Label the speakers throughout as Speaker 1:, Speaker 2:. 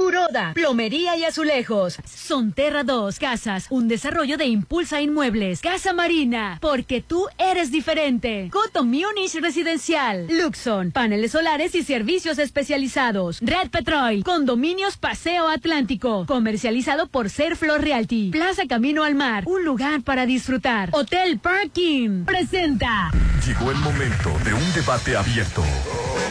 Speaker 1: Curoda, plomería y azulejos. Sonterra 2, casas, un desarrollo de Impulsa Inmuebles. Casa Marina, porque tú eres diferente. Coto Munich Residencial. Luxon, paneles solares y servicios especializados. Red Petrol, condominios Paseo Atlántico. Comercializado por Serflor Realty. Plaza Camino al Mar, un lugar para disfrutar. Hotel Parking. Presenta.
Speaker 2: Llegó el momento de un debate abierto.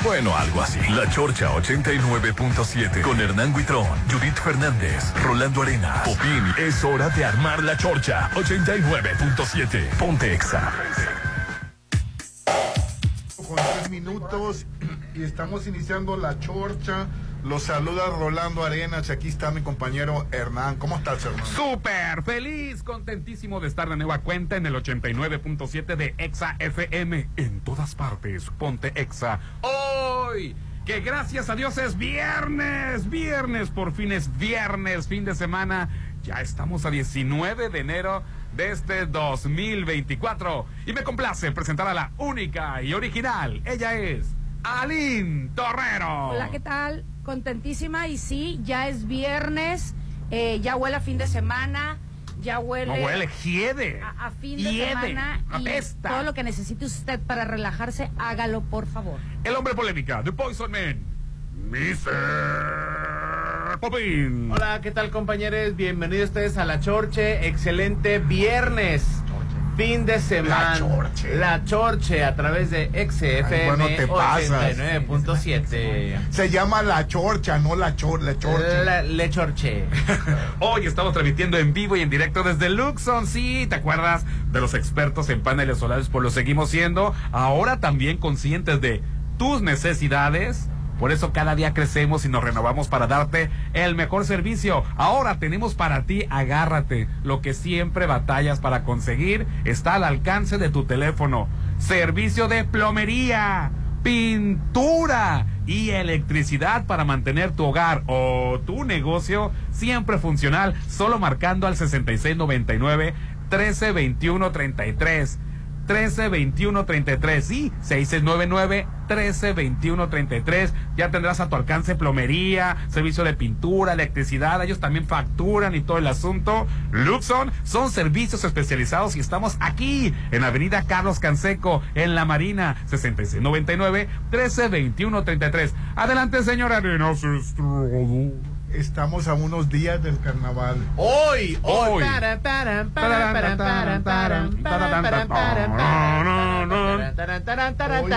Speaker 2: Bueno, algo así. La Chorcha 89.7 con Hernán Guitrón, Judith Fernández, Rolando Arena, Popín. Es hora de armar la Chorcha 89.7. Ponte Exa.
Speaker 3: Con tres minutos y estamos iniciando la Chorcha. Los saluda Rolando Arenas y aquí está mi compañero Hernán. ¿Cómo estás, Hernán?
Speaker 4: Súper feliz, contentísimo de estar de nueva cuenta en el 89.7 de Exa FM. En todas partes, ponte Exa. Hoy, que gracias a Dios es viernes, viernes, por fin es viernes, fin de semana. Ya estamos a 19 de enero de este 2024. Y me complace presentar a la única y original. Ella es Aline Torrero.
Speaker 5: Hola, ¿qué tal? Contentísima y sí, ya es viernes, eh, ya huele a fin de semana, ya huele...
Speaker 4: No huele, hiede.
Speaker 5: A, a fin de
Speaker 4: Hiede,
Speaker 5: semana y
Speaker 4: apesta.
Speaker 5: todo lo que necesite usted para relajarse, hágalo por favor.
Speaker 4: El hombre polémica, The Poison Man, Mr. Popin.
Speaker 6: Hola, ¿qué tal compañeros? Bienvenidos ustedes a La Chorche. Excelente viernes. Fin de semana.
Speaker 3: La Chorche.
Speaker 6: La Chorche a través de XFM
Speaker 3: bueno, te pasas.
Speaker 6: 89.7.
Speaker 3: Se llama la Chorcha, no la Chor, la Chorcha.
Speaker 6: La- Le Chorche.
Speaker 4: Hoy estamos transmitiendo en vivo y en directo desde Luxon. Sí, ¿te acuerdas de los expertos en paneles solares? Pues lo seguimos siendo. Ahora también conscientes de tus necesidades. Por eso cada día crecemos y nos renovamos para darte el mejor servicio. Ahora tenemos para ti, agárrate. Lo que siempre batallas para conseguir está al alcance de tu teléfono. Servicio de plomería, pintura y electricidad para mantener tu hogar o tu negocio siempre funcional, solo marcando al 6699 1321 33. 132133 sí, 6699 132133 ya tendrás a tu alcance plomería, servicio de pintura, electricidad, ellos también facturan y todo el asunto. Luxon son servicios especializados y estamos aquí en Avenida Carlos Canseco en La Marina 6699 132133. Adelante, señora Arenas.
Speaker 3: Estamos a unos días del carnaval.
Speaker 6: Hoy,
Speaker 4: hoy.
Speaker 6: Hoy,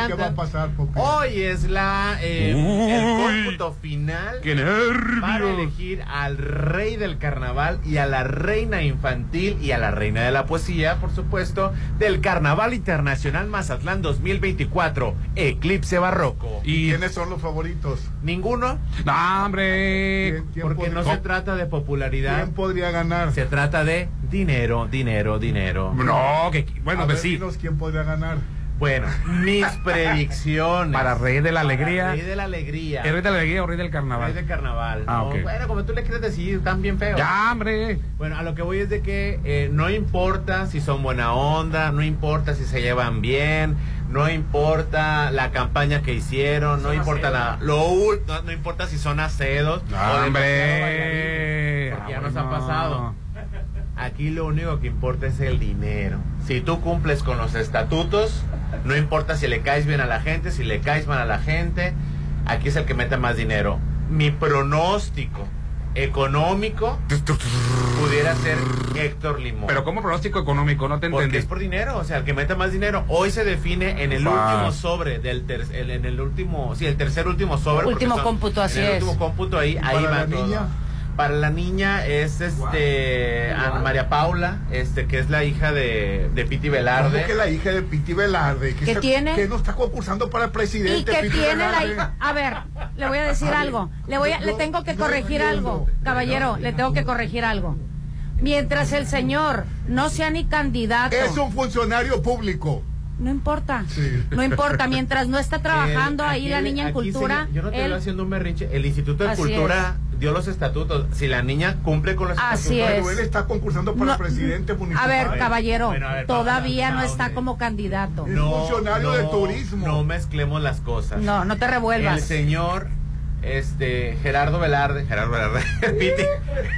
Speaker 3: ¿qué va a pasar,
Speaker 6: Hoy es la eh, el cómputo final
Speaker 4: ¡Qué nervios!
Speaker 6: para elegir al rey del carnaval y a la reina infantil y a la reina de la poesía, por supuesto, del Carnaval Internacional Mazatlán 2024, Eclipse Barroco.
Speaker 4: ¿Y
Speaker 3: quiénes son los favoritos?
Speaker 6: Ninguno,
Speaker 4: no, hombre.
Speaker 3: ¿Quién- quién
Speaker 6: porque no se trata de popularidad,
Speaker 3: ¿Quién podría ganar?
Speaker 6: se trata de dinero, dinero, dinero.
Speaker 4: No, que bueno,
Speaker 3: A
Speaker 4: pues
Speaker 3: ver,
Speaker 4: sí.
Speaker 3: dinos quién podría ganar.
Speaker 6: Bueno, mis predicciones.
Speaker 4: Para Rey de la Alegría.
Speaker 6: Para Rey de la Alegría.
Speaker 4: ¿El rey de la alegría o rey del carnaval?
Speaker 6: Rey de carnaval.
Speaker 4: Ah,
Speaker 6: No,
Speaker 4: ok.
Speaker 6: Bueno, como tú le quieres decir, están bien feos.
Speaker 4: Ya, hombre.
Speaker 6: Bueno, a lo que voy es de que eh, no importa si son buena onda, no importa si se llevan bien, no importa la campaña que hicieron, no importa la, lo no, no importa si son acedos o demasiado
Speaker 4: Hombre.
Speaker 6: porque ya
Speaker 4: Ah,
Speaker 6: nos ha pasado. Aquí lo único que importa es el dinero. Si tú cumples con los estatutos, no importa si le caes bien a la gente, si le caes mal a la gente, aquí es el que mete más dinero. Mi pronóstico económico pudiera ser Héctor Limón.
Speaker 4: Pero como pronóstico económico, no te
Speaker 6: porque
Speaker 4: entendí.
Speaker 6: es por dinero, o sea, el que mete más dinero. Hoy se define en el último sobre del ter- el- en el último, sí, el tercer último sobre. porque
Speaker 5: Último cómputo, así
Speaker 6: en el
Speaker 5: es.
Speaker 6: último cómputo ahí, ahí va todo.
Speaker 3: niña?
Speaker 6: Para la niña es este Ana María Paula, este que es la hija de, de Piti Velarde.
Speaker 3: ¿Cómo que la hija de Piti Velarde? que
Speaker 5: ¿Qué
Speaker 3: está-
Speaker 5: tiene?
Speaker 3: Que no está concursando para presidente.
Speaker 5: Y que
Speaker 3: Piti
Speaker 5: tiene la
Speaker 3: Velarde?
Speaker 5: hija. A ver, le voy a decir
Speaker 3: A
Speaker 5: algo. Le voy a, le tengo que corregir algo, caballero. Le tengo que corregir algo. Mientras el señor no sea ni candidato,
Speaker 3: Es un funcionario público.
Speaker 5: no importa.
Speaker 3: Sí.
Speaker 5: No importa. Mientras no está trabajando
Speaker 6: El-
Speaker 5: ahí
Speaker 6: aquí
Speaker 5: la
Speaker 6: el-
Speaker 5: niña en cultura,
Speaker 6: se- yo no te
Speaker 5: él-
Speaker 6: estoy haciendo un berrinche. El Instituto de Cultura dio los estatutos. Si la niña cumple con los
Speaker 5: Así
Speaker 6: estatutos.
Speaker 5: es.
Speaker 3: Pero él está concursando para
Speaker 5: No,
Speaker 3: presidente municipal.
Speaker 5: A ver, caballero,
Speaker 6: bueno, a ver,
Speaker 5: todavía no está como candidato.
Speaker 3: Es funcionario de turismo.
Speaker 6: No mezclemos las cosas.
Speaker 5: No, no te revuelvas.
Speaker 6: El señor este Gerardo Velarde, Gerardo Velarde, el Piti,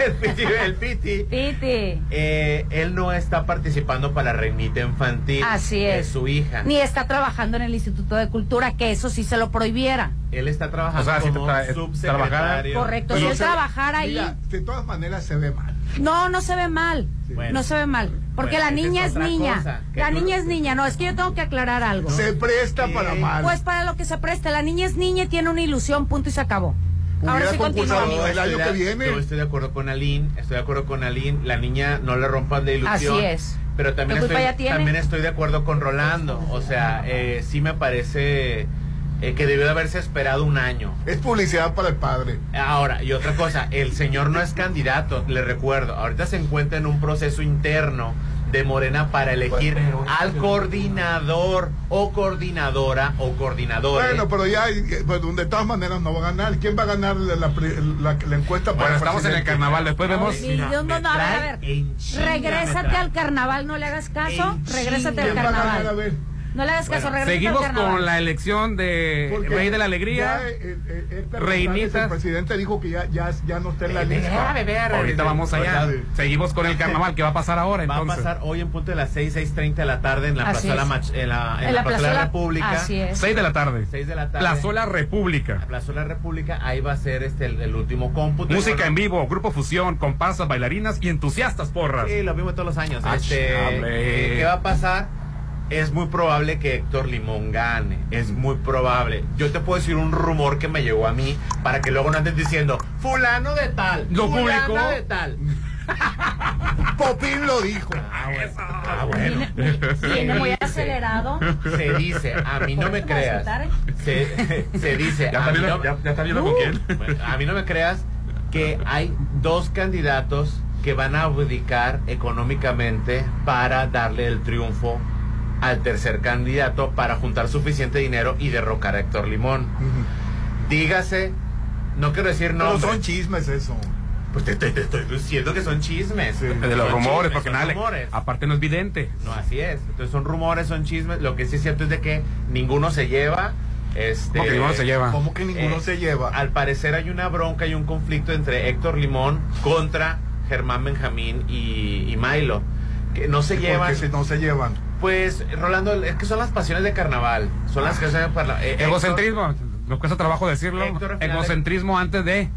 Speaker 6: el Piti, el Piti,
Speaker 5: Piti.
Speaker 6: eh, él no está participando para la reinita infantil.
Speaker 5: Así es.
Speaker 6: de su hija.
Speaker 5: Ni está trabajando en el Instituto de Cultura, que eso sí se lo prohibiera.
Speaker 6: Él está trabajando
Speaker 4: O sea, si
Speaker 6: como
Speaker 4: tra-
Speaker 6: subsecretario.
Speaker 5: Correcto. Si él trabajara ahí,
Speaker 3: mira, de todas maneras se ve mal.
Speaker 5: no, no se ve mal.
Speaker 6: Bueno.
Speaker 5: No se ve mal. Porque
Speaker 6: Bueno,
Speaker 5: la niña
Speaker 6: es
Speaker 5: niña.
Speaker 6: cosa,
Speaker 5: La
Speaker 6: tú-
Speaker 5: niña es niña. No, es que yo tengo que aclarar algo.
Speaker 3: Se presta para mal.
Speaker 5: Pues para lo que se preste. La niña es niña y tiene una ilusión, punto y se acabó. Ahora sí continúa.
Speaker 3: el año
Speaker 6: estoy
Speaker 3: que
Speaker 6: de-
Speaker 3: viene.
Speaker 6: Yo estoy de acuerdo con Aline, estoy de acuerdo con Aline. La niña no le rompan de ilusión.
Speaker 5: Así es.
Speaker 6: Pero también
Speaker 5: ¿Qué culpa
Speaker 6: estoy, también estoy de acuerdo con Rolando. O sea, eh, sí me parece eh, que debió de haberse esperado un año.
Speaker 3: Es publicidad para el padre.
Speaker 6: Ahora, y otra cosa, el señor no es candidato, le recuerdo. Ahorita se encuentra en un proceso interno de Morena para elegir al coordinador o coordinadora o coordinadores.
Speaker 3: Bueno, pero ya, bueno, de todas maneras no va a ganar. ¿Quién va a ganar la, la, la- la encuesta para
Speaker 4: Bueno, estamos en el carnaval, después vemos.
Speaker 5: Sí, Dios, no, no, a ver, a ver. Regrésate al carnaval, no le hagas caso. Regrésate al
Speaker 3: ¿Quién va a ganar? A
Speaker 5: carnaval. No le hagas caso,
Speaker 6: Bueno,
Speaker 4: Seguimos con la elección de
Speaker 3: Porque
Speaker 4: Rey de la Alegría.
Speaker 3: ya, eh, eh,
Speaker 4: Reinitas.
Speaker 3: El presidente dijo que ya, ya, ya no está en la
Speaker 6: Eh,
Speaker 3: lista.
Speaker 6: déjame ver,
Speaker 4: Ahorita
Speaker 6: eh,
Speaker 4: vamos allá. Seguimos con el carnaval. ¿Qué va a pasar ahora
Speaker 6: Va a
Speaker 4: entonces?
Speaker 6: pasar hoy en punto de las 6, 6.30 de la tarde en la
Speaker 5: Así
Speaker 6: Plazuela. Mach- en la, en
Speaker 5: En
Speaker 6: la
Speaker 5: la
Speaker 6: Plazuela
Speaker 5: plazuela-
Speaker 6: República.
Speaker 5: Así es.
Speaker 4: 6 de la tarde.
Speaker 6: 6 de la tarde.
Speaker 4: Plazuela República.
Speaker 6: La Plazuela República, ahí va a ser este el, el último cómputo.
Speaker 4: Música
Speaker 6: Bueno,
Speaker 4: en vivo, grupo fusión, comparsas, bailarinas y entusiastas porras.
Speaker 6: Sí, lo mismo todos los años.
Speaker 4: Ah,
Speaker 6: Este, ¿Qué va a pasar? Es muy probable que Héctor Limón gane. Es muy probable. Yo te puedo decir un rumor que me llegó a mí para que luego no andes diciendo fulano de tal.
Speaker 4: ¿Lo publicó?
Speaker 6: de tal.
Speaker 3: Popín lo dijo.
Speaker 6: Ah, bueno. Ah, bueno.
Speaker 5: Viene, viene muy acelerado.
Speaker 6: Se dice, a mí no me creas. Se, se dice,
Speaker 4: Ya
Speaker 6: a mí, no,
Speaker 4: ya, ya está viendo con quién.
Speaker 6: Bueno, a mí no me creas que hay dos candidatos que van a abdicar económicamente para darle el triunfo al tercer candidato para juntar suficiente dinero y derrocar a Héctor Limón. Dígase, no quiero decir
Speaker 3: Pero
Speaker 6: nombres.
Speaker 3: son chismes eso.
Speaker 6: Pues te, te- te estoy diciendo que son chismes.
Speaker 3: Sí.
Speaker 4: De los
Speaker 6: Son
Speaker 4: rumores,
Speaker 6: chismes,
Speaker 4: porque nada,
Speaker 6: rumores.
Speaker 4: aparte no es vidente.
Speaker 6: No, así es. Entonces son rumores, son chismes. Lo que sí es cierto es de que ninguno se lleva. Este,
Speaker 4: ¿Cómo que ninguno se lleva?
Speaker 3: ¿Cómo que ninguno
Speaker 6: Eh,
Speaker 3: se lleva?
Speaker 6: Al parecer hay una bronca y un conflicto entre Héctor Limón contra Germán Benjamín y, y Milo. Que no se
Speaker 3: Porque
Speaker 6: llevan.
Speaker 3: si no se llevan.
Speaker 6: Pues, Rolando, es que son las pasiones de carnaval. Son las que se para eh, Héctor-
Speaker 4: Egocentrismo, nos cuesta trabajo decirlo.
Speaker 6: Héctor, de-
Speaker 4: Egocentrismo antes de.
Speaker 6: Sí,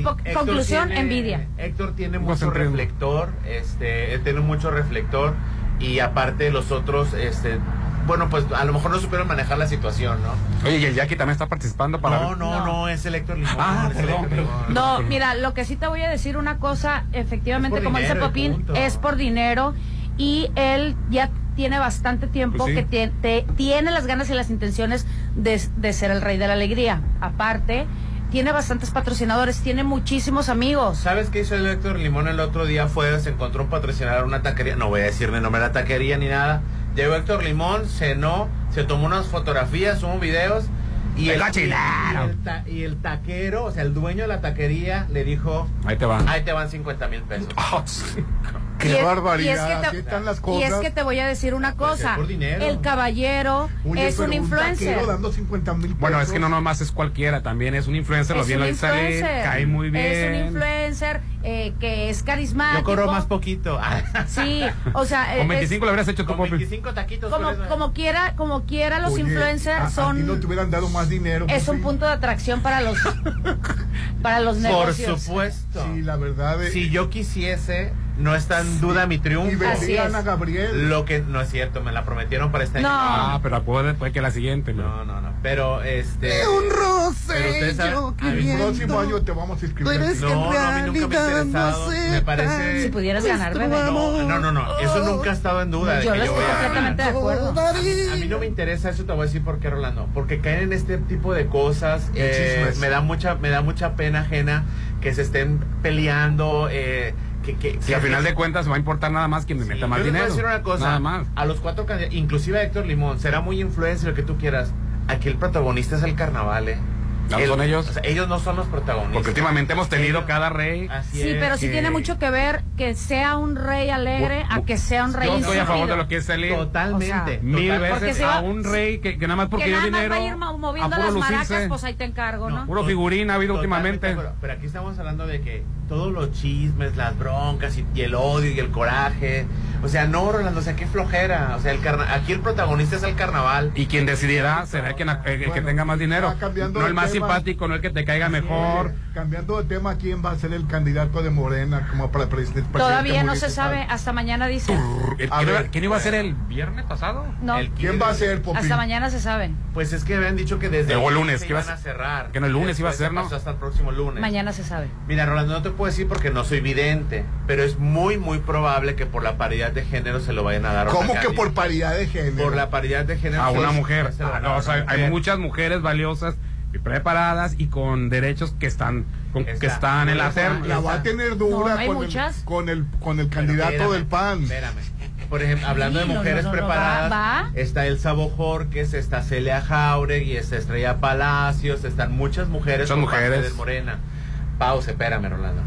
Speaker 6: Héctor
Speaker 5: conclusión,
Speaker 6: tiene-
Speaker 5: envidia.
Speaker 6: Héctor tiene mucho reflector, este, tiene mucho reflector y aparte los otros, este, bueno, pues a lo mejor no supieron manejar la situación, ¿no?
Speaker 4: Oye, y el Jackie también está participando para.
Speaker 6: No, no,
Speaker 5: No.
Speaker 6: no, es el Héctor Limón.
Speaker 4: Ah,
Speaker 6: el
Speaker 4: perdón,
Speaker 6: Héctor. Limón.
Speaker 5: No, mira, lo que sí te voy a decir una cosa, efectivamente, como dice Popín, es por dinero y él ya tiene bastante tiempo
Speaker 4: Pues sí.
Speaker 5: que tie- te- tiene las ganas y las intenciones de, de ser el rey de la alegría. Aparte, tiene bastantes patrocinadores, tiene muchísimos amigos.
Speaker 6: ¿Sabes qué hizo el Héctor Limón el otro día? Fue, se encontró un patrocinador, una taquería, no voy a decir el nombre de la taquería ni nada. Llegó Héctor Limón, cenó, se tomó unas fotografías, hubo videos. Y
Speaker 4: ¡Qué
Speaker 6: el, y el ta- y el taquero, o sea, el dueño de la taquería, le dijo,
Speaker 4: Ahí te va.
Speaker 6: ahí te van 50 mil pesos.
Speaker 4: Oh, sí.
Speaker 3: Qué
Speaker 5: Y es-
Speaker 3: barbaridad.
Speaker 5: y es que te-
Speaker 3: Así están las
Speaker 5: Y
Speaker 3: cosas.
Speaker 5: es que te voy a decir una
Speaker 6: Pues es
Speaker 5: cosa,
Speaker 6: por dinero.
Speaker 5: el caballero
Speaker 3: Oye,
Speaker 5: es un influencer.
Speaker 3: taquero dando 50 mil
Speaker 4: Bueno, es que no nomás es cualquiera, también es un influencer, lo
Speaker 5: Es
Speaker 4: bien
Speaker 5: un
Speaker 4: lo dice cae muy bien.
Speaker 5: Es un influencer eh, que es carismático.
Speaker 6: Yo cobro más poquito.
Speaker 5: Sí, o sea,
Speaker 4: Con
Speaker 5: eh,
Speaker 4: 25 lo habrías hecho
Speaker 6: es,
Speaker 4: tú,
Speaker 6: con
Speaker 4: Popi.
Speaker 6: 25 taquitos.
Speaker 5: como,
Speaker 6: por
Speaker 5: como quiera, como quiera los
Speaker 3: Oye,
Speaker 5: influencers
Speaker 3: a
Speaker 5: son
Speaker 3: no te hubieran dado más dinero.
Speaker 5: es un punto de atracción para los para los
Speaker 6: Por
Speaker 5: negocios.
Speaker 6: supuesto.
Speaker 3: Sí, la verdad. es-
Speaker 6: Si yo quisiese, no está en duda mi
Speaker 3: Y
Speaker 6: triunfo.
Speaker 5: Es.
Speaker 3: a Gabriel.
Speaker 6: Lo que no es cierto, me la prometieron para este año.
Speaker 5: No.
Speaker 4: Ah, pero puede, puede que la siguiente. ¿no?
Speaker 6: No, no, no. Pero este.
Speaker 3: un
Speaker 6: Pero saben- a mí-
Speaker 3: El próximo año te vamos a inscribir.
Speaker 6: No, no, a mí nunca me interesado. Me parece.
Speaker 5: Si pudieras ganarme,
Speaker 6: No, no, no, no. Eso nunca ha estado en duda. de
Speaker 5: yo
Speaker 6: que
Speaker 5: lo
Speaker 6: yo
Speaker 5: estoy
Speaker 6: voy a ganar.
Speaker 5: completamente de acuerdo.
Speaker 6: A mí no me interesa eso, te voy a decir por qué, Rolando. Porque caen en este tipo de cosas. eh, me da mucha, me da mucha pena ajena que se estén peleando. Eh, que, que,
Speaker 4: al final de cuentas va a importar nada más quien me
Speaker 6: Sí,
Speaker 4: meta
Speaker 6: yo
Speaker 4: más
Speaker 6: les voy a
Speaker 4: dinero.
Speaker 6: decir una cosa.
Speaker 4: Nada más.
Speaker 6: A los cuatro candidatos, inclusive a Héctor Limón, será muy influencer lo que tú quieras. Aquí el protagonista es el carnaval, ¿eh?
Speaker 4: ¿No
Speaker 6: El-
Speaker 4: son ellos?
Speaker 6: o sea, ellos no son los protagonistas.
Speaker 4: Porque últimamente hemos tenido
Speaker 6: Ellos-
Speaker 4: cada rey.
Speaker 6: Así
Speaker 5: Sí,
Speaker 6: es.
Speaker 5: pero sí
Speaker 4: que-
Speaker 5: tiene mucho que ver que sea un rey alegre a que sea un rey
Speaker 4: Yo estoy a favor de lo que es salir
Speaker 6: Totalmente.
Speaker 5: O sea,
Speaker 4: mil
Speaker 6: total-
Speaker 4: veces
Speaker 5: va-
Speaker 4: a un rey que, que nada más porque
Speaker 5: que
Speaker 4: dio
Speaker 5: nada más
Speaker 4: dinero.
Speaker 5: va a ir mo- moviendo
Speaker 4: a
Speaker 5: las maracas, pues ahí te encargo, ¿no?
Speaker 4: Puro figurín ha habido últimamente.
Speaker 6: Pero aquí estamos hablando de que todos los chismes, las broncas y, y el odio y el coraje. O sea, no, Rolando, o sea, qué flojera. O sea, el carna- aquí el protagonista es el carnaval.
Speaker 4: Y quien decidirá será el que, el que
Speaker 3: Bueno,
Speaker 4: tenga más dinero. No el más. Simpático, no el que te caiga mejor.
Speaker 3: Oye, cambiando de tema, ¿quién va a ser el candidato de Morena como para presidente?
Speaker 5: Todavía no se sabe, hasta mañana dice.
Speaker 4: ¿Quién,
Speaker 3: A
Speaker 4: iba,
Speaker 3: ver.
Speaker 4: quién iba a ser el viernes pasado?
Speaker 5: No,
Speaker 6: El-
Speaker 3: ¿Quién va a ser, Popín?
Speaker 5: hasta mañana se saben.
Speaker 6: Pues es que habían dicho que desde
Speaker 4: el lunes,
Speaker 6: se
Speaker 4: que
Speaker 6: iban a cerrar.
Speaker 4: que no, el lunes iba a ser,
Speaker 6: se
Speaker 4: ¿no?
Speaker 6: hasta el próximo lunes.
Speaker 5: Mañana se sabe.
Speaker 6: Mira, Rolando, no te puedo decir porque no soy vidente, pero es muy, muy probable que por la paridad de género se lo vayan a dar a
Speaker 3: ¿Cómo que por paridad de género?
Speaker 6: Por la paridad de género.
Speaker 4: A una mujer. Ah, no, o sea, hay muchas mujeres valiosas preparadas y con derechos que están con- que
Speaker 6: Está.
Speaker 4: están en la terna.
Speaker 3: La va a tener dura
Speaker 5: No,
Speaker 3: con. El, con el con el candidato
Speaker 6: espérame,
Speaker 3: del PAN.
Speaker 6: Espérame. Por ejemplo, hablando
Speaker 5: Sí,
Speaker 6: de
Speaker 5: no,
Speaker 6: mujeres
Speaker 5: no, no, no,
Speaker 6: preparadas,
Speaker 5: va, va.
Speaker 6: está Elsa Bojorques, está Celia Jauregui, está Estrella Palacios, están muchas mujeres parte
Speaker 4: mujeres.
Speaker 6: del Morena. Pausa, espérame, Rolando.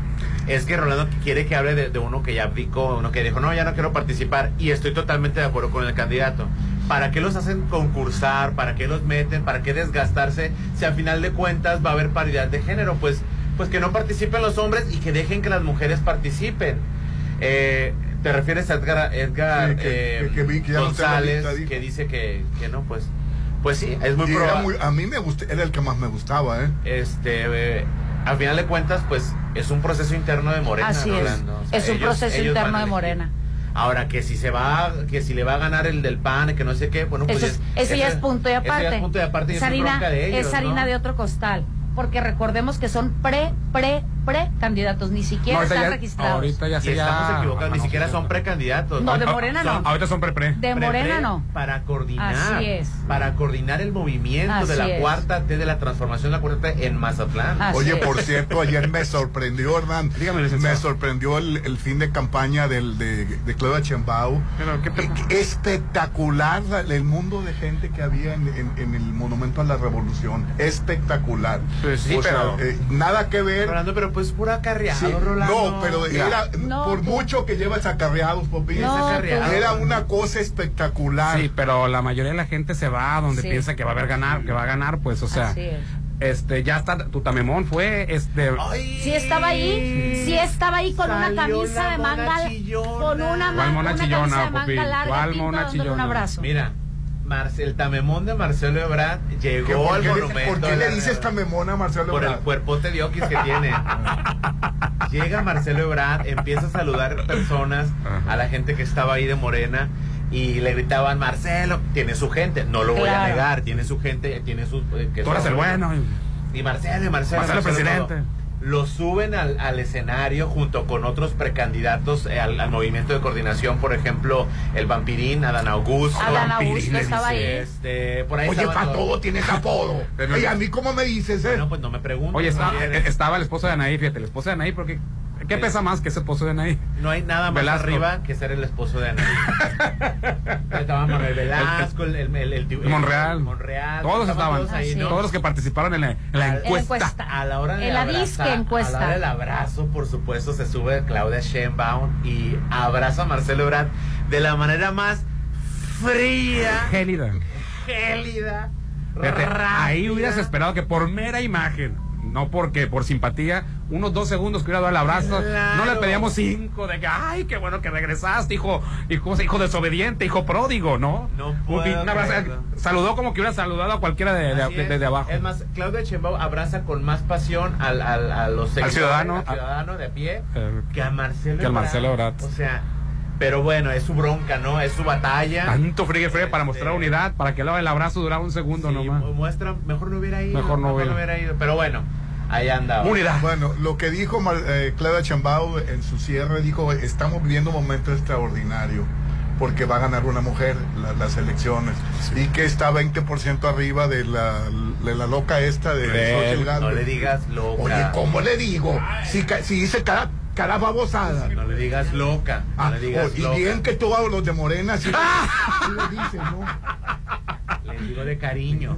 Speaker 6: Es que Rolando quiere que hable de, de uno que ya abdicó, uno que dijo, no, ya no quiero participar. Y estoy totalmente de acuerdo con el candidato. ¿Para qué los hacen concursar? ¿Para qué los meten? ¿Para qué desgastarse? Si al final de cuentas va a haber paridad de género, pues, pues que no participen los hombres y que dejen que las mujeres participen. Eh, ¿Te refieres a Edgar, Edgar
Speaker 3: Sí, que-
Speaker 6: eh,
Speaker 3: que- que
Speaker 6: González, que dice que, que no? Pues, pues sí, es muy probable.
Speaker 3: muy- a mí me gusta, era el que más me gustaba, ¿eh?
Speaker 6: Este, eh, al final de cuentas, pues es un proceso interno de Morena.
Speaker 5: Así es.
Speaker 6: Rolando. O sea,
Speaker 5: Es un proceso interno de
Speaker 6: elegir.
Speaker 5: Morena.
Speaker 6: Ahora que si se va, que si le va a ganar el del PAN, que no sé qué, bueno, pues
Speaker 5: Eso, es, eso ya es punto y
Speaker 6: eso ya
Speaker 5: aparte.
Speaker 6: es punto y aparte y
Speaker 5: es harina,
Speaker 6: de ellos,
Speaker 5: es harina
Speaker 6: ¿no?
Speaker 5: de otro costal. Porque recordemos que son pre, pre, pre candidatos. Ni siquiera
Speaker 4: No,
Speaker 5: están
Speaker 4: ya-
Speaker 5: registrados.
Speaker 4: ahorita ya se ya-
Speaker 6: estamos equivocados,
Speaker 4: Ah,
Speaker 6: ni
Speaker 4: no,
Speaker 6: siquiera son precandidatos.
Speaker 5: No, de Morena
Speaker 6: son-
Speaker 5: no.
Speaker 4: Ahorita son pre-pre.
Speaker 5: De
Speaker 6: pre-
Speaker 5: Morena
Speaker 6: pre-
Speaker 5: no.
Speaker 6: Para coordinar.
Speaker 5: Así es.
Speaker 6: Para coordinar el movimiento de la
Speaker 5: es.
Speaker 6: cuarta T, de la transformación de la cuarta T en Mazatlán.
Speaker 5: Así
Speaker 3: Oye,
Speaker 5: es.
Speaker 3: por cierto, ayer me sorprendió, Hernán.
Speaker 4: Dígame, licenciado.
Speaker 3: me sorprendió el, el fin de campaña del, de, de Claudia Chembao.
Speaker 4: Pero, ¿qué te-
Speaker 3: E- Espectacular el mundo de gente que había en, en- en el Monumento a la Revolución. Espectacular.
Speaker 4: Pues sí,
Speaker 3: O sea,
Speaker 4: pero-
Speaker 3: eh, nada que ver.
Speaker 6: Rolando, pero pues pura carreado,
Speaker 3: Sí,
Speaker 6: Rolando.
Speaker 3: no, pero era,
Speaker 5: No,
Speaker 3: por
Speaker 5: tú-
Speaker 3: mucho que llevas acarreados, Popín,
Speaker 5: No,
Speaker 6: acarreado.
Speaker 3: era una cosa espectacular.
Speaker 4: Sí, pero la mayoría de la gente se va donde
Speaker 5: Sí.
Speaker 4: piensa que va a haber ganar, que va a ganar, pues, o sea,
Speaker 5: Así es.
Speaker 4: este, ya está, Tutamemón fue, este,
Speaker 6: Ay.
Speaker 5: Sí estaba ahí, sí estaba ahí con una camisa de manga,
Speaker 6: chillona.
Speaker 5: con una,
Speaker 4: ¿Cuál
Speaker 5: ma-
Speaker 4: mona
Speaker 5: una
Speaker 4: chillona,
Speaker 5: camisa de manga larga,
Speaker 4: ¿Cuál
Speaker 5: pinta,
Speaker 4: mona
Speaker 5: dándole un
Speaker 4: chillona?
Speaker 5: abrazo.
Speaker 6: Mira, Marce- el tamemón de Marcelo Ebrard
Speaker 3: ¿Qué-
Speaker 6: llegó
Speaker 3: ¿Por
Speaker 6: al
Speaker 3: qué, le-
Speaker 6: monumento.
Speaker 3: por qué le dices esta memona a Marcelo
Speaker 6: Por el
Speaker 3: Ebrard?
Speaker 6: cuerpote de oquis que tiene. Llega Marcelo Ebrard, empieza a saludar personas, a la gente que estaba ahí de Morena, y le gritaban, Marcelo, tiene su gente, no lo voy a negar, tiene su gente, tiene sus... eh, que
Speaker 4: tú eres
Speaker 6: son-
Speaker 4: el bueno.
Speaker 6: Y Marcelo, y Marcelo,
Speaker 4: Marcelo presidente.
Speaker 6: todo. Lo suben al, al escenario junto con otros precandidatos eh, al, al movimiento de coordinación, por ejemplo, el vampirín, Adán Augusto.
Speaker 5: Adán
Speaker 4: Vampirín,
Speaker 5: Augusto estaba ahí.
Speaker 6: Este, por ahí
Speaker 3: Oye, para todo tienes apodo.
Speaker 4: Pero-
Speaker 3: ¿Y a mí cómo me dices, eh?
Speaker 6: Bueno, pues no me preguntes.
Speaker 4: Oye, estaba,
Speaker 6: quieres.
Speaker 4: estaba el esposo de Anaí, fíjate, el esposo de Anaí, porque, ¿qué pesa más que ese esposo de Anaí?
Speaker 6: No hay nada más
Speaker 4: Velasco.
Speaker 6: arriba que ser el esposo de Anaí. Estaba Manuel Velasco, el, el, el, el- el-
Speaker 4: Monreal.
Speaker 6: Monreal.
Speaker 4: Todos estaban,
Speaker 6: todos ahí,
Speaker 5: Así
Speaker 6: ¿no?
Speaker 4: todos los que participaron en la, en la
Speaker 6: En la
Speaker 4: encuesta.
Speaker 5: encuesta.
Speaker 6: A la hora de
Speaker 5: En la disque encuesta.
Speaker 6: A la hora del abrazo, por supuesto, se sube Claudia Sheinbaum y abraza a Marcelo Ebrard de la manera más fría,
Speaker 4: Gélida.
Speaker 6: gélida.
Speaker 4: Fíjate, ahí hubieras esperado que por mera imagen, no porque por simpatía, unos dos segundos que hubiera dado el abrazo,
Speaker 6: Claro.
Speaker 4: no le pedíamos cinco de que, ay, qué bueno que regresaste, hijo, hijo, hijo desobediente, hijo pródigo, ¿no?
Speaker 6: No puedo
Speaker 4: saludó como que hubiera saludado a cualquiera de, de- abajo.
Speaker 6: Es más, Claudia Sheinbaum abraza con más pasión al, al, a los seguidores,
Speaker 4: ciudadano.
Speaker 6: al ciudadano de a pie
Speaker 4: Eh,
Speaker 6: que a Marcelo
Speaker 4: que al Marcelo Ebrard.
Speaker 6: O sea, pero bueno, es su bronca, ¿no? Es su batalla.
Speaker 4: Tanto friegue friegue para
Speaker 6: Este,
Speaker 4: mostrar unidad, para que el abrazo durara un segundo
Speaker 6: Sí,
Speaker 4: nomás.
Speaker 6: mu- muestra, mejor no hubiera ido.
Speaker 4: Mejor no hubiera.
Speaker 6: ido. Pero bueno, ahí anda.
Speaker 4: Unidad.
Speaker 3: Bueno, lo que dijo Mar- eh, Claudia Chambao en su cierre, dijo, estamos viviendo un momento extraordinario porque va a ganar una mujer la- las elecciones y que está 20% arriba de la, de la loca esta de Xochitl
Speaker 6: No le digas loca.
Speaker 3: Oye, ¿cómo le digo? Si, si dice cada, cada babosada.
Speaker 6: No le digas loca. No
Speaker 3: Ah,
Speaker 6: le digas
Speaker 3: oh, y
Speaker 6: loca.
Speaker 3: bien que todos los de Morena sí, sí le dicen, ¿no?
Speaker 6: Le digo de cariño.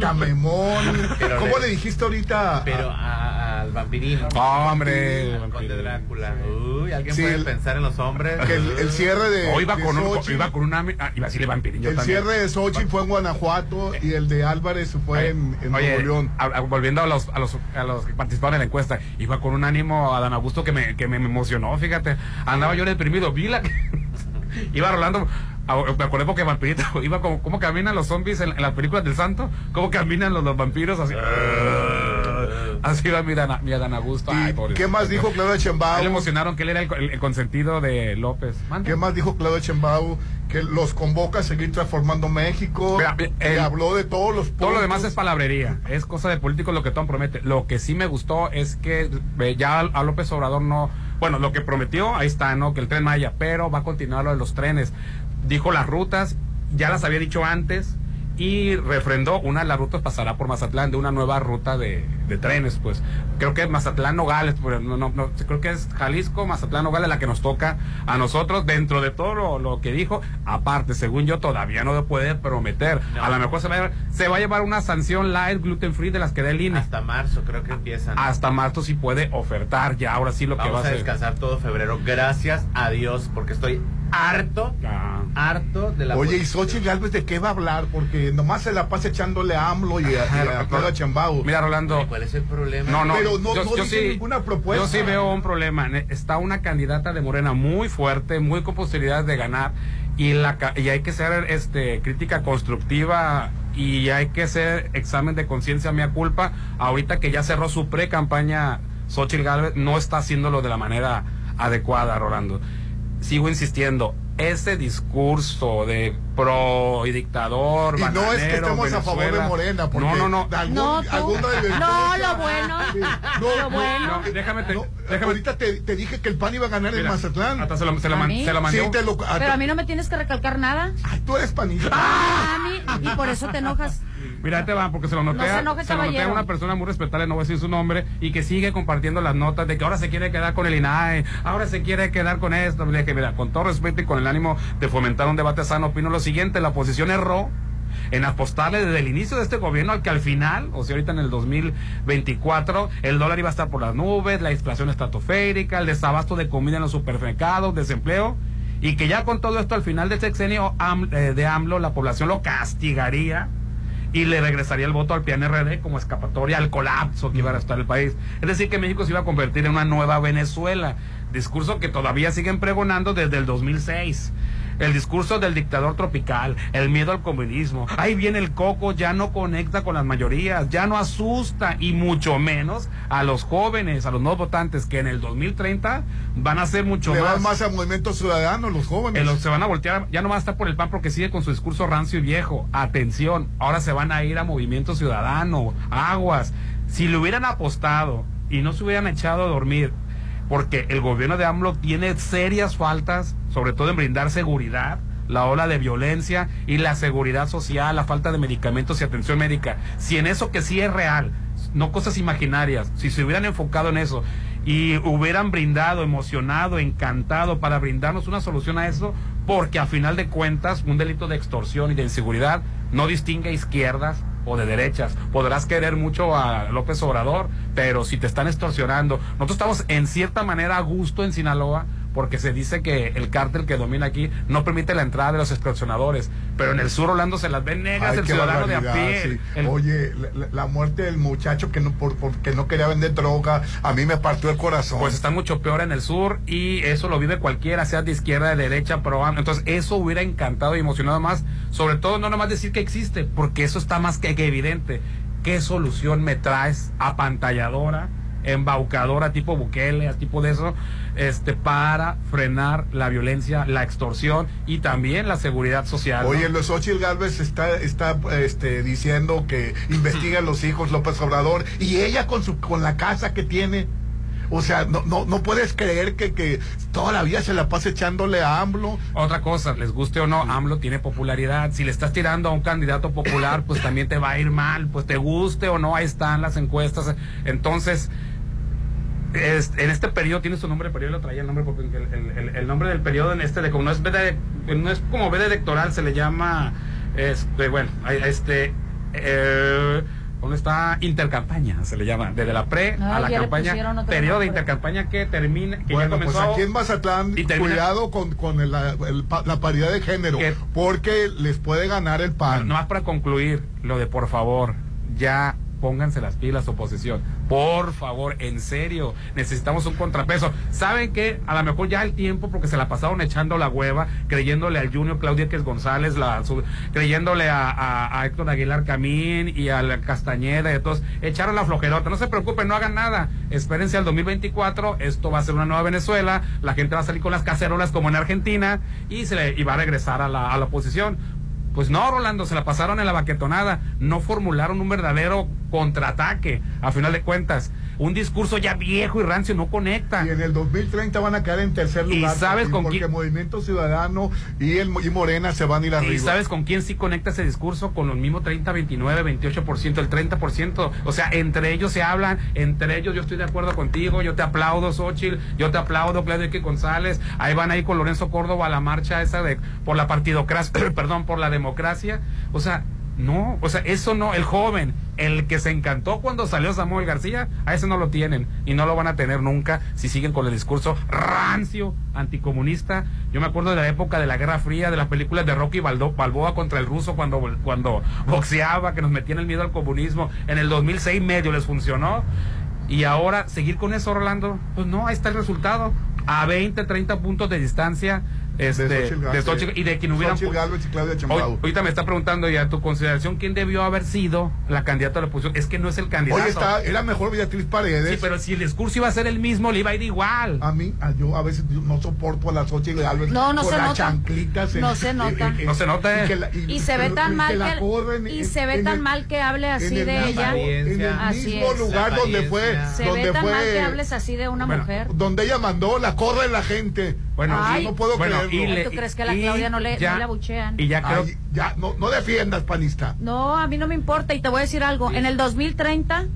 Speaker 3: Camemón.
Speaker 6: Pero
Speaker 3: ¿Cómo
Speaker 6: le-
Speaker 3: le dijiste ahorita?
Speaker 6: Pero a- al vampirín.
Speaker 4: Hombre,
Speaker 6: Al conde Drácula. Uy, ¿alguien
Speaker 3: Sí,
Speaker 6: puede
Speaker 3: el-
Speaker 6: pensar en los hombres?
Speaker 3: que el, el cierre de.
Speaker 4: O iba
Speaker 3: de
Speaker 4: con un, iba con una, ah, iba a decirle vampirín, yo
Speaker 3: El
Speaker 4: también.
Speaker 3: cierre de Xochitl fue en Guanajuato y el de Álvarez fue en, en
Speaker 4: oye,
Speaker 3: Nuevo León.
Speaker 4: a- a- volviendo a los, a los a los que participaron en la encuesta, iba con un ánimo a Dan Augusto que me, que me emocionó, fíjate. Andaba yo deprimido, vi la que iba rolando. A- Me acordé porque Vampirito iba como cómo caminan los zombies en, en las películas del santo, cómo caminan los, los vampiros así. así va mi Dan, mi Dan Augusto. Ay,
Speaker 3: ¿Y
Speaker 4: pobrecito.
Speaker 3: qué más dijo
Speaker 4: A él le
Speaker 3: Chembao?
Speaker 4: emocionaron que él era el, el- el consentido de López.
Speaker 3: ¿Qué más dijo Claudia Chembao? Que los convoca a seguir transformando México.
Speaker 4: Mira,
Speaker 3: habló de todos los
Speaker 4: Todo lo
Speaker 3: puntos.
Speaker 4: demás es palabrería, es cosa de políticos lo que Tom promete. Lo que sí me gustó es que eh, ya a López Obrador no, bueno, lo que prometió, ahí está, ¿no? Que el tren Maya, pero va a continuar lo de los trenes. Dijo las rutas, ya las había dicho antes y refrendó, una de las rutas pasará por Mazatlán, de una nueva ruta de, de trenes, pues. Creo que Mazatlán Nogales, pero no, no, no, creo que es Jalisco, Mazatlán Nogales la que nos toca a nosotros dentro de todo lo, lo que dijo. Aparte, según yo, todavía no puede prometer.
Speaker 6: No.
Speaker 4: A lo mejor se va, a, se va a llevar una sanción light, gluten free de las que da el INE.
Speaker 6: Hasta marzo creo que empiezan.
Speaker 4: Hasta marzo sí puede ofertar ya, ahora sí lo que va
Speaker 6: Vamos
Speaker 4: a
Speaker 6: a
Speaker 4: hacer.
Speaker 6: descansar todo febrero. Gracias a Dios, porque estoy harto,
Speaker 4: Ah.
Speaker 6: harto de la
Speaker 3: Oye, ¿y
Speaker 6: política.
Speaker 3: Xochitl Galvez de qué va a hablar? Porque nomás se la pasa echándole a AMLO y a, y a Chembao.
Speaker 4: Mira, Rolando.
Speaker 6: ¿Cuál es el problema?
Speaker 4: No, no,
Speaker 3: Pero no- no dice ninguna propuesta.
Speaker 4: Yo sí veo un problema. Ne- Está una candidata de Morena muy fuerte, muy con posibilidades de ganar y la ca- y hay que hacer este crítica constructiva y hay que hacer examen de conciencia mea culpa. Ahorita que ya cerró su pre campaña, Xochitl Galvez no está haciéndolo de la manera adecuada, Rolando. Sigo insistiendo, ese discurso de pro y dictador,
Speaker 3: Y no es que estemos a favor de Morena, porque
Speaker 4: no, no, no.
Speaker 3: algún-
Speaker 5: No, No, lo bueno.
Speaker 3: Sí.
Speaker 5: Lo bueno.
Speaker 4: No, déjame te,
Speaker 3: No,
Speaker 4: déjame
Speaker 3: ahorita te, te dije que el PAN iba a ganar en
Speaker 4: Mira,
Speaker 3: Mazatlán.
Speaker 4: Hasta se lo, se lo
Speaker 5: ¿A
Speaker 4: man- se mandé.
Speaker 3: Sí,
Speaker 5: Pero a mí no me tienes que recalcar nada.
Speaker 3: Ay, tú eres panista.
Speaker 5: A mí, y por eso te enojas.
Speaker 4: Mira, ahí te va, porque se lo noté,
Speaker 5: No se
Speaker 4: a-
Speaker 5: enoje,
Speaker 4: se lo noté a una persona muy respetable, no voy a decir su nombre, y que sigue compartiendo las notas de que ahora se quiere quedar con el INAE, ahora se quiere quedar con esto. Le dije, mira, con todo respeto y con el ánimo de fomentar un debate sano, opino lo siguiente, la oposición erró en apostarle desde el inicio de este gobierno al que al final, o sea, ahorita en el 2024, el dólar iba a estar por las nubes, la inflación estratosférica, el desabasto de comida en los supermercados, desempleo, y que ya con todo esto al final del sexenio eh, de AMLO la población lo castigaría y le regresaría el voto al PNRD como escapatoria al colapso que iba a estar el país. Es decir, que México se iba a convertir en una nueva Venezuela, discurso que todavía siguen pregonando desde el 2006. El discurso del dictador tropical, el miedo al comunismo. Ahí viene el coco, ya no conecta con las mayorías, ya no asusta y mucho menos a los jóvenes, a los nuevos votantes que en el 2030 van a ser mucho
Speaker 3: Le van
Speaker 4: más
Speaker 3: más a Movimiento Ciudadano, los jóvenes.
Speaker 4: eh, los- se van a voltear, ya no van a estar por el PAN porque sigue con su discurso rancio y viejo. Atención, ahora se van a ir a Movimiento Ciudadano, aguas. Si le hubieran apostado y no se hubieran echado a dormir, porque el gobierno de AMLO tiene serias faltas, sobre todo en brindar seguridad, la ola de violencia y la seguridad social, la falta de medicamentos y atención médica. Si en eso que sí es real, no cosas imaginarias, si se hubieran enfocado en eso y hubieran brindado, emocionado, encantado para brindarnos una solución a eso, porque a final de cuentas un delito de extorsión y de inseguridad no distingue izquierdas o de derechas. Podrás querer mucho a López Obrador, pero si te están extorsionando, nosotros estamos en cierta manera a gusto en Sinaloa porque se dice que el cártel que domina aquí no permite la entrada de los extorsionadores, pero en el sur Orlando se las ven negras
Speaker 3: Ay,
Speaker 4: el ciudadano de a pie.
Speaker 3: sí.
Speaker 4: el-
Speaker 3: Oye, la, muerte del muchacho que no por, porque no quería vender droga, a mí me partió el corazón.
Speaker 4: Pues está mucho peor en el sur y eso lo vive cualquiera, sea de izquierda, de derecha, pro. Entonces, eso hubiera encantado y emocionado más. Sobre todo, no nomás decir que existe, porque eso está más que, que evidente. ¿Qué solución me traes apantalladora, embaucadora, tipo Bukele, tipo de eso, este, para frenar la violencia, la extorsión y también la seguridad social? ¿no?
Speaker 3: Oye, los Xochitl Galvez está, está este, diciendo que investiga a los hijos López Obrador y ella con su con la casa que tiene. O sea, no, no, no puedes creer que, que toda la vida se la pasa echándole a AMLO.
Speaker 4: Otra cosa, les guste o no, AMLO tiene popularidad. Si le estás tirando a un candidato popular, pues también te va a ir mal. Pues te guste o no, ahí están las encuestas. Entonces, es- en este periodo, tiene su nombre, el periodo lo traía el nombre, porque el, el- el- el nombre del periodo en este, de como no es, veda- no es como veda electoral, se le llama Este, bueno, este, eh, ¿dónde está? Intercampaña, se le llama. Desde la pre a
Speaker 5: Ay,
Speaker 4: la campaña, periodo de
Speaker 5: nombre.
Speaker 4: intercampaña que termina, que
Speaker 3: Bueno,
Speaker 4: ya
Speaker 3: pues
Speaker 4: comenzó.
Speaker 3: aquí en Mazatlán,
Speaker 4: y termina-
Speaker 3: cuidado con, con el- la, el pa- la paridad de género, porque les puede ganar el pan.
Speaker 4: Nomás para concluir, lo de por favor, ya pónganse las pilas, oposición. Por favor, en serio, necesitamos un contrapeso. ¿Saben qué? A lo mejor ya el tiempo, porque se la pasaron echando la hueva, creyéndole al Junior Claudia que González, la, creyéndole a, a- a Héctor Aguilar Camín y a la Castañeda y a todos, echaron la flojerota. No se preocupen, no hagan nada. Espérense al 2024, esto va a ser una nueva Venezuela, la gente va a salir con las cacerolas como en Argentina y, se le- y va a regresar a la, a la oposición. Pues no, Rolando, se la pasaron en la baquetonada. No formularon un verdadero contraataque. A final de cuentas, un discurso ya viejo y rancio no conecta.
Speaker 3: Y en el 2030 van a quedar en tercer
Speaker 4: ¿Y
Speaker 3: lugar.
Speaker 4: sabes
Speaker 3: porque-
Speaker 4: con
Speaker 3: porque
Speaker 4: quién?
Speaker 3: Movimiento Ciudadano y, el, y Morena se van a ir arriba.
Speaker 4: ¿Y sabes con quién sí conecta ese discurso? Con los mismos 30, 29, 28%, el 30%. O sea, entre ellos se hablan, entre ellos yo estoy de acuerdo contigo, yo te aplaudo, Xochitl, yo te aplaudo, Claudio X González. Ahí van ahí con Lorenzo Córdoba a la marcha esa de por la partidocracia, perdón, por la democracia. O sea, no, o sea, eso no, el joven, el que se encantó cuando salió Samuel García, a ese no lo tienen y no lo van a tener nunca si siguen con el discurso rancio, anticomunista. Yo me acuerdo de la época de la Guerra Fría, de las películas de Rocky Balboa contra el ruso cuando, cuando boxeaba, que nos metían el miedo al comunismo. En el 2006 medio les funcionó. Y ahora, seguir con eso, Rolando, pues no, ahí está el resultado. A 20, 30 puntos de distancia este,
Speaker 3: de Xochitl
Speaker 4: de
Speaker 3: Gálvez,
Speaker 4: Xochitl y de quien hubieran...
Speaker 3: Y Claudia
Speaker 4: Hoy- ahorita me está preguntando ya tu consideración quién debió haber sido la candidata a la oposición. Es que no es el candidato.
Speaker 3: Hoy está, era mejor Beatriz Paredes.
Speaker 4: Sí, pero si el discurso iba a ser el mismo, le iba a ir igual.
Speaker 3: A mí, a- yo a veces yo no soporto a las Xochitl Gálvez
Speaker 5: No, no se
Speaker 3: las
Speaker 5: nota.
Speaker 3: chanclitas en-
Speaker 5: No se nota.
Speaker 4: No se nota, eh.
Speaker 3: que la-
Speaker 5: Y se ve tan mal
Speaker 3: la
Speaker 5: que, y se ve tan
Speaker 3: el-
Speaker 5: mal que hable así de ella.
Speaker 3: En el
Speaker 5: Así
Speaker 3: mismo
Speaker 5: es.
Speaker 3: lugar
Speaker 6: La
Speaker 3: donde fue.
Speaker 5: Se
Speaker 3: donde
Speaker 5: ve tan
Speaker 3: fue,
Speaker 5: mal que hables así de una
Speaker 4: Bueno,
Speaker 5: mujer.
Speaker 3: donde ella mandó la corre la gente.
Speaker 4: Bueno,
Speaker 5: Ay.
Speaker 3: no puedo
Speaker 4: bueno,
Speaker 3: creerlo.
Speaker 4: y le-
Speaker 5: ¿Tú crees que a la Claudia no le-
Speaker 4: ya-
Speaker 5: no le abuchean?
Speaker 4: Y ya creo
Speaker 3: Ay, ya, no, no defiendas, panista.
Speaker 5: No, a mí no me importa y te voy a decir algo. En el 2030,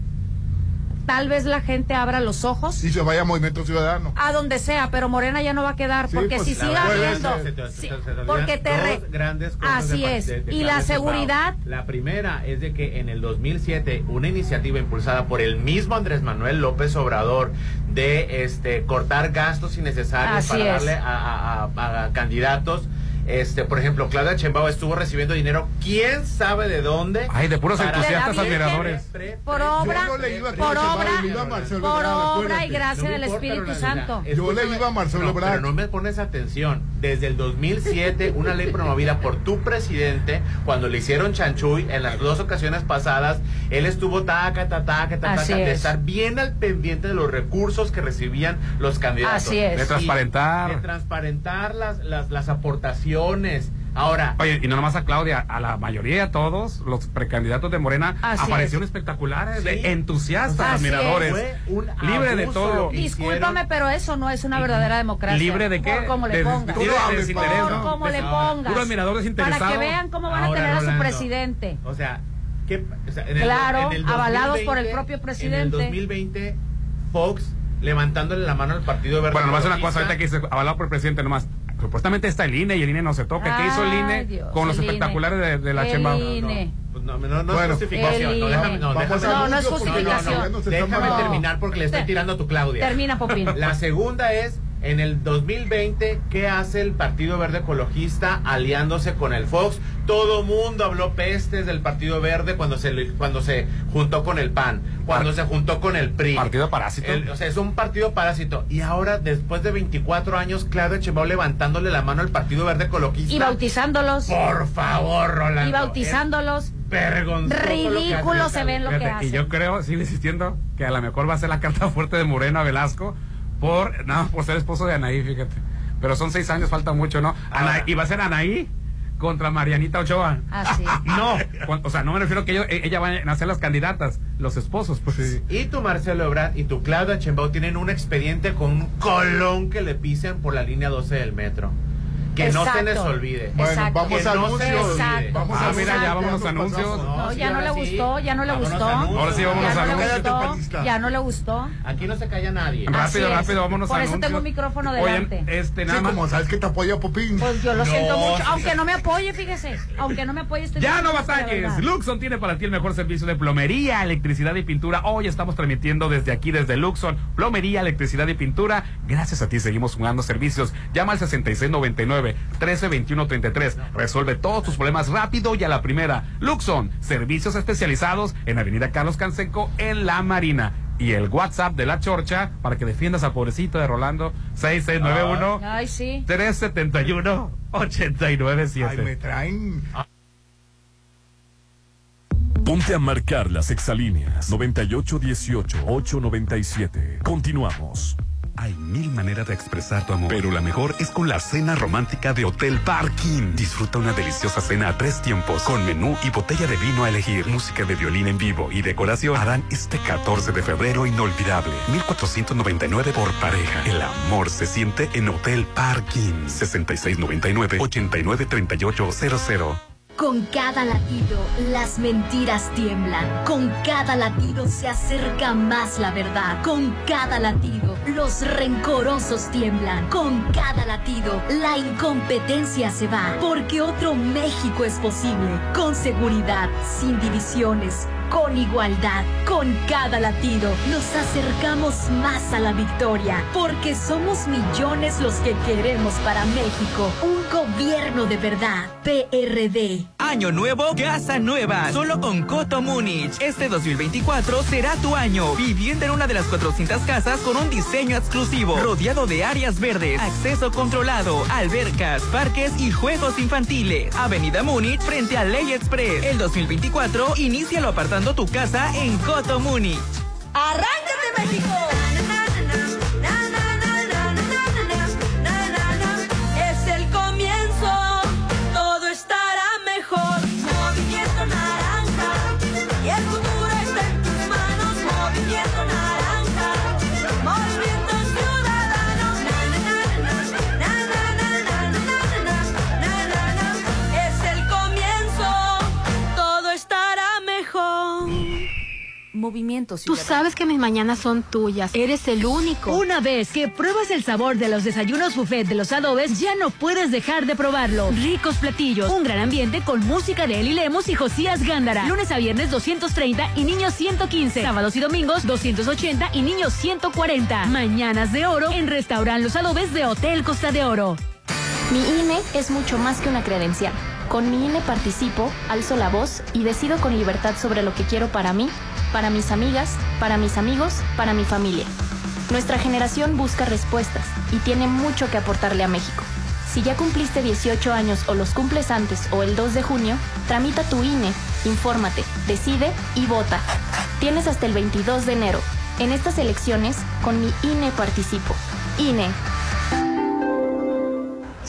Speaker 5: tal vez la gente abra los ojos
Speaker 3: Y se vaya a Movimiento Ciudadano.
Speaker 5: a donde sea, pero Morena ya no va a quedar
Speaker 3: Sí,
Speaker 5: porque
Speaker 3: pues,
Speaker 5: si
Speaker 3: es
Speaker 5: habiendo,
Speaker 6: te-
Speaker 5: sí,
Speaker 6: te- te
Speaker 5: porque te re-
Speaker 6: grandes cosas
Speaker 5: así
Speaker 6: de
Speaker 5: es
Speaker 6: de- de
Speaker 5: y la seguridad
Speaker 6: La primera es de que en el 2007 una iniciativa impulsada por el mismo Andrés Manuel López Obrador de este cortar gastos innecesarios
Speaker 5: Así
Speaker 6: para
Speaker 5: es.
Speaker 6: darle a, a- a- a candidatos. Este, por ejemplo, Claudia Chembao estuvo recibiendo dinero, quién sabe de dónde.
Speaker 4: Ay, de puros entusiastas admiradores.
Speaker 6: Pre-
Speaker 5: por obra,
Speaker 3: Yo no le iba a
Speaker 5: por obra,
Speaker 3: Sheinbaum, le iba a Marcelo
Speaker 5: por obra y gracia
Speaker 6: No
Speaker 5: del Espíritu Santo.
Speaker 3: Yo le iba a Marcelo
Speaker 6: No. Pero no me pones atención. Desde el 2007, una ley promovida por tu presidente, cuando le hicieron chanchuy en las dos ocasiones pasadas, él estuvo taca, taca, taca, taca,
Speaker 5: Así
Speaker 6: de
Speaker 5: es.
Speaker 6: estar bien al pendiente de los recursos que recibían los candidatos.
Speaker 5: Así es.
Speaker 4: De transparentar.
Speaker 6: De transparentar las, las, las aportaciones. Ahora,
Speaker 4: Oye, y no nomás a Claudia, a la mayoría, a todos los precandidatos de Morena
Speaker 5: Así
Speaker 4: aparecieron espectaculares,
Speaker 6: Sí.
Speaker 4: de entusiastas,
Speaker 5: Así
Speaker 4: admiradores.
Speaker 6: fue un
Speaker 4: Libre de todo.
Speaker 5: Discúlpame, pero eso no es una verdadera democracia.
Speaker 4: ¿Libre de qué?
Speaker 5: Por cómo le pongas.
Speaker 4: libre de desinterés,
Speaker 5: Por
Speaker 4: ¿no?
Speaker 5: cómo le pongas.
Speaker 4: puro admirador desinteresado.
Speaker 5: Para que vean cómo van a
Speaker 6: Ahora,
Speaker 5: tener a su
Speaker 6: Rolando,
Speaker 5: presidente.
Speaker 6: O sea, ¿qué, o sea, en el-
Speaker 5: Claro,
Speaker 6: en el
Speaker 5: avalados por el
Speaker 6: 2020,
Speaker 5: propio
Speaker 6: En el
Speaker 5: presidente.
Speaker 6: 2020, Fox levantándole la mano al Partido Verde.
Speaker 4: Bueno, nomás una cosa, ahorita que dice, avalado por el presidente, nomás. Supuestamente está el INE y el INE no se toca. ¿Qué hizo el INE
Speaker 5: Dios,
Speaker 4: con los espectaculares de, de la?
Speaker 5: INE.
Speaker 6: Pues no, no, no
Speaker 3: Bueno.
Speaker 6: es justificación. No, déjame, no, déjame,
Speaker 5: No, no es justificación.
Speaker 6: déjame terminar porque le estoy tirando a tu Claudia.
Speaker 5: Termina, Popín.
Speaker 6: La segunda es, en el 2020, ¿qué hace el Partido Verde Ecologista aliándose con el Fox? Todo mundo habló pestes del Partido Verde cuando se, le- cuando se juntó con el PAN, cuando
Speaker 4: Par-
Speaker 6: se juntó con el PRI.
Speaker 4: Partido parásito.
Speaker 6: El- o sea, es un partido parásito. Y ahora, después de 24 años, Claudia Sheinbaum levantándole la mano al Partido Verde Ecologista.
Speaker 5: Y bautizándolos.
Speaker 6: Por favor, Rolando.
Speaker 5: Y bautizándolos.
Speaker 6: Lo que
Speaker 5: Ridículo
Speaker 6: hace
Speaker 5: se ven lo que
Speaker 4: y yo creo, sigo insistiendo, que a lo mejor va a ser la carta fuerte de Moreno a Velasco por, nada, por ser esposo de Anaí, fíjate. Pero son seis años, falta mucho, ¿no? Anaí- y va a ser Anaí contra Marianita Ochoa.
Speaker 5: Así.
Speaker 4: No, cu- o sea, no me refiero que ellos, e- ella vayan a ser las candidatas, los esposos, pues.
Speaker 6: Y tu Marcelo Ebrard y tu Claudia Chembao tienen un expediente con un colón que le pisen por la línea 12 del metro. Que no se les olvide.
Speaker 3: Bueno,
Speaker 5: Exacto.
Speaker 3: vamos a anuncios. Vamos
Speaker 4: Ah,
Speaker 3: a
Speaker 4: mira, ya vámonos a anuncios.
Speaker 5: No, ya no le
Speaker 6: sí.
Speaker 5: gustó, ya no le gustó.
Speaker 4: Ahora sí, vámonos
Speaker 5: ya
Speaker 4: a
Speaker 5: no le
Speaker 4: anuncios.
Speaker 5: Ya no le gustó.
Speaker 6: Aquí no se calla nadie.
Speaker 5: Así
Speaker 4: Rápido,
Speaker 5: es.
Speaker 4: rápido, vámonos
Speaker 5: Por
Speaker 4: a
Speaker 5: eso
Speaker 4: anuncios.
Speaker 5: tengo un micrófono delante.
Speaker 4: este,
Speaker 3: Sí,
Speaker 4: nada más.
Speaker 3: como sabes que te apoya Popín.
Speaker 5: Pues yo lo
Speaker 6: No,
Speaker 5: siento mucho, aunque no me apoye, fíjese, aunque no me apoye este
Speaker 4: Ya no batalles. Luxon tiene para ti el mejor servicio de plomería, electricidad y pintura. Hoy estamos transmitiendo desde aquí, desde Luxon. Plomería, electricidad y pintura. Gracias a ti seguimos jugando servicios. Llama al 6699-132133. Resuelve todos tus problemas rápido y a la primera. Luxon, servicios especializados en Avenida Carlos Canseco en La Marina. Y el WhatsApp de la Chorcha para que defiendas al pobrecito de Rolando. 6691
Speaker 5: Ay, sí.
Speaker 4: 371
Speaker 3: Ay,
Speaker 4: 897.
Speaker 3: me traen.
Speaker 2: Ponte a marcar las exalíneas 9818-897. Continuamos.
Speaker 7: Hay mil maneras de expresar tu amor, pero la mejor es con la cena romántica de Hotel Parking. Disfruta una deliciosa cena a tres tiempos, con menú y botella de vino a elegir. Música de violín en vivo y decoración harán este 14 de febrero inolvidable. 1499 por pareja. El amor se siente en Hotel Parking. 6699-893800.
Speaker 8: Con cada latido, las mentiras tiemblan. Con cada latido se acerca más la verdad. Con cada latido, los rencorosos tiemblan. Con cada latido, la incompetencia se va. Porque otro México es posible. Con seguridad, sin divisiones. Con igualdad, con cada latido, nos acercamos más a la victoria, porque somos millones los que queremos para México un gobierno de verdad. PRD.
Speaker 9: Año nuevo, casa nueva. Solo con Coto Múnich. Este 2024 será tu año. Viviendo en una de las 400 casas con un diseño exclusivo. Rodeado de áreas verdes, acceso controlado, albercas, parques y juegos infantiles. Avenida Múnich frente a Ley Express. El 2024, inícialo apartando tu casa en Coto Múnich.
Speaker 8: ¡Arráncate, México!
Speaker 10: Movimiento
Speaker 11: Tú sabes que mis mañanas son tuyas. Eres el único.
Speaker 1: Una vez que pruebas el sabor de los desayunos buffet de los adobes, ya no puedes dejar de probarlo. Ricos platillos, un gran ambiente con música de Eli Lemos y Josías Gándara. Lunes a viernes 230 y niños 115. Sábados y domingos 280 y niños 140. Mañanas de oro en Restaurant Los Adobes de Hotel Costa de Oro.
Speaker 12: Mi INE es mucho más que una credencial. Con mi INE participo, alzo la voz y decido con libertad sobre lo que quiero para mí, para mis amigas, para mis amigos, para mi familia. Nuestra generación busca respuestas y tiene mucho que aportarle a México. Si ya cumpliste 18 años o los cumples antes o el 2 de junio, tramita tu INE, infórmate, decide y vota. Tienes hasta el 22 de enero. En estas elecciones, con mi INE participo. INE.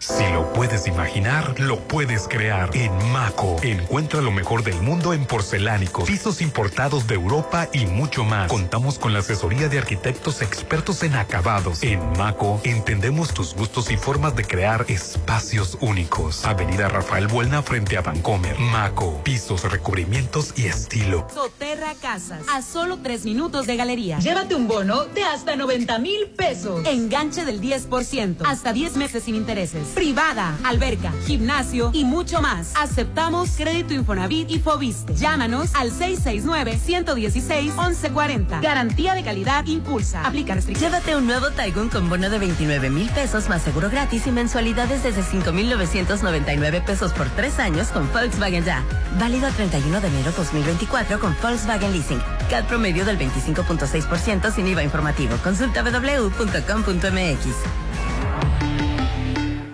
Speaker 7: Si lo puedes imaginar, lo puedes crear. En Maco, encuentra lo mejor del mundo en porcelánicos, pisos importados de Europa y mucho más. Contamos con la asesoría de arquitectos expertos en acabados. En Maco, entendemos tus gustos y formas de crear espacios únicos. Avenida Rafael Buelna frente a Vancomer. Maco, pisos, recubrimientos y estilo.
Speaker 13: Soterra Casas, a solo tres minutos de galería.
Speaker 1: Llévate un bono de hasta 90 mil pesos.
Speaker 13: Enganche del 10%, hasta 10 meses sin intereses. Privada, alberca, gimnasio y mucho más. Aceptamos crédito Infonavit y Fobiste. Llámanos al 669-116-1140. Garantía de calidad impulsa. Aplica restricciones.
Speaker 14: Llévate un nuevo Taigun con bono de 29 mil pesos más seguro gratis y mensualidades desde 5,999 pesos por tres años con Volkswagen Ya. Válido a 31 de enero 2024 con Volkswagen Leasing. CAD promedio del 25.6% sin IVA informativo. Consulta www.com.mx.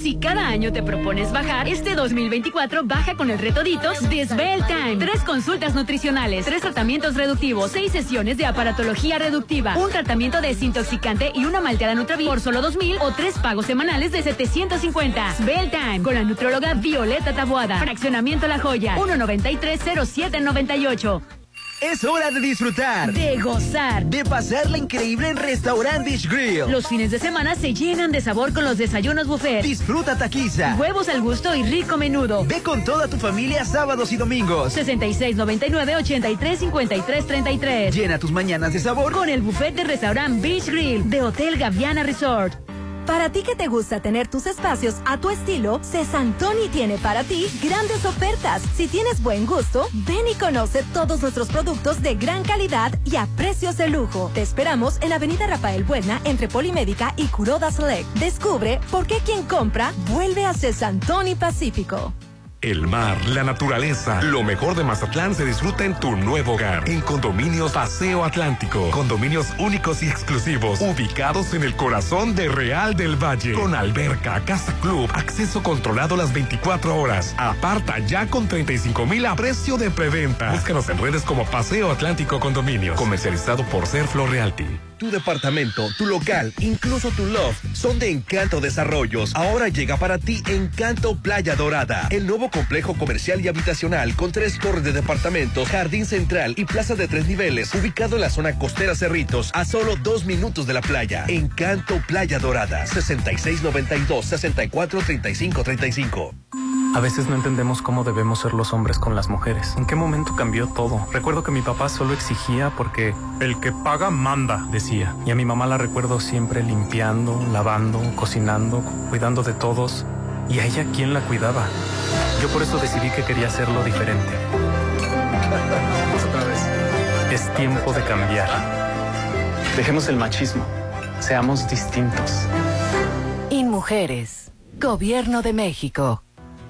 Speaker 1: Si cada año te propones bajar, este 2024 baja con el reto Ditos de Svelte Time. Tres consultas nutricionales, tres tratamientos reductivos, seis sesiones de aparatología reductiva, un tratamiento desintoxicante y una malteada Nutravit por solo 2000 o tres pagos semanales de 750. Svelte Time con la nutróloga Violeta Tabuada. Fraccionamiento La Joya, 1930798.
Speaker 15: Es hora de disfrutar,
Speaker 1: De gozar.
Speaker 15: de pasarla increíble en Restaurant Dish Grill.
Speaker 1: Los fines de semana se llenan de sabor con los desayunos buffet.
Speaker 15: Disfruta taquiza,
Speaker 1: Huevos al gusto y rico menudo.
Speaker 15: Ve con toda tu familia sábados y domingos.
Speaker 1: 6699-835333.
Speaker 15: Llena tus mañanas de sabor
Speaker 1: Con el buffet de restaurant Beach Grill de Hotel Gaviana Resort.
Speaker 16: Para ti que te gusta tener tus espacios a tu estilo, Cesantoni tiene para ti grandes ofertas. Si tienes buen gusto, ven y conoce todos nuestros productos de gran calidad y a precios de lujo. Te esperamos en Avenida Rafael Buena, entre Polimédica y Curoda Select. Descubre por qué quien compra vuelve a Cesantoni Pacífico.
Speaker 7: El mar, la naturaleza, lo mejor de Mazatlán se disfruta en tu nuevo hogar. En Condominios Paseo Atlántico. Condominios únicos y exclusivos, ubicados en el corazón de Real del Valle. Con alberca, casa club, acceso controlado las 24 horas. Aparta ya con 35 mil a precio de preventa. Búscanos en redes como Paseo Atlántico Condominios. Comercializado por Serflo Realty.
Speaker 17: Tu departamento, tu local, incluso tu loft son de Encanto Desarrollos. Ahora llega para ti Encanto Playa Dorada, el nuevo complejo comercial y habitacional con tres torres de departamentos, jardín central y plaza de tres niveles, ubicado en la zona costera Cerritos, a solo dos minutos de la playa. Encanto Playa Dorada, 6692-643535.
Speaker 18: A veces no entendemos cómo debemos ser los hombres con las mujeres. ¿En qué momento cambió todo? Recuerdo que mi papá solo exigía porque el que paga manda, decía. Y a mi mamá la recuerdo siempre limpiando, lavando, cocinando, cuidando de todos. ¿Y a ella quién la cuidaba? Yo por eso decidí que quería hacerlo diferente. Es tiempo de cambiar. Dejemos el machismo. Seamos distintos.
Speaker 16: InMujeres, Gobierno de México.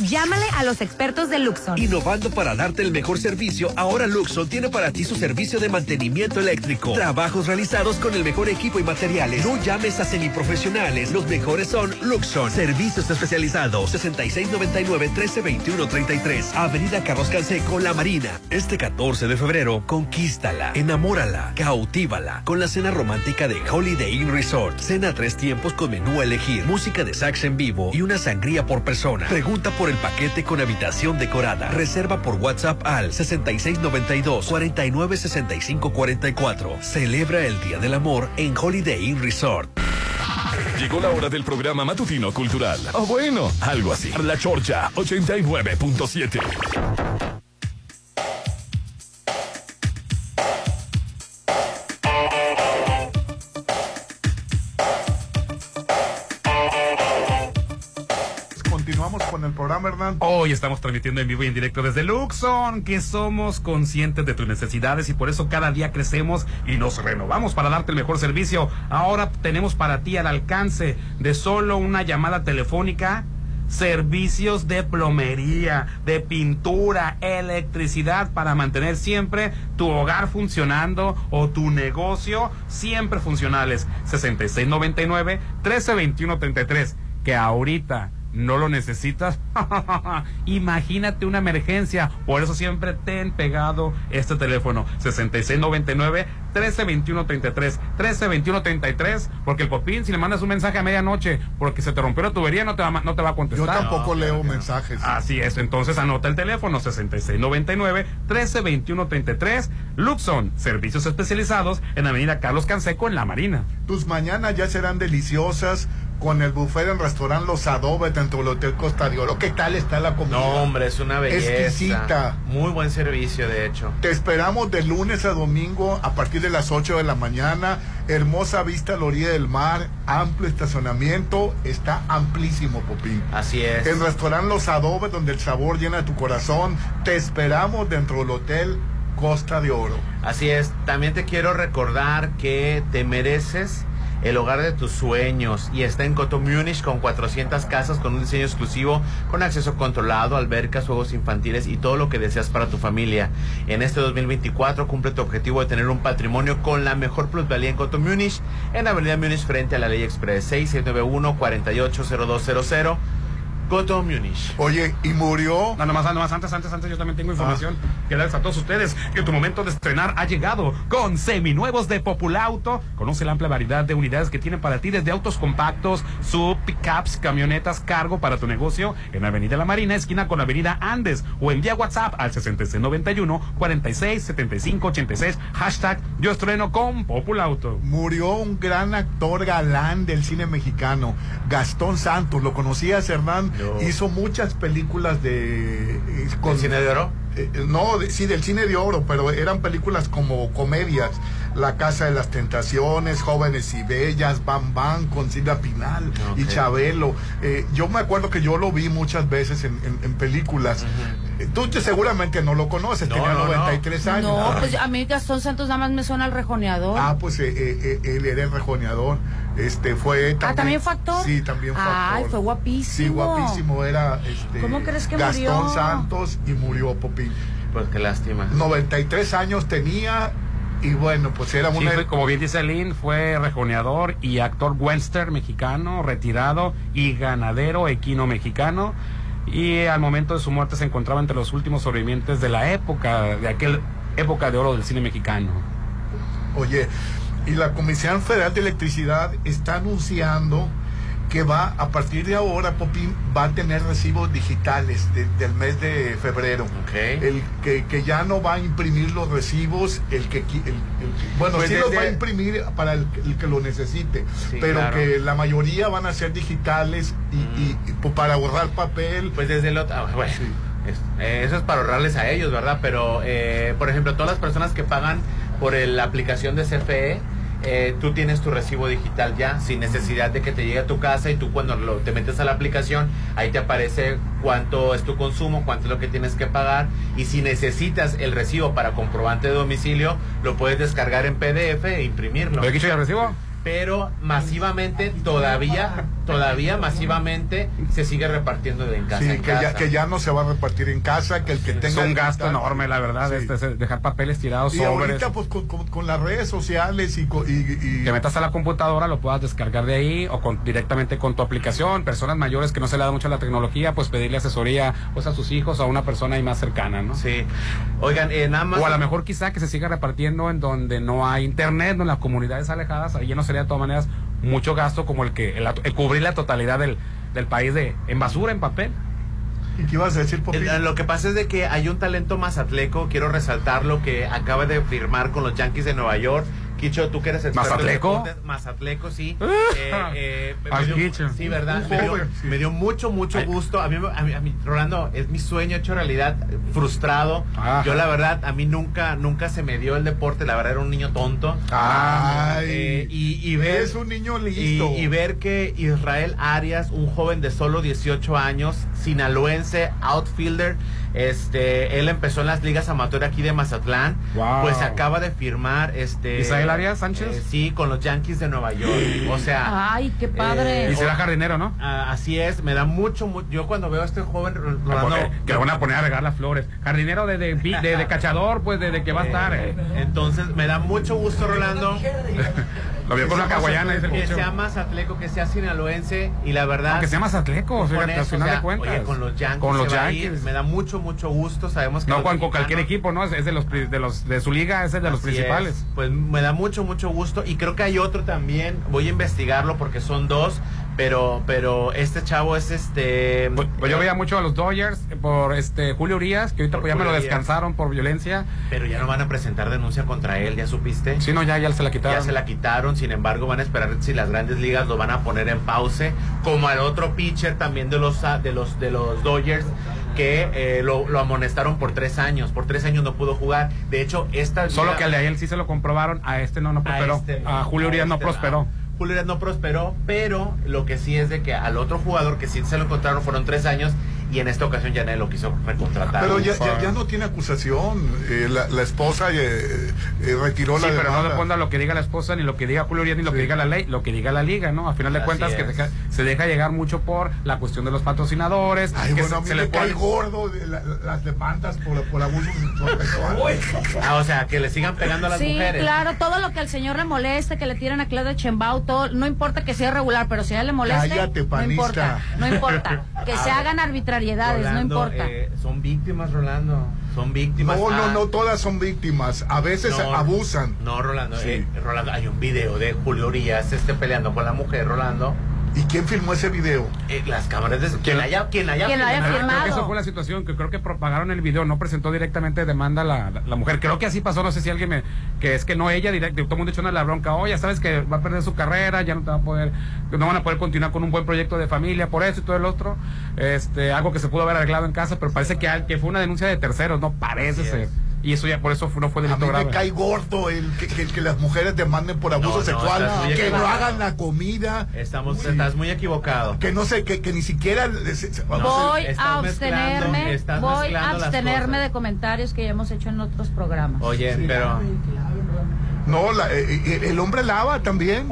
Speaker 5: Llámale a los expertos de Luxon.
Speaker 17: Innovando para darte el mejor servicio, ahora Luxon tiene para ti su servicio de mantenimiento eléctrico. Trabajos realizados con el mejor equipo y materiales. No llames a semiprofesionales, los mejores son Luxon. Servicios especializados 6699-1321-33. Avenida Carlos Canseco, La Marina. Este 14 de febrero, conquístala, enamórala, cautívala con la cena romántica de Holiday Inn Resort. Cena tres tiempos con menú a elegir, música de sax en vivo y una sangría por persona. Pregunta por el paquete con habitación decorada. Reserva por WhatsApp al 6692-496544. Celebra el Día del Amor en Holiday Inn Resort.
Speaker 2: Llegó la hora del programa matutino cultural. O bueno, algo así. La Chorcha 89.7.
Speaker 4: Hoy estamos transmitiendo en vivo y en directo desde Luxon, que somos conscientes de tus necesidades y por eso cada día crecemos y nos renovamos para darte el mejor servicio. Ahora tenemos para ti al alcance de solo una llamada telefónica servicios de plomería, de pintura, electricidad para mantener siempre tu hogar funcionando o tu negocio siempre funcionales. 6699 132133 que ahorita no lo necesitas, imagínate una emergencia. Por eso siempre ten pegado este teléfono 6699 132133 132133 porque el popín si le mandas un mensaje a medianoche porque se te rompió la tubería no te va, a- no te va a
Speaker 3: Yo
Speaker 4: contestar.
Speaker 3: tampoco leo mensajes.
Speaker 4: Así es, entonces anota el teléfono 6699 132133 Luxon, servicios especializados en Avenida Carlos Canseco en La Marina.
Speaker 3: Tus mañanas ya serán deliciosas con el buffet del restaurante Los Adobes dentro del Hotel Costa de Oro. ¿Qué tal está la comida?
Speaker 6: No, hombre, es una belleza.
Speaker 3: Exquisita.
Speaker 6: Muy buen servicio, de hecho.
Speaker 3: Te esperamos de lunes a domingo a partir de las 8 de la mañana. Hermosa vista a la orilla del mar, amplio estacionamiento, está amplísimo, Popín.
Speaker 6: Así es.
Speaker 3: El restaurante Los Adobes, donde el sabor llena tu corazón. Te esperamos dentro del Hotel Costa de Oro.
Speaker 6: Así es. También te quiero recordar que te mereces el hogar de tus sueños y está en Coto Munich con 400 casas con un diseño exclusivo, con acceso controlado, albercas, juegos infantiles y todo lo que deseas para tu familia. En este 2024 cumple tu objetivo de tener un patrimonio con la mejor plusvalía en Coto Munich, en Avenida Munich frente a la Ley Express 6691 480200 Coto Munich.
Speaker 3: Oye, y murió.
Speaker 4: No, nomás, nomás, antes, antes, antes, yo también tengo información que darles a todos ustedes que tu momento de estrenar ha llegado con seminuevos de Populauto. Conoce la amplia variedad de unidades que tienen para ti desde autos compactos, sub, pickups, camionetas, cargo para tu negocio en Avenida La Marina, esquina con Avenida Andes o envía WhatsApp al 6691 46 75 86 hashtag yo estreno con Populauto.
Speaker 3: Murió un gran actor galán del cine mexicano, Gastón Santos. ¿Lo conocías, Hernán? Hizo muchas películas de... eh,
Speaker 6: ¿Del cine de oro?
Speaker 3: Eh, no, de- sí, del cine de oro, pero eran películas como comedias. La Casa de las Tentaciones, Jóvenes y Bellas, Bam Bam, con Silvia Pinal y. Chabelo. Eh, yo me acuerdo que yo lo vi muchas veces en, en- en películas. Eh, Tú te- seguramente no lo conoces,
Speaker 6: No,
Speaker 3: tenía
Speaker 6: no, no.
Speaker 3: 93 años.
Speaker 5: No, pues a mí Gastón Santos nada más me suena al rejoneador.
Speaker 3: Ah, pues eh, eh, eh, él era el rejoneador. Este fue también.
Speaker 5: Ah, ¿también fue actor?
Speaker 3: Sí, también fue
Speaker 5: Ay,
Speaker 3: actor.
Speaker 5: fue guapísimo.
Speaker 3: Sí, guapísimo. Era este,
Speaker 5: ¿Cómo crees que
Speaker 3: Gastón
Speaker 5: murió?
Speaker 3: Santos y murió Popín.
Speaker 6: Pues qué lástima.
Speaker 3: 93 años tenía y bueno, pues era
Speaker 4: Sí,
Speaker 3: una.
Speaker 4: fue, como bien dice Lynn, fue rejoneador y actor western mexicano, retirado y ganadero equino mexicano. Y al momento de su muerte se encontraba entre los últimos sobrevivientes de la época, de aquel época de oro del cine mexicano.
Speaker 3: Oye, y la Comisión Federal de Electricidad está anunciando que va, a partir de ahora, Popín, va a tener recibos digitales de- del mes de febrero. El que, que ya no va a imprimir los recibos, el que... el- el- bueno,
Speaker 6: Pues
Speaker 3: sí los va a imprimir para el, el que lo necesite,
Speaker 6: Sí,
Speaker 3: pero
Speaker 6: claro.
Speaker 3: que la mayoría van a ser digitales y, y- y, pues, para ahorrar papel.
Speaker 6: Pues desde el otro. ah, bueno, es- eh, eso es para ahorrarles a ellos, ¿verdad? Pero, eh, por ejemplo, todas las personas que pagan por el- la aplicación de CFE, eh, tú tienes tu recibo digital ya, sin necesidad de que te llegue a tu casa y tú cuando lo- te metes a la aplicación, ahí te aparece cuánto es tu consumo, cuánto es lo que tienes que pagar y si necesitas el recibo para comprobante de domicilio, lo puedes descargar en PDF e imprimirlo.
Speaker 4: ¿Pero aquí ya recibo?
Speaker 6: Pero masivamente, todavía, todavía masivamente se sigue repartiendo de en casa.
Speaker 3: Sí,
Speaker 6: en
Speaker 3: que ya, que ya no se va a repartir en casa, que el que
Speaker 4: Es
Speaker 3: tenga...
Speaker 4: un gasto enorme, la verdad,
Speaker 3: Sí.
Speaker 4: este, es dejar papeles tirados
Speaker 3: Y
Speaker 4: sobres.
Speaker 3: ahorita, pues, con, con- con las redes sociales y... co- y- y-
Speaker 4: que metas a la computadora, lo puedas descargar de ahí o con- directamente con tu aplicación. Personas mayores que no se le da mucho la tecnología, pues pedirle asesoría pues a sus hijos o a una persona ahí más cercana, ¿no?
Speaker 6: Sí. Oigan, eh, nada más.
Speaker 4: O a lo mejor quizá que se siga repartiendo en donde no hay internet, en las comunidades alejadas, ahí ya no sería de todas maneras mucho gasto como el que el, el cubrir la totalidad del, del país de en basura, en papel.
Speaker 3: ¿Y qué ibas a decir, Popín?
Speaker 6: Eh, Lo que pasa es de que hay un talento mazatleco, quiero resaltar lo que acaba de firmar con los Yankees de Nueva York. Quicho, tú que eres experto en
Speaker 4: ¿Mazatleco?
Speaker 6: deportes, Mazatleco, sí.
Speaker 4: Ah.
Speaker 6: Eh, eh, me dio- sí, ¿verdad? Me dio, me dio mucho, mucho gusto. A mí, a mí, a mí, Rolando, es mi sueño hecho realidad, frustrado.
Speaker 4: Ajá.
Speaker 6: Yo, la verdad, a mí nunca, nunca se me dio el deporte. La verdad, era un niño tonto.
Speaker 3: Ay,
Speaker 6: Eh, y, y ver
Speaker 3: es un niño
Speaker 6: y,
Speaker 3: listo.
Speaker 6: y ver que Israel Arias, un joven de solo 18 años, sinaloense, outfielder, este, él empezó en las ligas amateur aquí de Mazatlán,
Speaker 4: Wow.
Speaker 6: pues acaba de firmar, este,
Speaker 4: ¿Israel Arias Sánchez?
Speaker 6: eh, sí, con los Yankees de Nueva York, o sea,
Speaker 5: Ay, qué padre.
Speaker 6: Eh,
Speaker 4: Y será jardinero, ¿no?
Speaker 6: ah, así es, me da mucho, mu- yo cuando veo a este joven, Rolando,
Speaker 4: Eh, que lo van a poner a regar las flores. Jardinero de, de, de- de cachador, pues desde que va a estar. eh.
Speaker 6: entonces me da mucho gusto, Rolando,
Speaker 4: Lo vio con una caguayana,
Speaker 6: que
Speaker 4: Quicho.
Speaker 6: sea mazatleco, que sea sinaloense, y la verdad,
Speaker 4: Aunque sea Mazatleco,
Speaker 6: Con
Speaker 4: fíjate, al final
Speaker 6: o sea,
Speaker 4: de cuentas.
Speaker 6: oye, con los Yankees,
Speaker 4: Con los Yankees.
Speaker 6: me da mucho, mucho gusto. Sabemos que
Speaker 4: No, con, cualquier equipo, ¿no? Es, de los de los de su liga, es de los principales.
Speaker 6: es. Pues me da mucho, mucho gusto. Y creo que hay otro también. Voy a investigarlo porque son dos. Pero, pero este chavo es este.
Speaker 4: Pues, pues yo veía mucho a los Dodgers por este Julio Urias, que ahorita pues ya me lo
Speaker 6: Urias.
Speaker 4: descansaron por violencia.
Speaker 6: Pero ya no van a presentar denuncia contra él, ¿ya supiste?
Speaker 4: Sí, no, ya, ya se la quitaron.
Speaker 6: Ya se la quitaron, sin embargo van a esperar si las grandes ligas lo van a poner en pause, como al otro pitcher también de los de los de los Dodgers que eh, lo, lo amonestaron por tres años, por tres años no pudo jugar. De hecho, esta
Speaker 4: Solo
Speaker 6: liga-
Speaker 4: que al de él sí se lo comprobaron, a este no, no prosperó.
Speaker 6: este
Speaker 4: a Julio Urias no
Speaker 6: este
Speaker 4: prosperó.
Speaker 6: Julio no prosperó, pero lo que sí es de que al otro jugador que sí se lo encontraron fueron tres años y en esta ocasión ya nadie lo quiso recontratar.
Speaker 3: Pero ya, ya, ya no tiene acusación. Eh, la, la esposa eh, eh, retiró
Speaker 4: Sí,
Speaker 3: la
Speaker 4: pero no
Speaker 3: demanda.
Speaker 4: depende lo que diga la esposa, ni lo que diga Julio Urias, ni lo que diga la ley, lo que diga la liga, ¿no? A final de
Speaker 6: Así
Speaker 4: cuentas, que deja- se deja llegar mucho por la cuestión de los patrocinadores.
Speaker 3: Ay,
Speaker 4: que
Speaker 3: bueno, a
Speaker 4: se,
Speaker 3: mí
Speaker 4: se
Speaker 3: me
Speaker 4: le
Speaker 3: cae
Speaker 4: pone-
Speaker 3: gordo de la- las demandas por, por abuso sexual.
Speaker 6: Ah, o sea, que le sigan pegando a las
Speaker 5: Sí,
Speaker 6: mujeres.
Speaker 5: claro, todo lo que al señor le moleste, que le tiren a Claudia Chembao, todo, no importa que sea irregular, pero si a él le moleste,
Speaker 3: Cállate,
Speaker 5: no
Speaker 3: panista.
Speaker 5: importa, no importa, que se hagan arbitrariedades, no
Speaker 6: Rolando,
Speaker 5: importa.
Speaker 6: eh, son víctimas, Rolando. Son víctimas.
Speaker 3: No, no,
Speaker 6: Ah,
Speaker 3: no, todas son víctimas. A veces
Speaker 6: No,
Speaker 3: abusan.
Speaker 6: No, Rolando,
Speaker 3: Sí.
Speaker 6: eh, Rolando, hay un video de Julio Urias este, peleando con la mujer, Rolando.
Speaker 3: ¿Y quién filmó ese video?
Speaker 6: Eh, las cámaras de quien haya, quien haya,
Speaker 5: Quien lo haya
Speaker 6: filmado.
Speaker 5: firmado.
Speaker 4: Creo que eso fue la situación, que creo que propagaron el video, no presentó directamente demanda la, la, la mujer. Creo que así pasó, no sé si alguien me... Que es que no ella, directo, todo el mundo echó la bronca, oye, sabes que va a perder su carrera, ya no te va a poder, no van a poder continuar con un buen proyecto de familia, por eso y todo el otro. Este, algo que se pudo haber arreglado en casa, pero parece que, al- que fue una denuncia de terceros, no parece ser. Y eso ya, por eso fue- no fue
Speaker 3: A
Speaker 4: delito
Speaker 3: mí me
Speaker 4: grave.
Speaker 3: cae gordo el que, que- que las mujeres demanden por abuso
Speaker 6: No, no,
Speaker 3: sexual, que no hagan la comida,
Speaker 6: Estamos, estás muy equivocado.
Speaker 3: que no sé, que, que ni siquiera... se- se-
Speaker 6: No,
Speaker 5: voy a abstenerme, voy a abstenerme de comentarios que ya hemos hecho en otros programas.
Speaker 6: Oye, pero
Speaker 3: No, la- eh, eh, el hombre lava también.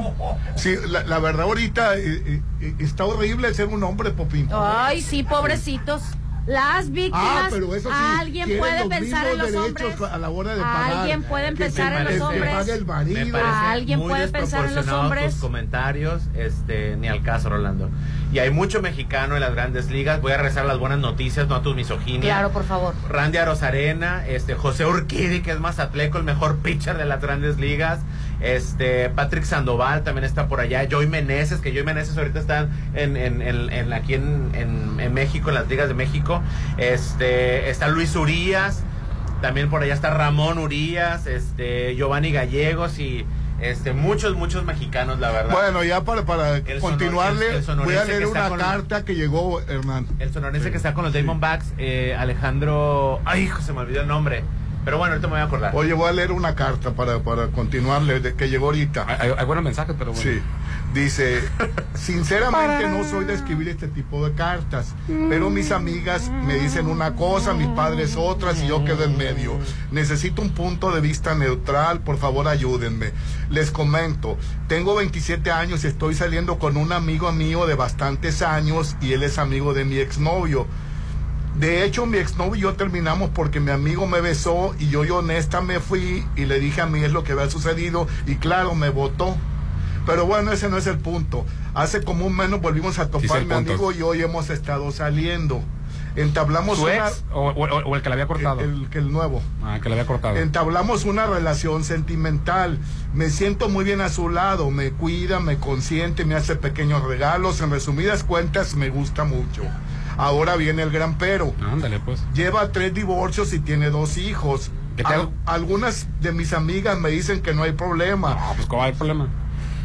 Speaker 3: Sí, la, la verdad ahorita eh, eh, está horrible ser un hombre, Popín.
Speaker 5: Ay, sí, pobrecitos. Las víctimas,
Speaker 3: Ah, pero eso sí,
Speaker 5: alguien puede pensar en los hombres.
Speaker 3: a la hora de pagar.
Speaker 5: Alguien puede pensar en los hombres.
Speaker 3: el
Speaker 6: parece
Speaker 5: Alguien puede pensar en los hombres.
Speaker 6: tus comentarios, este, ni al caso, Rolando. Y hay mucho mexicano en las grandes ligas. Voy a rezar las buenas noticias, no a tus misoginias.
Speaker 5: Claro, por favor.
Speaker 6: Randy Arozarena, este, José Urquidi, que es mazatleco, el mejor pitcher de las grandes ligas. Este, Patrick Sandoval también está por allá. Joey Meneses, que Joey Meneses ahorita está en, en- en- en- aquí en, México, en las ligas de México. Este, está Luis Urías. También por allá está Ramón Urías, este, Giovanni Gallegos y este, muchos, muchos mexicanos, la verdad.
Speaker 3: Bueno, ya para, para
Speaker 6: El
Speaker 3: continuarle,
Speaker 6: el- el sonorense
Speaker 3: voy a leer una carta que llegó, Hernán.
Speaker 6: El sonorense que está con los Diamondbacks, eh, Alejandro. Ay, hijo, se me olvidó el nombre. Pero bueno, ahorita me voy a acordar.
Speaker 3: Oye, voy a leer una carta para, para continuarle, de, que llegó ahorita.
Speaker 4: Hay, hay buenos mensajes, pero bueno.
Speaker 3: Sí. Dice, sinceramente no soy de escribir este tipo de cartas, pero mis amigas me dicen una cosa, mis padres otras y yo quedo en medio. Necesito un punto de vista neutral, por favor ayúdenme. Les comento, tengo 27 años y estoy saliendo con un amigo mío de bastantes años y él es amigo de mi exnovio. De hecho, mi exnovio y yo terminamos porque mi amigo me besó y yo, y honesta me fui y le dije a mí es lo que había sucedido y claro, me votó. Pero bueno, ese no es el punto. Hace como un mes nos volvimos a topar mi amigo y hoy hemos estado saliendo. Entablamos
Speaker 4: ¿Su
Speaker 3: una...
Speaker 4: ex o, o- o el que le había cortado?
Speaker 3: El, el- el nuevo.
Speaker 4: Ah, que le había cortado.
Speaker 3: Entablamos una relación sentimental. Me siento muy bien a su lado. Me cuida, me consiente, me hace pequeños regalos. En resumidas cuentas, me gusta mucho. Ahora viene el gran pero.
Speaker 4: Ándale, pues.
Speaker 3: Lleva tres divorcios y tiene dos hijos.
Speaker 4: ¿Qué?
Speaker 3: Al- algunas de mis amigas me dicen que no hay problema.
Speaker 4: No, pues ¿cuál es el problema?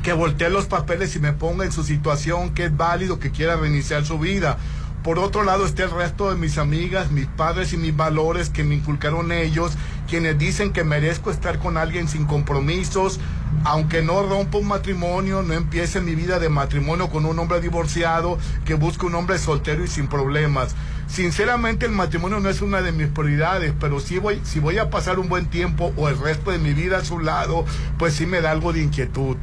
Speaker 3: Que voltee los papeles y me ponga en su situación, que es válido, que quiera reiniciar su vida. Por otro lado está el resto de mis amigas, mis padres y mis valores que me inculcaron ellos, quienes dicen que merezco estar con alguien sin compromisos, aunque no rompa un matrimonio, no empiece mi vida de matrimonio con un hombre divorciado, que busque un hombre soltero y sin problemas. Sinceramente el matrimonio no es una de mis prioridades, pero si voy, si voy a pasar un buen tiempo o el resto de mi vida a su lado, pues sí me da algo de inquietud.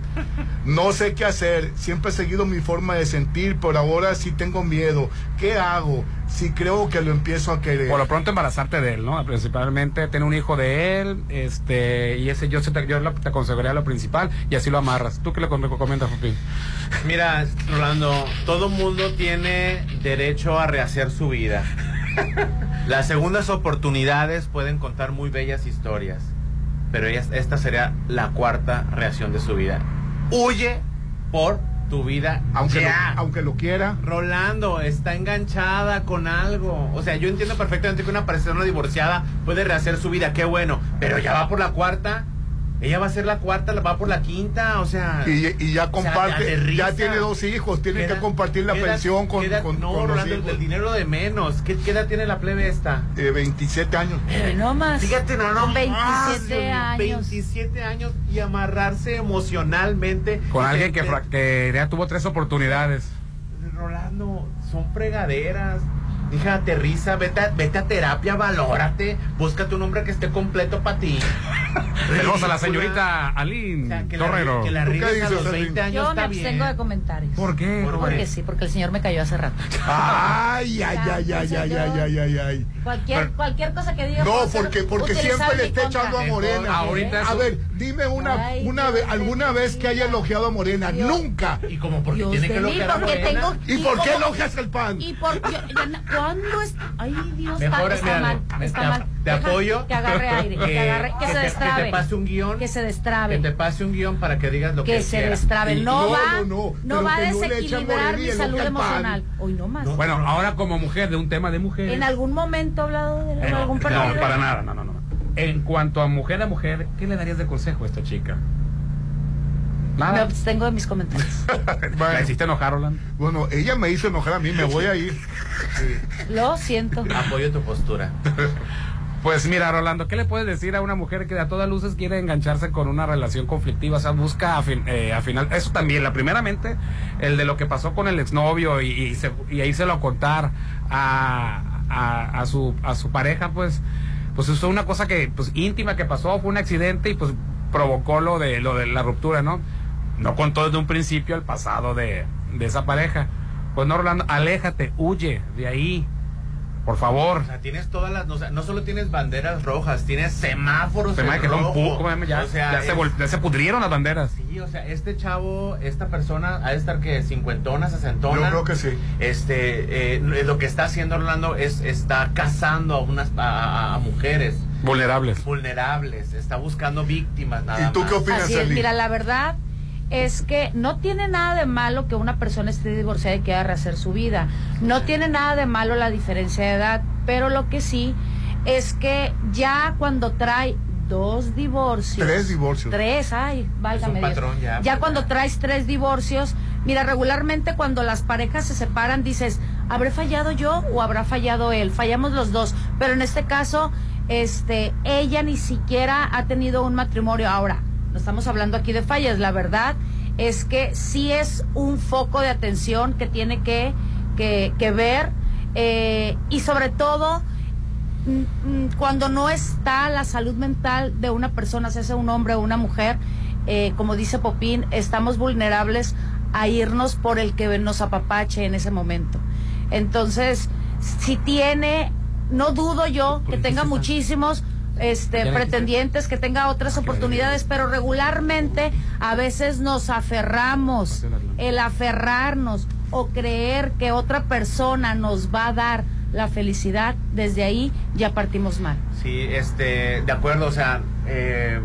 Speaker 3: No sé qué hacer, siempre he seguido mi forma de sentir, pero ahora sí tengo miedo. ¿Qué hago? Si creo que lo empiezo a querer.
Speaker 4: Por lo pronto embarazarte de él, ¿no? Principalmente tener un hijo de él, este, y ese yo, se te, yo te aconsejaría lo principal y así lo amarras. ¿Tú qué le recomiendas, Popín?
Speaker 6: Mira, Rolando, todo mundo tiene derecho a rehacer su vida. Las segundas oportunidades pueden contar muy bellas historias, pero esta sería la cuarta reacción de su vida. Huye por tu vida
Speaker 3: Aunque lo, aunque lo quiera.
Speaker 6: Rolando está enganchada con algo. O sea, yo entiendo perfectamente que una persona divorciada puede rehacer su vida, qué bueno. Pero ya va por la cuarta. Ella va a ser la cuarta, va por la quinta, o sea.
Speaker 3: Y, y ya
Speaker 6: o sea,
Speaker 3: comparte,
Speaker 6: aterriza.
Speaker 3: ya tiene dos hijos, tiene
Speaker 6: ¿Qué
Speaker 3: que compartir la pensión con,
Speaker 6: qué edad-
Speaker 3: con,
Speaker 6: No,
Speaker 3: con los
Speaker 6: Rolando,
Speaker 3: hijos.
Speaker 6: el dinero de menos. ¿Qué, qué edad tiene la plebe esta?
Speaker 3: Eh, 27 años.
Speaker 5: No más.
Speaker 6: Fíjate, no, no
Speaker 5: Con
Speaker 6: más,
Speaker 5: 27
Speaker 6: Dios mío,
Speaker 5: años.
Speaker 6: 27 años y amarrarse emocionalmente.
Speaker 4: Con alguien que, fra- que ya tuvo tres oportunidades.
Speaker 6: Rolando, son fregaderas. Hija, aterriza, vete a, vete a terapia, valórate, búscate un hombre que esté completo para ti.
Speaker 4: Tenemos a la señorita Aline
Speaker 6: que la-
Speaker 4: Torrero.
Speaker 6: que la
Speaker 3: ¿Tú qué
Speaker 6: riegues a los 20 años
Speaker 5: Yo me abstengo
Speaker 6: bien.
Speaker 5: de comentarios.
Speaker 4: ¿Por qué?
Speaker 6: ¿Por
Speaker 5: Porque
Speaker 6: qué?
Speaker 5: sí, porque el señor me cayó hace rato.
Speaker 3: Ay, ay,
Speaker 5: Ya,
Speaker 3: ay, ay, ay, ay, ay, ay, ay.
Speaker 5: Cualquier, cualquier cosa que diga.
Speaker 3: No, porque, porque siempre le está echando a Morena.
Speaker 4: Ahorita
Speaker 3: a ver, dime una,
Speaker 5: Ay,
Speaker 3: una vez, alguna vez que haya elogiado a Morena.
Speaker 5: Dios.
Speaker 3: Nunca.
Speaker 6: Y como porque
Speaker 5: Dios
Speaker 6: tiene que a
Speaker 5: porque
Speaker 6: Morena.
Speaker 5: tengo-
Speaker 3: ¿Y por qué elogias el pan?
Speaker 5: Y por yo- yo no- ¿Cuándo es? Ay, Dios,
Speaker 6: Mejor,
Speaker 5: está, está mal,
Speaker 6: te-
Speaker 5: está
Speaker 6: te-
Speaker 5: mal.
Speaker 6: te
Speaker 5: Deja
Speaker 6: apoyo.
Speaker 5: Que agarre aire, que,
Speaker 6: Que-
Speaker 5: agarre, que,
Speaker 6: que
Speaker 5: se
Speaker 6: te- que
Speaker 5: destrabe.
Speaker 6: te pase un guion.
Speaker 5: Que se
Speaker 6: Que
Speaker 5: destrabe.
Speaker 6: te pase un guion para que digas lo que
Speaker 5: que se
Speaker 6: quiera.
Speaker 5: destrabe. No,
Speaker 3: no,
Speaker 5: va,
Speaker 3: no, no,
Speaker 5: va a
Speaker 3: que
Speaker 5: desequilibrar mi salud emocional. Hoy no más.
Speaker 4: Bueno, ahora como mujer, de un tema de mujeres.
Speaker 5: ¿En algún momento ha hablado de
Speaker 4: Eh,
Speaker 5: algún
Speaker 4: no, para nada, no, no, no. En cuanto a mujer a mujer, ¿qué le darías de consejo a esta chica?
Speaker 5: Me
Speaker 4: Nada.
Speaker 5: abstengo de mis comentarios.
Speaker 4: ¿La hiciste enojar, Roland?
Speaker 3: Bueno, ella me hizo enojar a mí, me voy a ir.
Speaker 5: Lo siento.
Speaker 6: Apoyo tu postura.
Speaker 4: Pues mira, Rolando, ¿qué le puedes decir a una mujer que a todas luces quiere engancharse con una relación conflictiva? O sea, busca afin- eh, al final, eso también, la primeramente, el de lo que pasó con el exnovio y, y, se, y ahí se lo contar a, a, a su, a su pareja, pues, pues eso fue una cosa que, pues, íntima que pasó, fue un accidente y pues provocó lo de, lo de la ruptura, ¿no? No contó desde un principio el pasado de, de esa pareja. Pues no, Rolando, aléjate, huye de ahí, por favor.
Speaker 6: O sea, tienes todas las. O sea, no solo tienes banderas rojas, tienes semáforos
Speaker 4: Se me
Speaker 6: en
Speaker 4: que son
Speaker 6: rojo.
Speaker 4: pu- ¿cómo se llama? ya,
Speaker 6: O sea,
Speaker 4: ya se
Speaker 6: es-
Speaker 4: vol- ya se pudrieron las banderas.
Speaker 6: Sí, o sea, este chavo, esta persona, ha de estar que cincuentona, sesentona.
Speaker 3: Yo creo que sí.
Speaker 6: Este, eh, lo que está haciendo Orlando es está cazando a unas a, a- a mujeres
Speaker 4: Vulnerables.
Speaker 6: vulnerables, está buscando víctimas nada
Speaker 3: ¿Y tú
Speaker 6: más.
Speaker 3: qué opinas,
Speaker 5: Así es, mira, la verdad es que no tiene nada de malo que una persona esté divorciada y quiera rehacer su vida. No tiene nada de malo la diferencia de edad, pero lo que sí es que ya cuando trae dos divorcios.
Speaker 3: Tres divorcios.
Speaker 5: Tres, ay, válgame
Speaker 6: Es un
Speaker 5: Dios.
Speaker 6: patrón ya,
Speaker 5: Ya
Speaker 6: pues,
Speaker 5: cuando traes tres divorcios, mira, regularmente cuando las parejas se separan dices, ¿habré fallado yo o habrá fallado él? Fallamos los dos, pero en este caso, este, ella ni siquiera ha tenido un matrimonio ahora. No estamos hablando aquí de fallas, la verdad es que sí es un foco de atención que tiene que, que, que ver eh, y sobre todo mm, mm, cuando no está la salud mental de una persona, sea sea un hombre o una mujer, eh, como dice Popín, estamos vulnerables a irnos por el que nos apapache en ese momento. Entonces, si tiene, no dudo yo que tenga muchísimos este, pretendientes, que tenga otras oportunidades, pero regularmente a veces nos aferramos, el aferrarnos o creer que otra persona nos va a dar la felicidad, desde ahí ya partimos mal.
Speaker 6: Sí, este, de acuerdo, o sea, eh,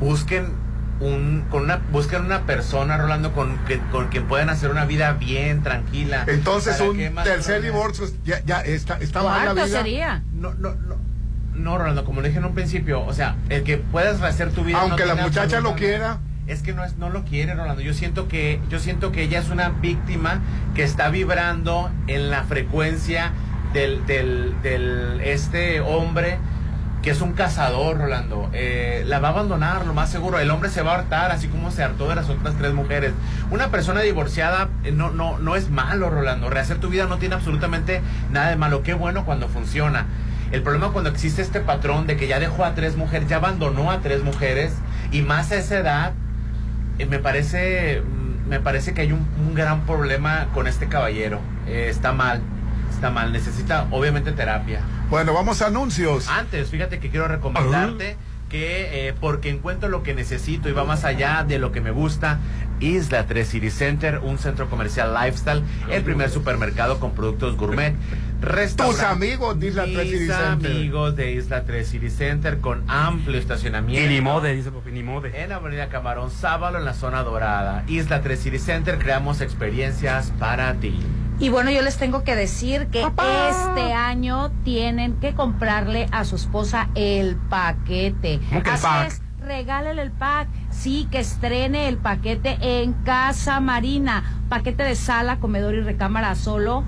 Speaker 6: busquen un, con una, busquen una persona, Rolando, con, que, con quien puedan hacer una vida bien, tranquila.
Speaker 3: Entonces
Speaker 6: ¿Para
Speaker 3: un tercer divorcio ya, ya está, está mal la
Speaker 5: ¿Cuánto
Speaker 3: vida.
Speaker 5: sería?
Speaker 6: No, no, no. No, Rolando, como le dije en un principio, o sea, el que puedas rehacer tu vida.
Speaker 3: Aunque
Speaker 6: no
Speaker 3: la muchacha lo quiera.
Speaker 6: Es que no es, no lo quiere, Rolando. Yo siento que, yo siento que ella es una víctima que está vibrando en la frecuencia del, del, del este hombre que es un cazador, Rolando. Eh, la va a abandonar, lo más seguro. El hombre se va a hartar, así como se hartó de las otras tres mujeres. Una persona divorciada eh, no, no, no es malo, Rolando. Rehacer tu vida no tiene absolutamente nada de malo. Qué bueno cuando funciona. El problema cuando existe este patrón de que ya dejó a tres mujeres, ya abandonó a tres mujeres, y más a esa edad, eh, me parece mm, me parece que hay un, un gran problema con este caballero. Eh, está mal, está mal. Necesita obviamente terapia.
Speaker 3: Bueno, vamos a anuncios.
Speaker 6: Antes, fíjate que quiero recomendarte que eh, porque encuentro lo que necesito y va más allá de lo que me gusta. Isla 3 City Center, un centro comercial lifestyle, el primer supermercado con productos gourmet.
Speaker 3: Tus amigos de Isla 3 City
Speaker 6: Mis
Speaker 3: Center.
Speaker 6: amigos de Isla 3 City Center con amplio estacionamiento.
Speaker 4: Y ni mode, dice Popi, ni mode.
Speaker 6: En Avenida Camarón Sábalo, en la zona dorada. Isla 3 City Center, creamos experiencias para ti.
Speaker 5: Y bueno, yo les tengo que decir que este año tienen que comprarle a su esposa el paquete.
Speaker 4: ¿Cómo que el
Speaker 5: Así
Speaker 4: pack?
Speaker 5: es, regálele el pack. Sí, que estrene el paquete en Casa Marina. Paquete de sala, comedor y recámara solo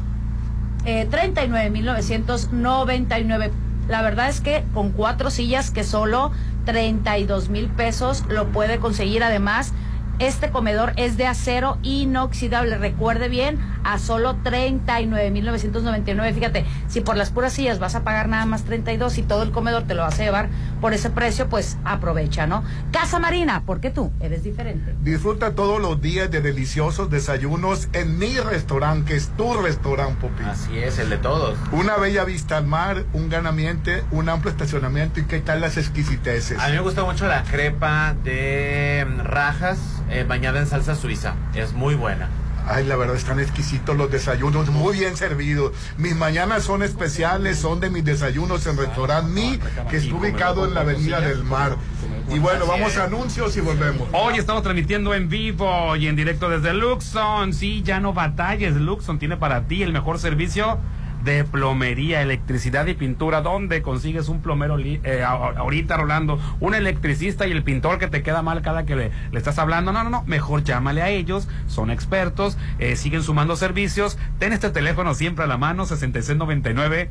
Speaker 5: eh, 39,999. La verdad es que con cuatro sillas que solo 32 mil pesos lo puede conseguir. Además, este comedor es de acero inoxidable. Recuerde bien, a solo 39,999. Fíjate, si por las puras sillas vas a pagar nada más 32 y todo el comedor te lo vas a llevar por ese precio, pues aprovecha, ¿no? Casa Marina, porque tú eres diferente.
Speaker 3: Disfruta todos los días de deliciosos desayunos en mi restaurante, que es tu restaurante, Popi.
Speaker 6: Así es, el de todos.
Speaker 3: Una bella vista al mar, un gran ambiente, un amplio estacionamiento y qué tal las exquisiteces.
Speaker 6: A mí me gusta mucho la crepa de mm, rajas eh, bañada en salsa suiza. Es muy buena.
Speaker 3: Ay, la verdad están exquisitos los desayunos, muy bien servidos. Mis mañanas son especiales, son de mis desayunos en restaurante Mi, que está ubicado en la Avenida del Mar. Y bueno, vamos a anuncios y volvemos.
Speaker 4: Hoy estamos transmitiendo en vivo y en directo desde Luxon. Sí, ya no batalles. Luxon tiene para ti el mejor servicio de plomería, electricidad y pintura. ¿Dónde consigues un plomero eh, ahorita, Rolando? Un electricista y el pintor que te queda mal cada que le, le estás hablando. No, no, no. Mejor llámale a ellos. Son expertos. eh, siguen sumando servicios. Ten este teléfono siempre a la mano. 6699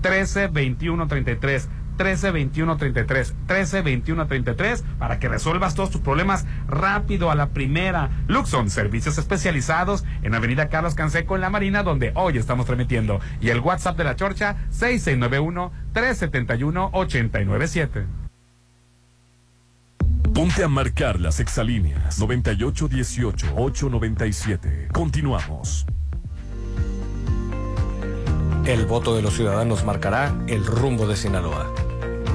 Speaker 4: 13 21 33 13 21 33 13 21 33 para que resuelvas todos tus problemas rápido a la primera. Luxon, servicios especializados en Avenida Carlos Canseco en La Marina, donde hoy estamos transmitiendo. Y el WhatsApp de la Chorcha, 6691 371 897.
Speaker 2: Ponte a marcar las exalíneas 9818-897. Continuamos.
Speaker 19: El voto de los ciudadanos marcará el rumbo de Sinaloa.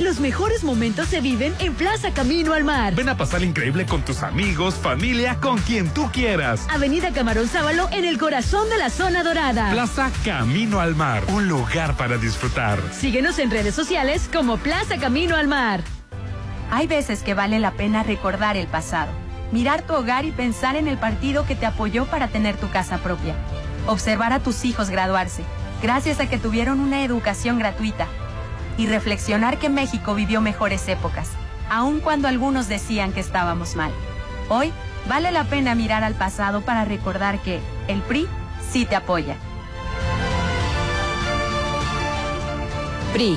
Speaker 1: Los mejores momentos se viven en Plaza Camino al Mar.
Speaker 7: Ven a pasar increíble con tus amigos, familia, con quien tú quieras.
Speaker 1: Avenida Camarón Sábalo en el corazón de la zona dorada.
Speaker 7: Plaza Camino al Mar, un lugar para disfrutar.
Speaker 1: Síguenos en redes sociales como Plaza Camino al Mar.
Speaker 20: Hay veces que vale la pena recordar el pasado, mirar tu hogar y pensar en el partido que te apoyó para tener tu casa propia, observar a tus hijos graduarse, gracias a que tuvieron una educación gratuita, y reflexionar que México vivió mejores épocas, aun cuando algunos decían que estábamos mal. Hoy vale la pena mirar al pasado para recordar que el PRI sí te apoya.
Speaker 11: PRI.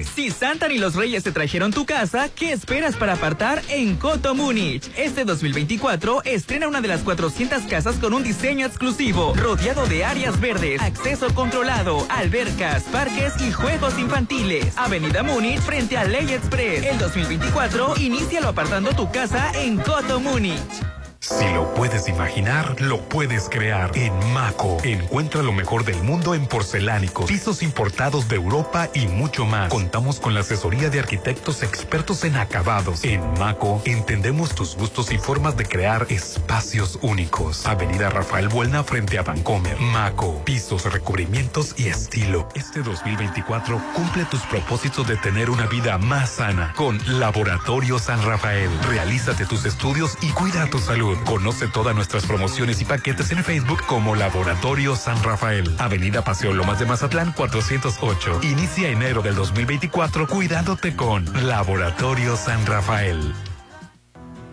Speaker 9: Si Santa ni los Reyes te trajeron tu casa, ¿qué esperas para apartar en Coto Múnich? Este 2024 estrena una de las 400 casas con un diseño exclusivo, rodeado de áreas verdes, acceso controlado, albercas, parques y juegos infantiles. Avenida Múnich frente a Ley Express. El 2024 inícialo apartando tu casa en Coto Múnich.
Speaker 7: Si lo puedes imaginar, lo puedes crear. En Maco, encuentra lo mejor del mundo en porcelánicos, pisos importados de Europa y mucho más. Contamos con la asesoría de arquitectos expertos en acabados. En Maco, entendemos tus gustos y formas de crear espacios únicos. Avenida Rafael Buelna frente a Vancomer. Maco, pisos, recubrimientos y estilo. Este 2024 cumple tus propósitos de tener una vida más sana con Laboratorio San Rafael. Realízate tus estudios y cuida tu salud. Conoce todas nuestras promociones y paquetes en Facebook como Laboratorio San Rafael. Avenida Paseo Lomas de Mazatlán 408. Inicia enero del 2024 cuidándote con Laboratorio San Rafael.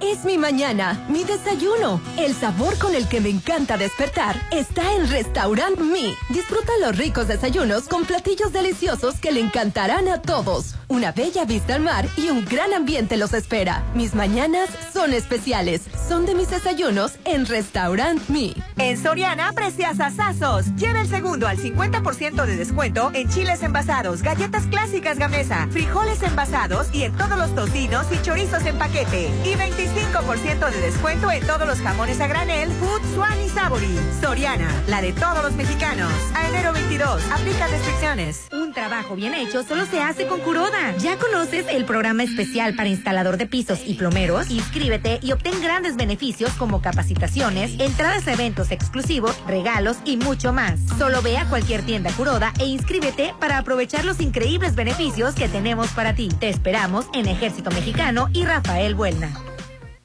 Speaker 16: Es mi mañana, mi desayuno. El sabor con el que me encanta despertar está en Restaurant Mi. Disfruta los ricos desayunos con platillos deliciosos que le encantarán a todos. Una bella vista al mar y un gran ambiente los espera. Mis mañanas son especiales. Son de mis desayunos en Restaurant Mi.
Speaker 21: En Soriana, precias asazos. Lleva el segundo al 50% de descuento en chiles envasados, galletas clásicas Gamesa, frijoles envasados y en todos los tocinos y chorizos en paquete. Y 25% de descuento en todos los jamones a granel, Food, Swan y Sabori. Soriana, la de todos los mexicanos. A enero 22, aplica restricciones.
Speaker 22: Un trabajo bien hecho solo se hace con Curoda. ¿Ya conoces el programa especial para instalador de pisos y plomeros? Inscríbete y obtén grandes beneficios como capacitaciones, entradas a eventos exclusivos, regalos y mucho más. Solo ve a cualquier tienda Curoda e inscríbete para aprovechar los increíbles beneficios que tenemos para ti. Te esperamos en Ejército Mexicano y Rafael Buelna.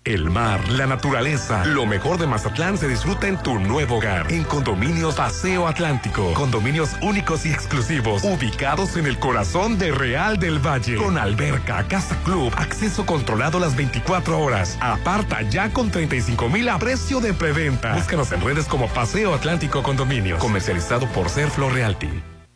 Speaker 7: El mar, la naturaleza, lo mejor de Mazatlán se disfruta en tu nuevo hogar. En Condominios Paseo Atlántico. Condominios únicos y exclusivos, ubicados en el corazón de Real del Valle. Con alberca, casa club, acceso controlado las 24 horas. Aparta ya con 35 mil a precio de preventa. Búscanos en redes como Paseo Atlántico Condominios. Comercializado por Serflo Realty.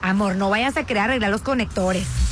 Speaker 22: Amor, no vayas a querer arreglar los conectores.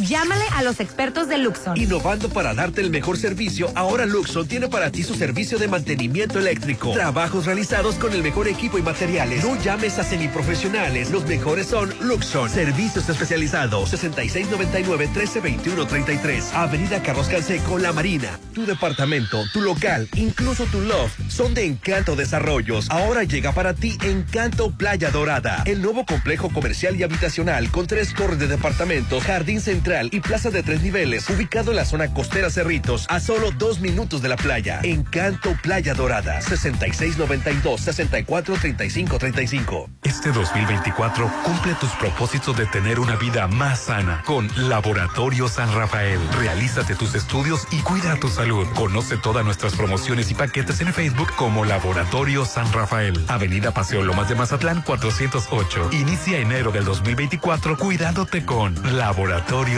Speaker 22: Llámale a los expertos de Luxon.
Speaker 17: Innovando para darte el mejor servicio, ahora Luxon tiene para ti su servicio de mantenimiento eléctrico. Trabajos realizados con el mejor equipo y materiales. No llames a semiprofesionales, los mejores son Luxon. Servicios especializados 6699-1321-33. Avenida Carlos Canseco, La Marina. Tu departamento, tu local, incluso tu loft son de Encanto Desarrollos. Ahora llega para ti Encanto Playa Dorada. El nuevo complejo comercial y habitacional con tres torres de departamentos, jardín central y plaza de tres niveles, ubicado en la zona costera Cerritos, a solo dos minutos de la playa. Encanto Playa Dorada, 6692-643535.
Speaker 7: Este 2024 cumple tus propósitos de tener una vida más sana con Laboratorio San Rafael. Realízate tus estudios y cuida tu salud. Conoce todas nuestras promociones y paquetes en Facebook como Laboratorio San Rafael. Avenida Paseo Lomas de Mazatlán 408. Inicia enero del 2024 cuidándote con Laboratorio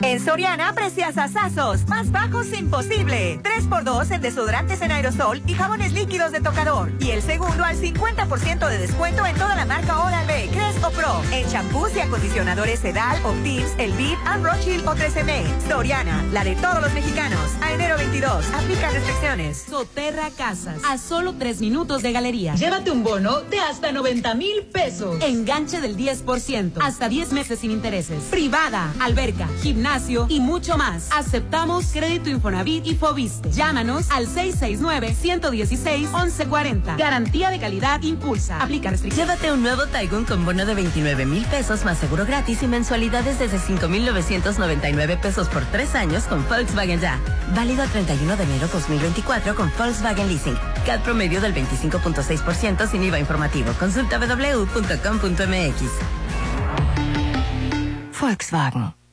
Speaker 21: En Soriana, precias asazos. Más bajos imposible. 3x2 en desodorantes en aerosol y jabones líquidos de tocador. Y el segundo al 50% de descuento en toda la marca Oral-B, Crest o Pro. En champús y acondicionadores Sedal, Optims, El Beat, and Rothschild o 13M. Soriana, la de todos los mexicanos. A enero 22. Aplica restricciones.
Speaker 13: Soterra Casas. A solo tres minutos de galería.
Speaker 1: Llévate un bono de hasta 90 mil pesos.
Speaker 13: Enganche del 10%. Hasta 10 meses sin intereses. Privada, alberca, gimnasio y mucho más. Aceptamos crédito Infonavit y Fobiste. Llámanos al 669-116-1140. Garantía de calidad impulsa. Aplica restricciones.
Speaker 14: Llévate un nuevo Taigun con bono de 29 mil pesos más seguro gratis y mensualidades desde 5,999 pesos por tres años con Volkswagen Ya. Válido a 31 de enero 2024 con Volkswagen Leasing. CAD promedio del 25.6% sin IVA informativo. Consulta www.com.mx.
Speaker 16: Volkswagen.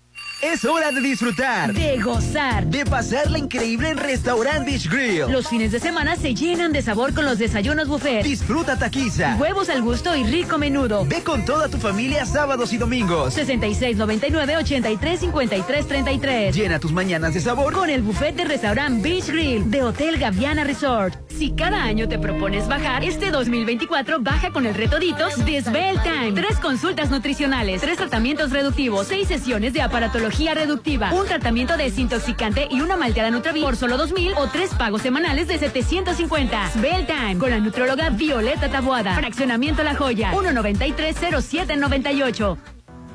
Speaker 23: Es hora de disfrutar.
Speaker 1: De gozar.
Speaker 23: De pasarla increíble en Restaurant Beach Grill.
Speaker 1: Los fines de semana se llenan de sabor con los desayunos buffet.
Speaker 23: Disfruta taquiza.
Speaker 1: Huevos al gusto y rico menudo.
Speaker 23: Ve con toda tu familia sábados y domingos.
Speaker 1: 6699-835333.
Speaker 23: Llena tus mañanas de sabor
Speaker 1: con el buffet de Restaurant Beach Grill de Hotel Gaviana Resort. Si cada año te propones bajar, este 2024 baja con el reto Ditos de Svelte Time. Tres consultas nutricionales, tres tratamientos reductivos, seis sesiones de aparatología reductiva, un tratamiento desintoxicante y una malteada Nutravit por solo 2000 o tres pagos semanales de 750. Bell Time con la nutróloga Violeta Taboada. Fraccionamiento La Joya 1930798.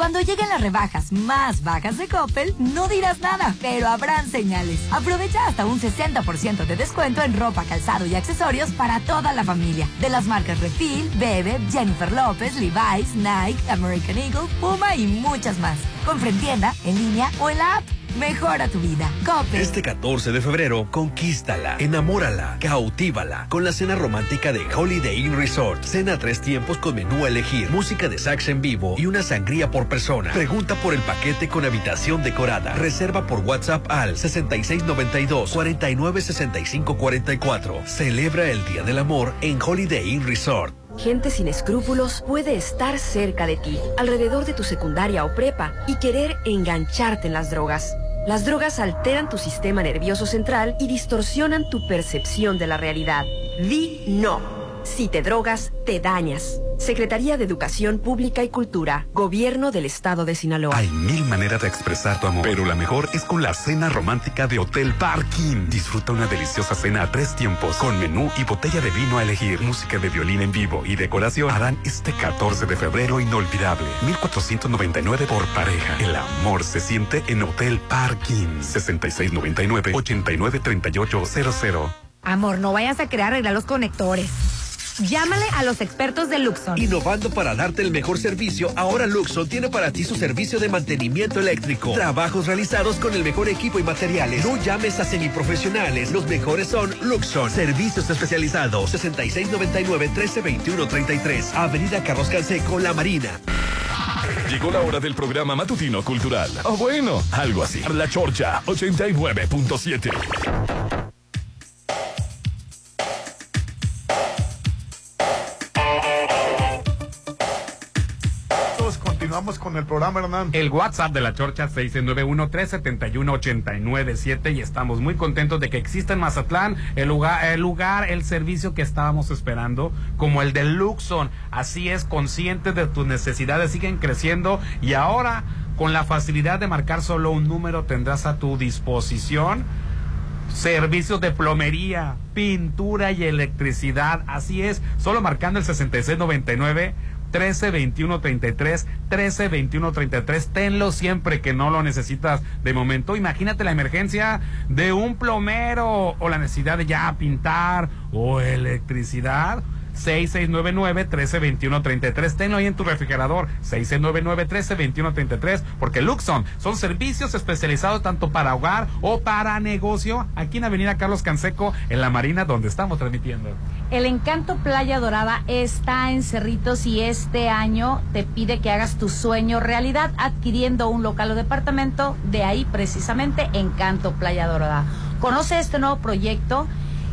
Speaker 24: Cuando lleguen las rebajas más bajas de Coppel, no dirás nada, pero habrán señales. Aprovecha hasta un 60% de descuento en ropa, calzado y accesorios para toda la familia. De las marcas Refil, Bebe, Jennifer López, Levi's, Nike, American Eagle, Puma y muchas más. Compra en tienda, en línea o en la app. Mejora tu vida. Coppel.
Speaker 17: Este 14 de febrero, conquístala, enamórala, cautívala con la cena romántica de Holiday Inn Resort. Cena tres tiempos con menú a elegir, música de sax en vivo y una sangría por persona. Pregunta por el paquete con habitación decorada. Reserva por WhatsApp al 6692-496544. Celebra el Día del Amor en Holiday Inn Resort.
Speaker 25: Gente sin escrúpulos puede estar cerca de ti, alrededor de tu secundaria o prepa, y querer engancharte en las drogas. Las drogas alteran tu sistema nervioso central y distorsionan tu percepción de la realidad. Di no. Si te drogas, te dañas. Secretaría de Educación Pública y Cultura, Gobierno del Estado de Sinaloa.
Speaker 7: Hay mil maneras de expresar tu amor, pero la mejor es con la cena romántica de Hotel Parking. Disfruta una deliciosa cena a tres tiempos, con menú y botella de vino a elegir, música de violín en vivo y decoración. Harán este 14 de febrero inolvidable. 1499 por pareja. El amor se siente en Hotel Parking. 6699 893800.
Speaker 22: Amor, no vayas a querer arreglar los conectores. Llámale a los expertos de Luxon.
Speaker 17: Innovando para darte el mejor servicio, ahora Luxon tiene para ti su servicio de mantenimiento eléctrico. Trabajos realizados con el mejor equipo y materiales. No llames a semiprofesionales, los mejores son Luxon. Servicios especializados 6699-1321-33. Avenida Carlos Canseco, La Marina.
Speaker 2: Llegó la hora del programa matutino cultural. O bueno, algo así. La Chorcha 89.7.
Speaker 3: Continuamos con el programa, Hernán.
Speaker 4: El WhatsApp de la Chorcha 691-371-897 y estamos muy contentos de que exista en Mazatlán el lugar, el lugar, el servicio que estábamos esperando, como el de Luxon. Así es, conscientes de tus necesidades, siguen creciendo y ahora con la facilidad de marcar solo un número tendrás a tu disposición servicios de plomería, pintura y electricidad. Así es, solo marcando el 6699 13 21 33 13 21 33 tenlo siempre que no lo necesitas de momento. Imagínate la emergencia de un plomero o la necesidad de ya pintar o electricidad 6699-1321-33. Tenlo ahí en tu refrigerador. 6699-1321-33. Porque Luxon son servicios especializados tanto para hogar o para negocio. Aquí en Avenida Carlos Canseco, en La Marina, donde estamos transmitiendo.
Speaker 20: El Encanto Playa Dorada está en Cerritos y este año te pide que hagas tu sueño realidad adquiriendo un local o departamento. De ahí precisamente Encanto Playa Dorada. Conoce este nuevo proyecto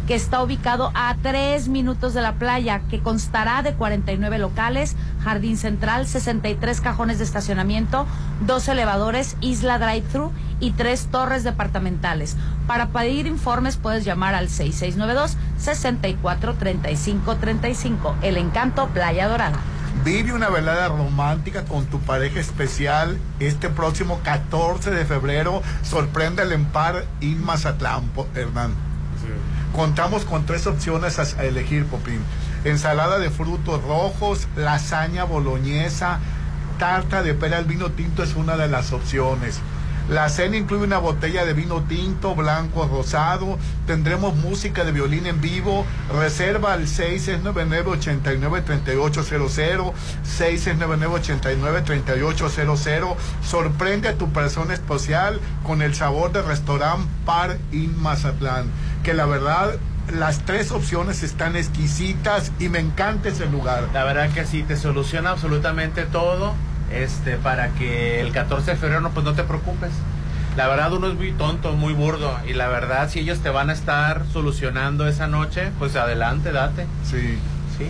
Speaker 20: que está ubicado a tres minutos de la playa, que constará de 49 locales, jardín central, 63 cajones de estacionamiento, dos elevadores, isla drive-thru y tres torres departamentales. Para pedir informes puedes llamar al 6692-643535. El Encanto Playa Dorada.
Speaker 3: Vive una velada romántica con tu pareja especial este próximo 14 de febrero. Sorprende el Empar y Mazatlán, Hernán. Contamos con tres opciones a elegir, Popín. Ensalada de frutos rojos, lasaña boloñesa, tarta de pera al vino tinto es una de las opciones. La cena incluye una botella de vino tinto, blanco, rosado. Tendremos música de violín en vivo. Reserva al 6699-893800. 6699-893800. Sorprende a tu persona especial con el sabor del restaurante Par in Mazatlán. Que la verdad las tres opciones están exquisitas y me encanta ese lugar.
Speaker 6: La verdad que sí, te soluciona absolutamente todo este, para que el 14 de febrero no, pues no te preocupes. La verdad uno es muy tonto, muy burdo y la verdad si ellos te van a estar solucionando esa noche, pues adelante, date.
Speaker 3: Sí.
Speaker 6: Sí.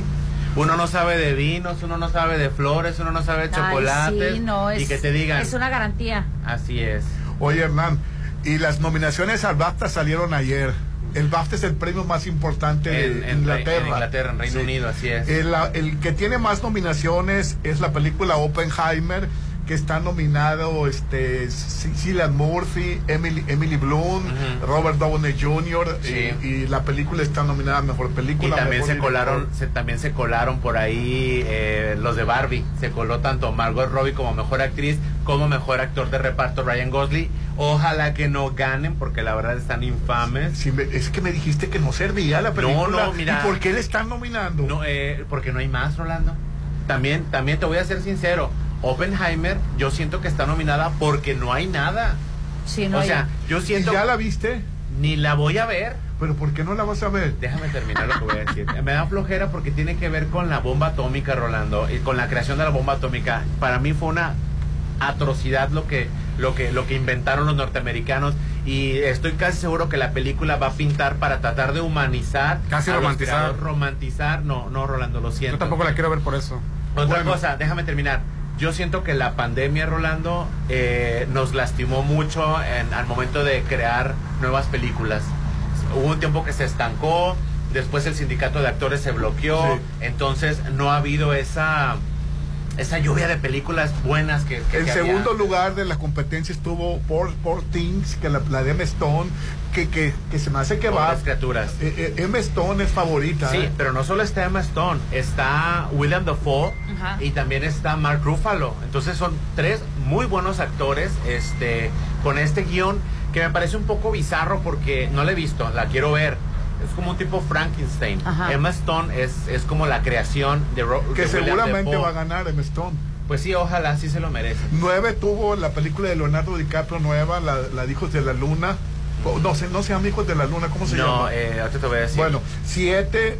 Speaker 6: Uno no sabe de vinos, uno no sabe de flores, uno no sabe de
Speaker 5: Ay,
Speaker 6: chocolates
Speaker 5: sí, no,
Speaker 6: y
Speaker 5: es-
Speaker 6: que te digan.
Speaker 5: Es una garantía.
Speaker 6: Así es.
Speaker 3: Oye, Hernán, y las nominaciones al BAFTA salieron ayer. El BAFTA es el premio más importante
Speaker 6: En-
Speaker 3: de Inglaterra.
Speaker 6: En Inglaterra, en Reino Unido, así es.
Speaker 3: El, el que tiene más nominaciones es la película Oppenheimer, que está nominado este Cillian Murphy, Emily, Emily Bloom, Robert Downey Jr.
Speaker 6: Sí.
Speaker 3: y, y la película está nominada a mejor
Speaker 6: Y
Speaker 3: película.
Speaker 6: también
Speaker 3: mejor
Speaker 6: se colaron, se, también se colaron por ahí eh, los de Barbie. Se coló tanto Margot Robbie como mejor actriz, como mejor actor de reparto Ryan Gosling. Ojalá que no ganen, porque la verdad están infames.
Speaker 3: Sí, me- es que me dijiste que no servía la película.
Speaker 6: No, no, mira.
Speaker 3: ¿Y por qué le están nominando?
Speaker 6: No, eh, porque no hay más, Rolando. También, también te voy a ser sincero. Oppenheimer, yo siento que está nominada porque no hay nada.
Speaker 5: Sí,
Speaker 6: o sea, yo siento.
Speaker 3: ¿Y ya la viste?
Speaker 6: Ni la voy a ver.
Speaker 3: ¿Pero por qué no la vas a ver?
Speaker 6: Déjame terminar lo que voy a decir. Me da flojera porque tiene que ver con la bomba atómica, Rolando, y con la creación de la bomba atómica. Para mí fue una atrocidad lo que, lo que, lo que inventaron los norteamericanos y estoy casi seguro que la película va a pintar para tratar de humanizar.
Speaker 4: Casi romantizar.
Speaker 6: creadores, Romantizar, no, no, Rolando, lo siento.
Speaker 4: Yo tampoco la quiero ver por eso.
Speaker 6: Otra cosa, déjame terminar. Yo siento que la pandemia, Rolando, eh, nos lastimó mucho en- al momento de crear nuevas películas. Hubo un tiempo que se estancó, después el sindicato de actores se bloqueó,
Speaker 3: Sí.
Speaker 6: entonces no ha habido esa esa lluvia de películas buenas que, que-
Speaker 3: En
Speaker 6: había.
Speaker 3: segundo lugar de la competencia estuvo Poor, Poor Things, que la, la de Stone, que, que, que se me hace que va.
Speaker 6: Pobres criaturas.
Speaker 3: Eh, eh, Emma Stone es favorita.
Speaker 6: Sí,
Speaker 3: ¿eh?
Speaker 6: pero no solo está Emma Stone, está William Dafoe
Speaker 5: Ajá.
Speaker 6: y también está Mark Ruffalo. Entonces son tres muy buenos actores este, con este guion que me parece un poco bizarro porque no la he visto, la quiero ver. Es como un tipo Frankenstein.
Speaker 5: Ajá.
Speaker 6: Emma Stone es, es como la creación de, Ro-
Speaker 3: Que
Speaker 6: de
Speaker 3: seguramente
Speaker 6: Dafoe.
Speaker 3: va a ganar Emma Stone.
Speaker 6: Pues sí, ojalá, sí se lo merece.
Speaker 3: Nueve tuvo la película de Leonardo DiCaprio nueva, la, la de Hijos de la Luna. No sé, no se llama Hijos de la Luna, ¿cómo se
Speaker 6: No,
Speaker 3: llama?
Speaker 6: eh, ahorita te voy a decir.
Speaker 3: Bueno, siete,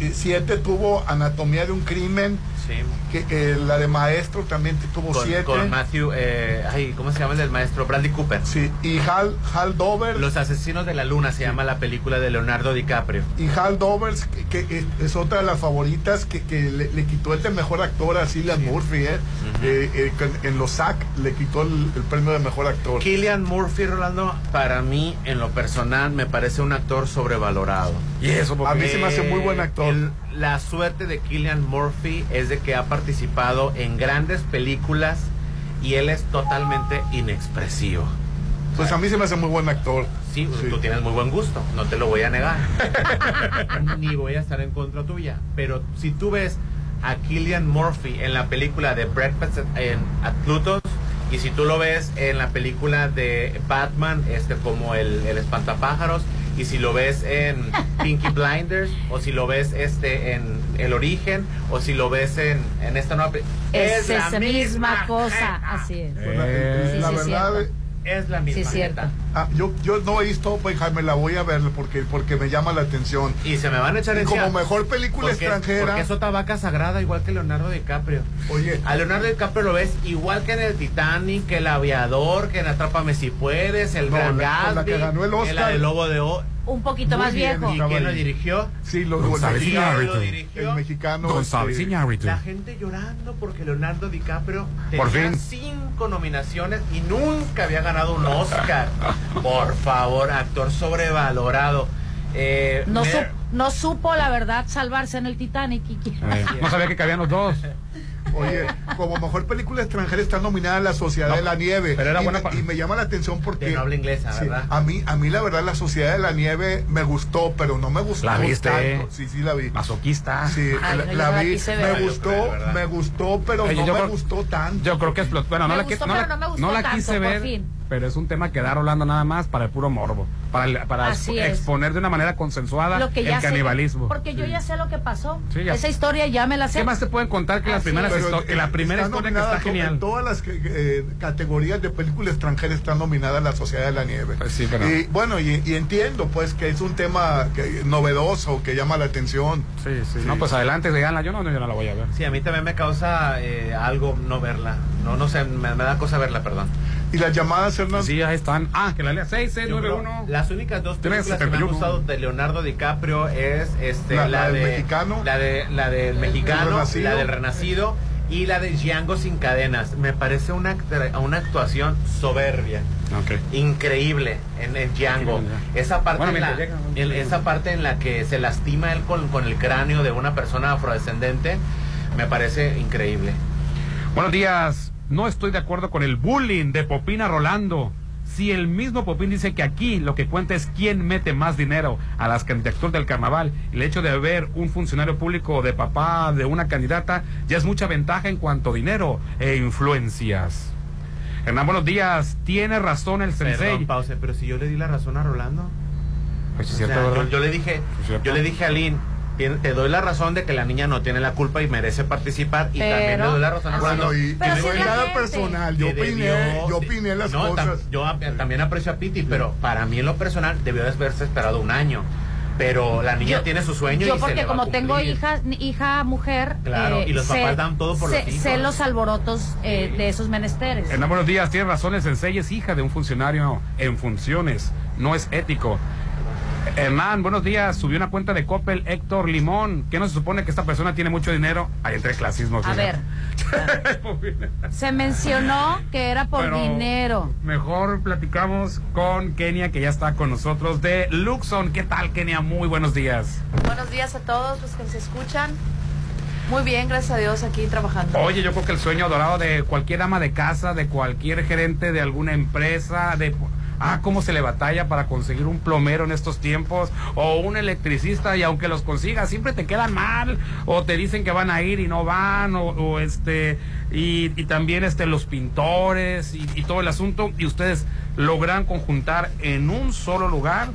Speaker 3: eh, siete tuvo Anatomía de un Crimen,
Speaker 6: Sí.
Speaker 3: que eh, la de Maestro también tuvo
Speaker 6: Con,
Speaker 3: siete.
Speaker 6: con Matthew, eh, ay, ¿cómo se llama el del maestro? Bradley Cooper.
Speaker 3: Sí, y Hal, Hal Dover.
Speaker 6: Los Asesinos de la Luna se llama la película de Leonardo DiCaprio.
Speaker 3: Y Hal Dovers, que, que es, otra de las favoritas, que, que le, le quitó este mejor actor a Cillian Murphy, ¿eh? Eh, eh, en los SAC le quitó el, el premio de mejor actor.
Speaker 6: Killian Murphy, Rolando, para mí, en lo personal, me parece un actor sobrevalorado.
Speaker 4: Y eso,
Speaker 3: A mí se me hace muy buen actor.
Speaker 6: el- la suerte de Killian Murphy es de que ha participado en grandes películas y él es totalmente inexpresivo.
Speaker 3: Pues a mí se me hace muy buen actor.
Speaker 6: Sí, tú tienes muy buen gusto, no te lo voy a negar. Ni voy a estar en contra tuya. Pero si tú ves a Killian Murphy en la película de Breakfast at- en, at Pluto's y si tú lo ves en la película de Batman, este como el, el espantapájaros, y si lo ves en Pinky Blinders, o si lo ves este en El Origen, o si lo ves en, en esta nueva pe-
Speaker 5: Es,
Speaker 6: la
Speaker 5: esa misma cosa. Así es.
Speaker 3: Pues la,
Speaker 6: Eh,
Speaker 5: Sí,
Speaker 3: la
Speaker 5: sí,
Speaker 3: verdad,
Speaker 5: cierto.
Speaker 6: Es la misma.
Speaker 5: Sí, cierto.
Speaker 3: ah, yo, yo no he visto Oppenheimer, la voy a ver porque, porque me llama la atención.
Speaker 6: Y se me van a echar
Speaker 3: Y
Speaker 6: encima.
Speaker 3: como mejor película
Speaker 6: Porque-
Speaker 3: extranjera.
Speaker 6: Porque es otra vaca sagrada, igual que Leonardo DiCaprio.
Speaker 3: Oye,
Speaker 6: A Leonardo DiCaprio lo ves igual que en el Titanic, que el aviador, que en Atrápame si puedes, el
Speaker 3: No,
Speaker 6: Gran
Speaker 3: la- con la
Speaker 6: Gatsby,
Speaker 3: que ganó el Oscar.
Speaker 6: la del Lobo de O.
Speaker 5: Un poquito
Speaker 3: Muy
Speaker 5: más
Speaker 3: bien,
Speaker 5: viejo.
Speaker 6: ¿Y quién lo dirigió?
Speaker 3: sí, lo,
Speaker 4: González
Speaker 3: el mexicano,
Speaker 4: Iñárritu.
Speaker 6: lo dirigió.
Speaker 3: el mexicano.
Speaker 4: González
Speaker 3: este.
Speaker 6: La gente llorando porque Leonardo DiCaprio
Speaker 4: Por
Speaker 6: tenía
Speaker 4: fin.
Speaker 6: cinco nominaciones y nunca había ganado un Oscar. Por favor, actor sobrevalorado. Eh,
Speaker 5: No, supo, la verdad, salvarse en el Titanic.
Speaker 4: Eh, no sabía que cabían los dos.
Speaker 3: Oye, como mejor película extranjera está nominada La Sociedad
Speaker 4: No,
Speaker 3: de la Nieve.
Speaker 4: pero era
Speaker 3: y,
Speaker 4: buena
Speaker 3: me, y me llama la atención porque.
Speaker 6: Que no habla inglesa,
Speaker 3: Sí,
Speaker 6: ¿verdad?
Speaker 3: a mí, a mí la verdad La Sociedad de la Nieve me gustó, pero no me gustó
Speaker 4: ¿La viste?
Speaker 3: tanto. Sí, sí la vi.
Speaker 4: Masoquista.
Speaker 3: Sí,
Speaker 5: Ay,
Speaker 3: la,
Speaker 5: no,
Speaker 3: la vi. me gustó,
Speaker 6: creo,
Speaker 3: me gustó, pero
Speaker 4: Oye,
Speaker 3: no me
Speaker 4: creo-
Speaker 3: gustó tanto.
Speaker 4: Yo creo que explotó. Bueno, no
Speaker 5: me
Speaker 4: la,
Speaker 5: gustó,
Speaker 4: no la-
Speaker 5: no me gustó
Speaker 4: no la
Speaker 5: tanto,
Speaker 4: quise ver.
Speaker 5: fin.
Speaker 4: Pero es un tema que da rolando nada más para el puro morbo, para, el- para exponer de una manera consensuada
Speaker 5: Lo que
Speaker 4: el
Speaker 5: sé,
Speaker 4: canibalismo.
Speaker 5: porque yo ya sé lo que pasó.
Speaker 4: Sí.
Speaker 5: Esa historia ya me la sé.
Speaker 4: ¿Qué más te pueden contar que las primeras que la primera
Speaker 3: Está
Speaker 4: historia que está genial?
Speaker 3: En todas las que- eh, categorías de película extranjera están nominadas La Sociedad de la Nieve.
Speaker 4: Pues sí, pero-
Speaker 3: Y bueno, y, y entiendo pues que es un tema que- novedoso, que llama la atención.
Speaker 4: Sí, sí. No, pues adelante, díganla. Yo no, yo no la voy a ver.
Speaker 6: Sí, a mí también me causa eh, algo no verla. No, no sé, me, me da cosa verla, perdón.
Speaker 3: ¿Y las llamadas, Hernán?
Speaker 4: Sí, ahí están. Ah, que la lea
Speaker 6: Yo
Speaker 4: 6691.
Speaker 6: creo- Las únicas dos
Speaker 4: Tres,
Speaker 6: películas que me han
Speaker 4: 71.
Speaker 6: gustado de Leonardo DiCaprio es este,
Speaker 3: La-
Speaker 6: la,
Speaker 3: la del
Speaker 6: de,
Speaker 3: mexicano.
Speaker 6: la de la del mexicano,
Speaker 3: Renacido.
Speaker 6: la del renacido y la de Django sin cadenas. Me parece una act- una actuación soberbia. Increíble en, en Django. Esa parte,
Speaker 4: Bueno,
Speaker 6: en la,
Speaker 4: llega,
Speaker 6: esa parte en la que se lastima él con, con el cráneo de una persona afrodescendente me parece increíble.
Speaker 4: Buenos días. No estoy de acuerdo con el bullying de Popina Rolando. Si el mismo Popín dice que aquí lo que cuenta es quién mete más dinero a las candidaturas del carnaval, el hecho de haber un funcionario público de papá de una candidata ya es mucha ventaja en cuanto a dinero e influencias. Hernán, buenos días. Tiene razón el sensei.
Speaker 6: Perdón, pause, pero si yo le di la razón a Rolando.
Speaker 4: Pues sí,
Speaker 6: O
Speaker 4: cierto,
Speaker 6: yo, yo le dije,
Speaker 4: Es
Speaker 6: yo le dije a Lynn, "Tien- te doy la razón de que la niña no tiene la culpa y merece participar y
Speaker 5: Pero-
Speaker 6: también le doy la razón Rolando.
Speaker 3: y,
Speaker 5: Pero
Speaker 3: y
Speaker 5: si
Speaker 3: nada
Speaker 5: gente.
Speaker 3: personal. Yo opiné,
Speaker 6: debió-
Speaker 3: yo opiné las
Speaker 6: no, tam-
Speaker 3: cosas.
Speaker 6: yo también aprecio a Piti, pero para mí en lo personal debió de haberse esperado un año. Pero la niña
Speaker 5: Yo-
Speaker 6: tiene su sueño
Speaker 5: Yo
Speaker 6: y se
Speaker 5: porque
Speaker 6: le va a
Speaker 5: como tengo hija, hija mujer,
Speaker 6: Claro,
Speaker 5: eh,
Speaker 6: y los
Speaker 5: sé-
Speaker 6: papás dan todo por
Speaker 5: sé,
Speaker 6: los hijos.
Speaker 5: sé los alborotos eh, de esos menesteres.
Speaker 4: Hernán, buenos días. Tiene razón el sensei, es hija de un funcionario en funciones. No es ético. Hernán, buenos días. Subió una cuenta de Coppel Héctor Limón. ¿Qué no se supone que esta persona tiene mucho dinero? Ahí entre clasismos.
Speaker 5: A ver, se mencionó que era por
Speaker 4: Pero
Speaker 5: dinero.
Speaker 4: Mejor platicamos con Kenia, que ya está con nosotros de Luxon. ¿Qué tal, Kenia? Muy buenos días.
Speaker 26: Buenos días a todos los que nos escuchan. Muy bien, gracias a Dios, aquí trabajando.
Speaker 4: Oye, yo creo que el sueño dorado de cualquier ama de casa, de cualquier gerente de alguna empresa, de ah, cómo se le batalla para conseguir un plomero en estos tiempos o un electricista y aunque los consigas siempre te quedan mal o te dicen que van a ir y no van o, o, este y, y también este los pintores y, y todo el asunto y ustedes logran conjuntar en un solo lugar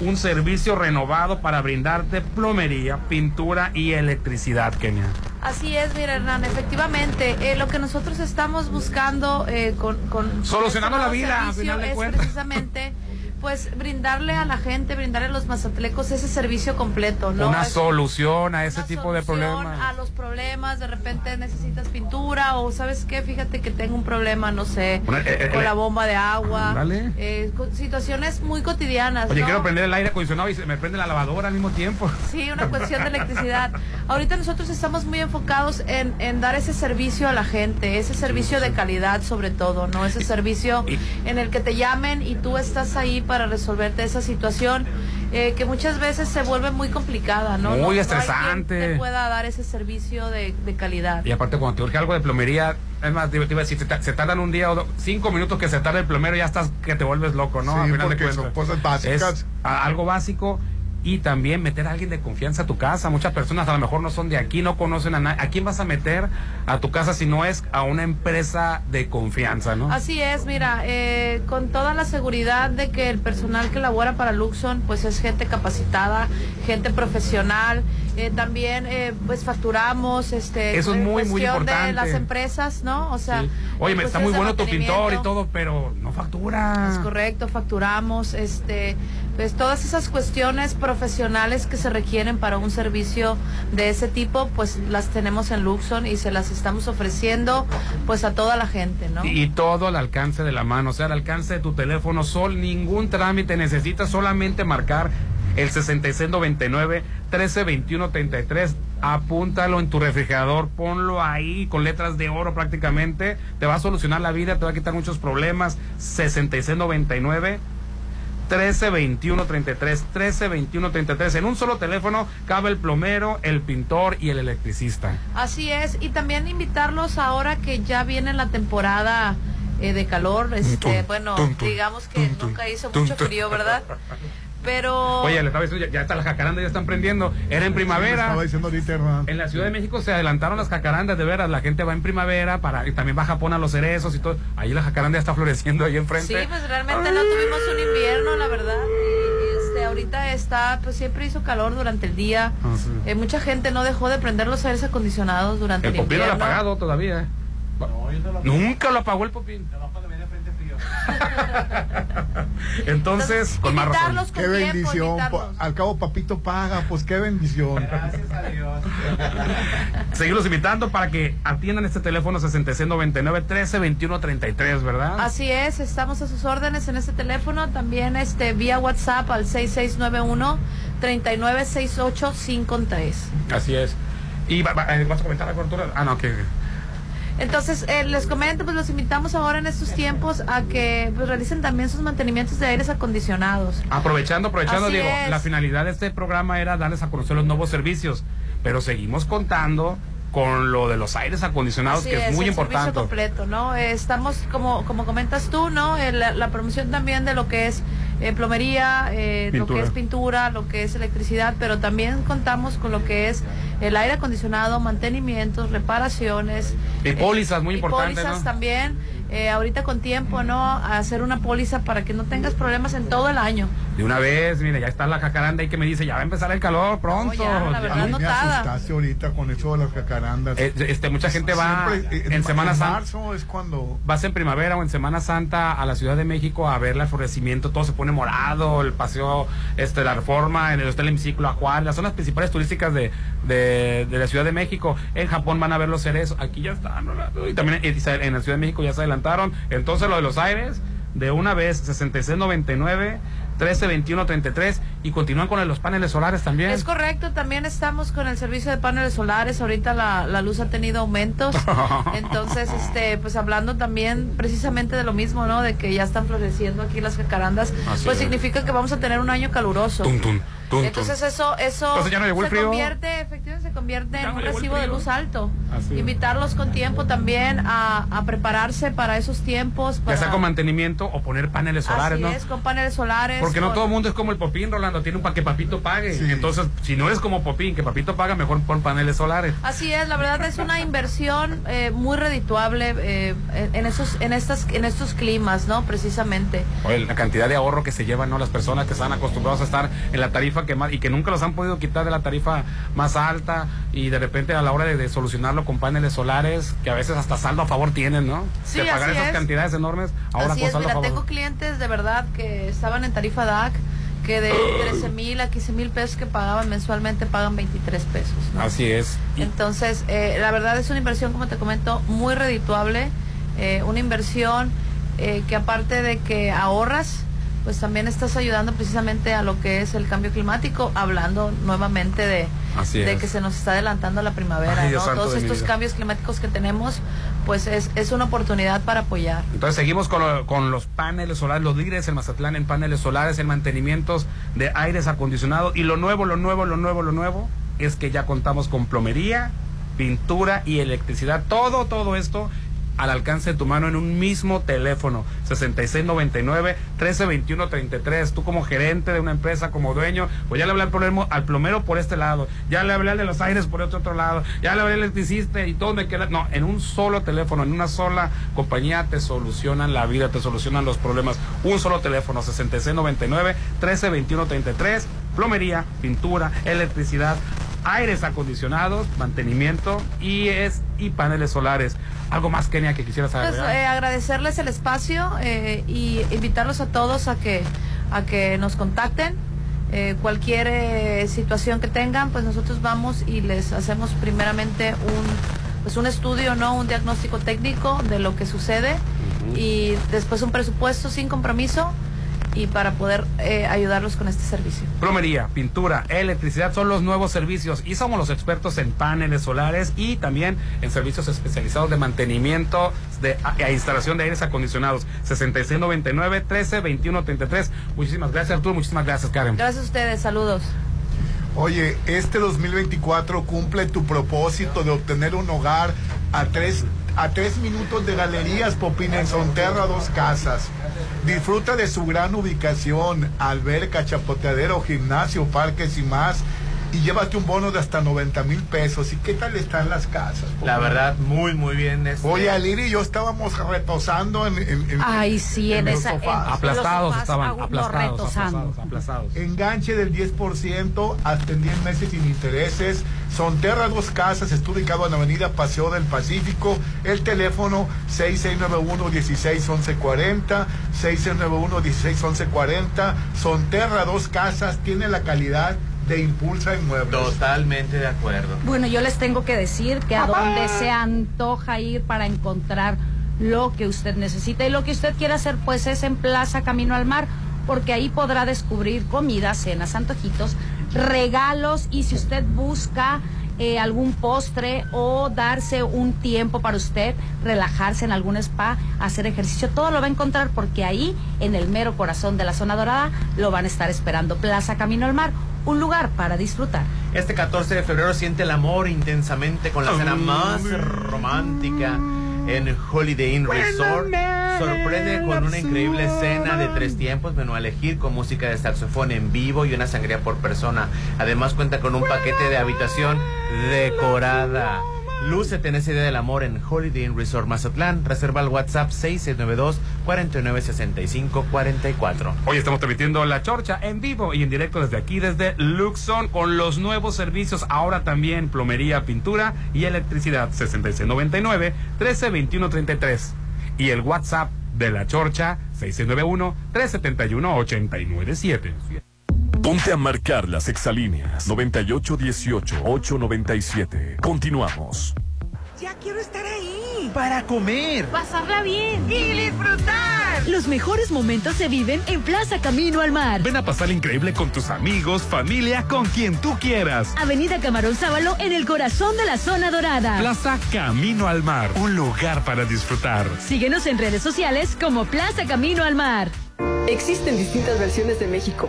Speaker 4: un servicio renovado para brindarte plomería, pintura y electricidad, Kenia.
Speaker 26: Así es, mira Hernán, efectivamente, eh, lo que nosotros estamos buscando eh, con, con
Speaker 4: Solucionando la
Speaker 26: este
Speaker 4: vida,
Speaker 26: nuevo
Speaker 4: al
Speaker 26: servicio
Speaker 4: final de
Speaker 26: es
Speaker 4: cuentas.
Speaker 26: precisamente pues brindarle a la gente, brindarle a los mazatlecos ese servicio completo, ¿no?
Speaker 4: Una
Speaker 26: Es-
Speaker 4: solución a ese
Speaker 26: una
Speaker 4: tipo de problemas.
Speaker 26: A los problemas, de repente necesitas pintura o sabes qué, fíjate que tengo un problema, no sé,
Speaker 4: eh, eh,
Speaker 26: con
Speaker 4: eh,
Speaker 26: la bomba de agua, eh, con situaciones muy cotidianas.
Speaker 4: Oye,
Speaker 26: ¿no?
Speaker 4: quiero prender el aire acondicionado y se me prende la lavadora al mismo tiempo.
Speaker 26: Sí, una cuestión de electricidad. Ahorita nosotros estamos muy enfocados en, en dar ese servicio a la gente, ese servicio de calidad sobre todo, ¿no? Ese servicio en el que te llamen y tú estás ahí para resolverte esa situación eh, que muchas veces se vuelve muy complicada, ¿no?
Speaker 4: Muy
Speaker 26: No- no hay quien
Speaker 4: estresante.
Speaker 26: te pueda dar ese servicio de, de calidad.
Speaker 4: Y aparte, cuando te urge algo de plomería, es más, te te iba a decir, se, ta- se tardan un día o do- cinco minutos que se tarda el plomero, ya estás que te vuelves loco, ¿no?
Speaker 3: Sí,
Speaker 4: A final de
Speaker 3: porque son
Speaker 4: cuentas.
Speaker 3: cosas básicas.
Speaker 4: Es a- algo básico. Y también meter a alguien de confianza a tu casa. Muchas personas a lo mejor no son de aquí, no conocen a nadie. ¿A quién vas a meter a tu casa si no es a una empresa de confianza, no?
Speaker 26: Así es, mira, eh, con toda la seguridad de que el personal que labora para Luxon, pues es gente capacitada, gente profesional. eh, también, eh, pues facturamos, este,
Speaker 4: Eso es
Speaker 26: en
Speaker 4: muy, muy importante.
Speaker 26: de las empresas, ¿no? O sea,
Speaker 4: Sí. Oye, está muy bueno tu pintor y todo, pero no factura.
Speaker 26: Es correcto, facturamos, este, pues todas esas cuestiones profesionales que se requieren para un servicio de ese tipo, pues las tenemos en Luxon y se las estamos ofreciendo, pues a toda la gente, ¿no?
Speaker 4: Y todo al alcance de la mano, o sea, al alcance de tu teléfono, sol, ningún trámite, necesitas solamente marcar el 6699 1321 33. Apúntalo en tu refrigerador, ponlo ahí con letras de oro prácticamente, te va a solucionar la vida, te va a quitar muchos problemas. 6699 1321 33 1321 33 en un solo teléfono cabe el plomero, el pintor y el electricista.
Speaker 26: Así es, y también invitarlos ahora que ya viene la temporada eh, de calor. Este,
Speaker 4: tum,
Speaker 26: bueno,
Speaker 4: tum, tum,
Speaker 26: digamos que
Speaker 4: tum, tum,
Speaker 26: nunca hizo
Speaker 4: tum,
Speaker 26: mucho
Speaker 4: tum.
Speaker 26: frío, ¿verdad? Pero
Speaker 4: Oye, le estaba diciendo, ya, ya está la jacaranda, ya están prendiendo. Era en primavera.
Speaker 3: Estaba diciendo ahorita, Hernán.
Speaker 4: En la Ciudad de México se adelantaron las jacarandas, de veras. La gente va en primavera, para y también va a Japón a los cerezos y todo. Ahí la jacaranda ya está floreciendo ahí
Speaker 26: sí,
Speaker 4: enfrente.
Speaker 26: pues realmente no tuvimos un invierno, la verdad. Y, este, ahorita está, pues siempre hizo calor durante el día.
Speaker 4: Ah, sí.
Speaker 26: Eh, mucha gente no dejó de prender los aires acondicionados durante
Speaker 4: El
Speaker 26: el,
Speaker 4: popín no lo ha
Speaker 26: invierno.
Speaker 4: apagado todavía. Nunca lo apagó el popín. Entonces, con más razón.
Speaker 26: invitarlos
Speaker 3: Qué bendición. Al cabo, papito paga, pues qué bendición.
Speaker 27: Gracias a Dios.
Speaker 4: Seguirlos invitando para que atiendan este teléfono 6699 132133, ¿verdad?
Speaker 26: Así es, estamos a sus órdenes en este teléfono, también este vía WhatsApp al 6691 396853.
Speaker 4: Así es. Y va- va- eh, vas a comentar la cobertura. Ah, no, que.
Speaker 26: Entonces, eh, les comento, pues los invitamos ahora en estos tiempos a que pues, realicen también sus mantenimientos de aires acondicionados.
Speaker 4: Aprovechando, aprovechando,
Speaker 26: Así es.
Speaker 4: la finalidad de este programa era darles a conocer los nuevos servicios, pero seguimos contando con lo de los aires acondicionados,
Speaker 26: Así
Speaker 4: que es, muy
Speaker 26: el
Speaker 4: importante.
Speaker 26: completo, ¿no? Eh, estamos, como, como comentas tú, ¿no? Eh, la, la promoción también de lo que es eh, plomería, eh, lo que es pintura, lo que es electricidad, pero también contamos con lo que es el aire acondicionado, mantenimientos, reparaciones.
Speaker 4: Y pólizas, muy
Speaker 26: y
Speaker 4: importante,
Speaker 26: pólizas
Speaker 4: ¿no?
Speaker 26: también, eh, ahorita con tiempo, ¿no? A hacer una póliza para que no tengas problemas en todo el año.
Speaker 4: De una vez, mire, ya está la jacaranda ahí que me dice, ya va a empezar el calor pronto.
Speaker 26: No, ya, la verdad,
Speaker 3: A mí me asustaste ahorita con eso de las jacarandas.
Speaker 4: Eh, este, mucha gente va
Speaker 3: Siempre, eh,
Speaker 4: en Semana Santa.
Speaker 3: marzo es cuando
Speaker 4: Vas en primavera o en Semana Santa a la Ciudad de México a ver el florecimiento, todo se pone morado, el paseo, este, la reforma, en el hotel hemiciclo Acuario, las zonas principales turísticas de, de, de la Ciudad de México. En Japón van a ver los cerezos, aquí ya están, ¿no? y también en, en la Ciudad de México ya se Entonces lo de los aires, de una vez, 6699. 132133 y continúan con los paneles solares también.
Speaker 26: Es correcto, también estamos con el servicio de paneles solares. Ahorita la, la luz ha tenido aumentos. Entonces, este, pues hablando también precisamente de lo mismo, ¿no? De que ya están floreciendo aquí las jacarandas,
Speaker 4: Así
Speaker 26: pues
Speaker 4: es.
Speaker 26: significa que vamos a tener un año caluroso.
Speaker 4: Tum, tum, tum, tum.
Speaker 26: Entonces eso, eso
Speaker 4: Entonces ya no llegó el
Speaker 26: se
Speaker 4: frío.
Speaker 26: convierte, efectivamente se convierte
Speaker 4: Ya
Speaker 26: en
Speaker 4: no
Speaker 26: un recibo de luz alto.
Speaker 4: Así es.
Speaker 26: Invitarlos con tiempo también a, a prepararse para esos tiempos.
Speaker 4: Ya
Speaker 26: Para,
Speaker 4: sea con mantenimiento o poner paneles solares,
Speaker 26: así
Speaker 4: ¿no?
Speaker 26: es, con paneles solares.
Speaker 4: Porque no todo el mundo es como el Popín, Rolando, tiene un para que Papito pague. Entonces, si no eres como Popín, que Papito paga, mejor pon paneles solares.
Speaker 26: Así es, la verdad es una inversión eh, muy redituable eh, en- esos, en estas, en estos climas, ¿no? Precisamente.
Speaker 4: Oye, la cantidad de ahorro que se llevan, ¿no? Las personas que están acostumbrados a estar en la tarifa que más, y que nunca los han podido quitar de la tarifa más alta, y de repente a la hora de, de solucionarlo con paneles solares, que a veces hasta saldo a favor tienen, ¿no?
Speaker 26: Sí,
Speaker 4: de pagar
Speaker 26: así
Speaker 4: esas
Speaker 26: es.
Speaker 4: cantidades enormes, ahora
Speaker 26: Así
Speaker 4: con
Speaker 26: es,
Speaker 4: saldo a
Speaker 26: mira,
Speaker 4: favor.
Speaker 26: tengo clientes de verdad que estaban en tarifa DAC, que de 13 mil a 15 mil pesos que pagaban mensualmente pagan 23 pesos. ¿no?
Speaker 4: Así es.
Speaker 26: Entonces, eh, la verdad es una inversión, como te comento, muy redituable, eh, una inversión eh, que aparte de que ahorras, pues también estás ayudando precisamente a lo que es el cambio climático, hablando nuevamente de, que se nos está adelantando la primavera,
Speaker 4: Ay,
Speaker 26: ¿no? Todos estos cambios climáticos que tenemos, pues es, es una oportunidad para apoyar.
Speaker 4: Entonces seguimos con, lo- con los paneles solares, los líderes en Mazatlán en paneles solares, en mantenimientos de aires acondicionados. Y lo nuevo, lo nuevo, lo nuevo, lo nuevo es que ya contamos con plomería, pintura y electricidad. Todo, todo esto al alcance de tu mano en un mismo teléfono. 6699-1321-33. Tú como gerente de una empresa, como dueño, pues ya le hablé al plomero, al plomero por este lado, ya le hablé al de los aires por este otro lado, ya le hablé al electricista y todo me. No, en un solo teléfono, en una sola compañía te solucionan la vida, te solucionan los problemas. Un solo teléfono, 6699-1321-33. Plomería, pintura, electricidad, aires acondicionados, mantenimiento y es y paneles solares. Algo más, Kenia, que quisieras
Speaker 26: Pues,
Speaker 4: agregar.
Speaker 26: eh, agradecerles el espacio eh, y invitarlos a todos a que a que nos contacten Eh, cualquier eh, situación que tengan pues nosotros vamos y les hacemos primeramente un pues un estudio no un diagnóstico técnico de lo que sucede y después un presupuesto sin compromiso y para poder eh, ayudarlos con este servicio
Speaker 4: Plomería, pintura, electricidad son los nuevos servicios y somos los expertos en paneles solares y también en servicios especializados de mantenimiento de, e instalación de aires acondicionados. 6699-132133. Muchísimas gracias Arturo, muchísimas gracias Karen.
Speaker 26: gracias a ustedes saludos
Speaker 3: Oye, este 2024 cumple tu propósito de obtener un hogar a tres a tres minutos de galerías Popín en Sonterra, dos casas. Disfruta de su gran ubicación, alberca, chapoteadero, gimnasio, parques y más. Y llévate un bono de hasta 90 mil pesos. ¿Y qué tal están las casas?
Speaker 6: La verdad, muy, muy bien. Este...
Speaker 3: Oye, Aliri y yo estábamos retosando en, en, en-
Speaker 28: Ay, sí, en,
Speaker 3: los
Speaker 28: esa. en-
Speaker 3: sofás.
Speaker 28: en los
Speaker 4: Aplastados
Speaker 28: sofás,
Speaker 4: estaban, aplastados,
Speaker 28: retosando.
Speaker 4: aplastados, aplastados.
Speaker 3: Enganche del 10% hasta en 10 meses sin intereses. Sonterra Dos Casas está ubicado en Avenida Paseo del Pacífico. El teléfono 6691-161140. 6691-161140. Sonterra Dos Casas tiene la calidad de Impulsa Inmuebles.
Speaker 6: Totalmente de acuerdo.
Speaker 5: Bueno, yo les tengo que decir que a donde se antoja ir para encontrar lo que usted necesita y lo que usted quiera hacer, pues es en Plaza Camino al Mar, porque ahí podrá descubrir comidas, cenas, antojitos, regalos y si usted busca eh, algún postre o darse un tiempo para usted, relajarse en algún spa, hacer ejercicio, todo lo va a encontrar porque ahí, en el mero corazón de la zona dorada, lo van a estar esperando. Plaza Camino al Mar, un lugar para disfrutar.
Speaker 6: Este 14 de febrero siente el amor intensamente con la cena más romántica en Holiday Inn Resort. Sorprende con una increíble cena de tres tiempos, menú a elegir con música de saxofón en vivo y una sangría por persona. Además cuenta con un paquete de habitación decorada. Lúcete en ese día del amor en Holiday Inn Resort Mazatlán. Reserva al WhatsApp 6692 4965 44.
Speaker 4: Hoy estamos transmitiendo La Chorcha en vivo y en directo desde aquí, desde Luxon, con los nuevos servicios, ahora también plomería, pintura y electricidad, 6699-132133. Y el WhatsApp de La Chorcha, 6691-371-897.
Speaker 2: Ponte a marcar las exalíneas 9818-897. Continuamos.
Speaker 29: Ya quiero estar ahí.
Speaker 23: Para comer.
Speaker 5: Pasarla bien.
Speaker 29: Y disfrutar.
Speaker 1: Los mejores momentos se viven en Plaza Camino al Mar.
Speaker 7: Ven a pasar increíble con tus amigos, familia, con quien tú quieras.
Speaker 1: Avenida Camarón Sábalo en el corazón de la zona dorada.
Speaker 7: Plaza Camino al Mar, un lugar para disfrutar.
Speaker 1: Síguenos en redes sociales como Plaza Camino al Mar.
Speaker 30: Existen distintas versiones de México.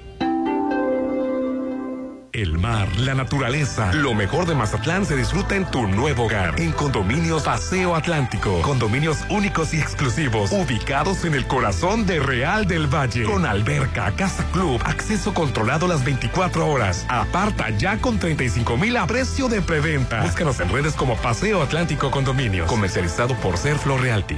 Speaker 7: El mar, la naturaleza, lo mejor de Mazatlán se disfruta en tu nuevo hogar. En Condominios Paseo Atlántico. Condominios únicos y exclusivos, ubicados en el corazón de Real del Valle. Con alberca, casa club, acceso controlado las 24 horas. Aparta ya con 35 mil a precio de preventa. Búscanos en redes como Paseo Atlántico Condominios. Comercializado por Serflo Realty.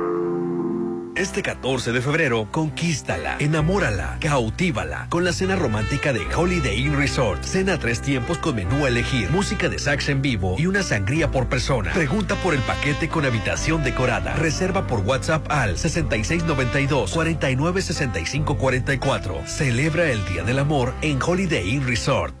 Speaker 17: Este 14 de febrero, conquístala, enamórala, cautívala con la cena romántica de Holiday Inn Resort. Cena tres tiempos con menú a elegir, música de sax en vivo y una sangría por persona. Pregunta por el paquete con habitación decorada. Reserva por WhatsApp al 6692-496544. Celebra el Día del Amor en Holiday Inn Resort.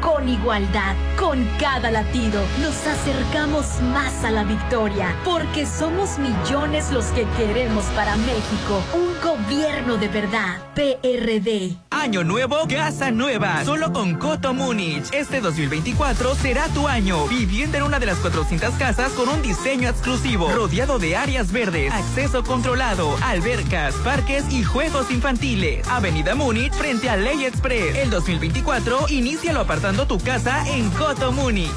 Speaker 8: Con igualdad, con cada latido, nos acercamos más a la victoria, porque somos millones los que queremos para México un gobierno de verdad. PRD.
Speaker 23: Año nuevo, casa nueva. Solo con Coto Múnich. Este 2024 será tu año. Viviendo en una de las 400 casas con un diseño exclusivo. Rodeado de áreas verdes, acceso controlado, albercas, parques y juegos infantiles. Avenida Múnich frente a Ley Express. El 2024, inícialo tu casa en Coto Múnich.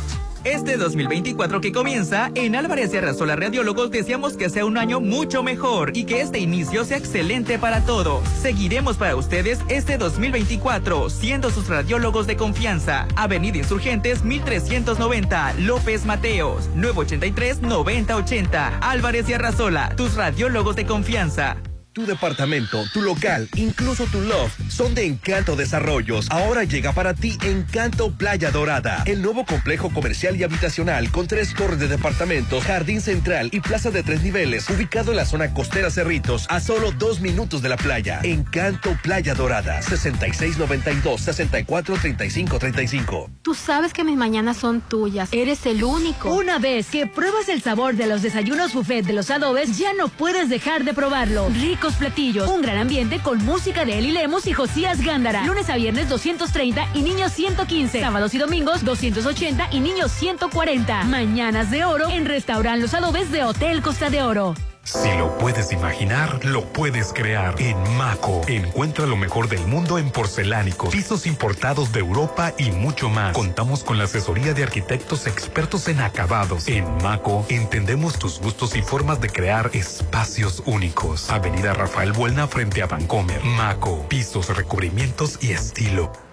Speaker 23: Este 2024 que comienza, en Álvarez y Arrasola Radiólogos deseamos que sea un año mucho mejor y que este inicio sea excelente para todos. Seguiremos para ustedes este 2024, siendo sus radiólogos de confianza. Avenida Insurgentes 1390, López Mateos, 983 9080. Álvarez y Arrasola, tus radiólogos de confianza.
Speaker 17: Tu departamento, tu local, incluso tu loft son de Encanto Desarrollos. Ahora llega para ti Encanto Playa Dorada, el nuevo complejo comercial y habitacional con tres torres de departamentos, jardín central y plaza de tres niveles, ubicado en la zona costera Cerritos, a solo dos minutos de la playa. Encanto Playa Dorada, 6692-643535.
Speaker 31: Tú sabes que mis mañanas son tuyas. Eres el único.
Speaker 1: Una vez que pruebas el sabor de los desayunos buffet de los adobes, ya no puedes dejar de probarlo. Platillos, un gran ambiente con música de Eli Lemos y Josías Gándara. Lunes a viernes 230 y niños 115. Sábados y domingos 280 y niños 140. Mañanas de oro en Restaurant Los Adobes de Hotel Costa de Oro.
Speaker 7: Si lo puedes imaginar, lo puedes crear. En Maco, encuentra lo mejor del mundo en porcelánicos, pisos importados de Europa y mucho más. Contamos con la asesoría de arquitectos expertos en acabados. En Maco, entendemos tus gustos y formas de crear espacios únicos. Avenida Rafael Buelna frente a Vancomer. Maco, pisos, recubrimientos y estilo.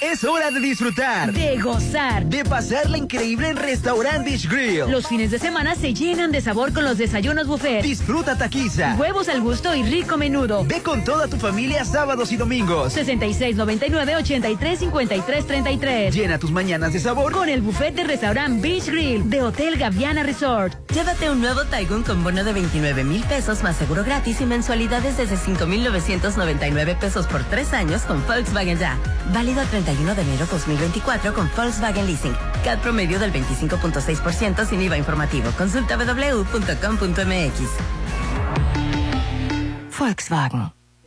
Speaker 32: Es hora de disfrutar.
Speaker 1: De gozar.
Speaker 32: De pasarla increíble en Restaurant Beach Grill.
Speaker 1: Los fines de semana se llenan de sabor con los desayunos buffet.
Speaker 32: Disfruta taquiza.
Speaker 1: Huevos al gusto y rico menudo.
Speaker 32: Ve con toda tu familia sábados y domingos.
Speaker 1: 6699-835333.
Speaker 32: Llena tus mañanas de sabor
Speaker 1: con el buffet de Restaurant Beach Grill de Hotel Gaviana Resort.
Speaker 14: Llévate un nuevo Taigun con bono de 29 mil pesos más seguro gratis y mensualidades desde 5,999 pesos por tres años con Volkswagen Ya. Válido a 31 de enero 2024 con Volkswagen Leasing. CAD promedio del 25.6% sin IVA informativo. Consulta www.com.mx.
Speaker 17: Volkswagen.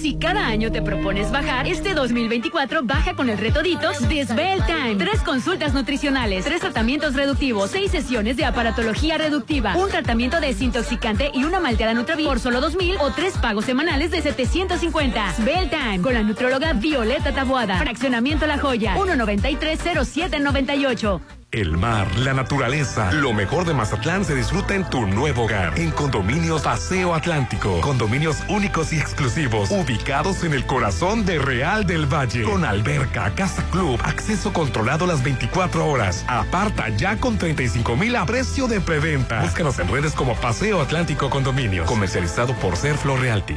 Speaker 1: Si cada año te propones bajar, este 2024 baja con el reto Ditos de Svel Time. Tres consultas nutricionales, tres tratamientos reductivos, seis sesiones de aparatología reductiva, un tratamiento desintoxicante y una malteada Nutravi por solo 2000 o tres pagos semanales de 750. Svel Time con la nutróloga Violeta Tabuada. Fraccionamiento La Joya, 1930798.
Speaker 7: El mar, la naturaleza, lo mejor de Mazatlán se disfruta en tu nuevo hogar. En Condominios Paseo Atlántico. Condominios únicos y exclusivos, ubicados en el corazón de Real del Valle. Con alberca, casa club, acceso controlado las 24 horas. Aparta ya con 35 mil a precio de preventa. Búscanos en redes como Paseo Atlántico Condominios. Comercializado por Serflo Realty.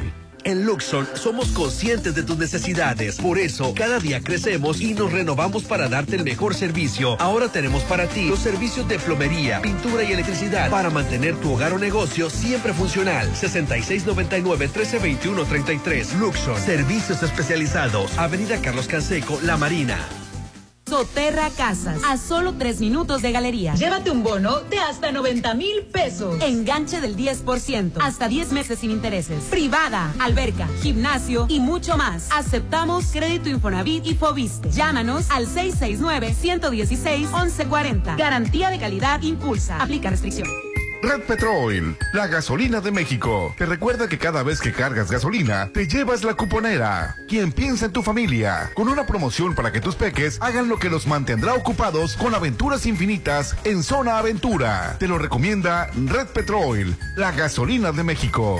Speaker 17: En Luxon somos conscientes de tus necesidades. Por eso, cada día crecemos y nos renovamos para darte el mejor servicio. Ahora tenemos para ti los servicios de plomería, pintura y electricidad para mantener tu hogar o negocio siempre funcional. 6699-1321-33. Luxon. Servicios especializados. Avenida Carlos Canseco, La Marina.
Speaker 22: Soterra Casas, a solo tres minutos de galería.
Speaker 1: Llévate un bono de hasta 90 mil pesos.
Speaker 22: Enganche del 10%, hasta 10 meses sin intereses. Privada, alberca, gimnasio y mucho más. Aceptamos crédito Infonavit y Fobiste. Llámanos al 669-116-1140. Garantía de calidad impulsa. Aplica restricción.
Speaker 33: Red Petrol, la gasolina de México. Te recuerda que cada vez que cargas gasolina, te llevas la cuponera. Quien piensa en tu familia, con una promoción para que tus peques hagan lo que los mantendrá ocupados con aventuras infinitas en Zona Aventura. Te lo recomienda Red Petrol, la gasolina de México.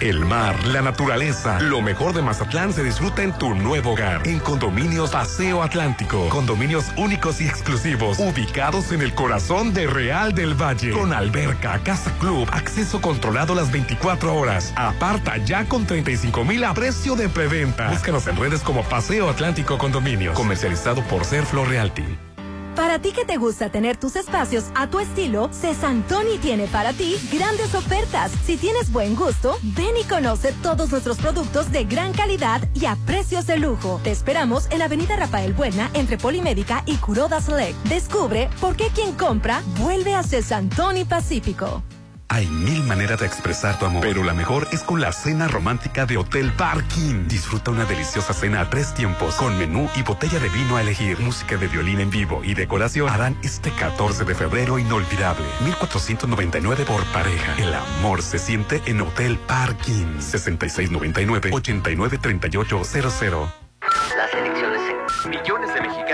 Speaker 7: El mar, la naturaleza, lo mejor de Mazatlán se disfruta en tu nuevo hogar. En Condominios Paseo Atlántico. Condominios únicos y exclusivos, ubicados en el corazón de Real del Valle. Con alberca, casa club, acceso controlado las 24 horas. Aparta ya con 35 mil a precio de preventa. Búscanos en redes como Paseo Atlántico Condominios. Comercializado por Serflo Realty.
Speaker 22: Para ti que te gusta tener tus espacios a tu estilo, Cesantoni tiene para ti grandes ofertas. Si tienes buen gusto, ven y conoce todos nuestros productos de gran calidad y a precios de lujo. Te esperamos en Avenida Rafael Buena, entre Polimédica y Curoda Select. Descubre por qué quien compra vuelve a Cesantoni Pacífico.
Speaker 7: Hay mil maneras de expresar tu amor, pero la mejor es con la cena romántica de Hotel Parking. Disfruta una deliciosa cena a tres tiempos, con menú y botella de vino a elegir, música de violín en vivo y decoración. Harán este 14 de febrero inolvidable. 1499 por pareja. El amor se siente en Hotel Parking. 6699-893800.
Speaker 34: Las elecciones en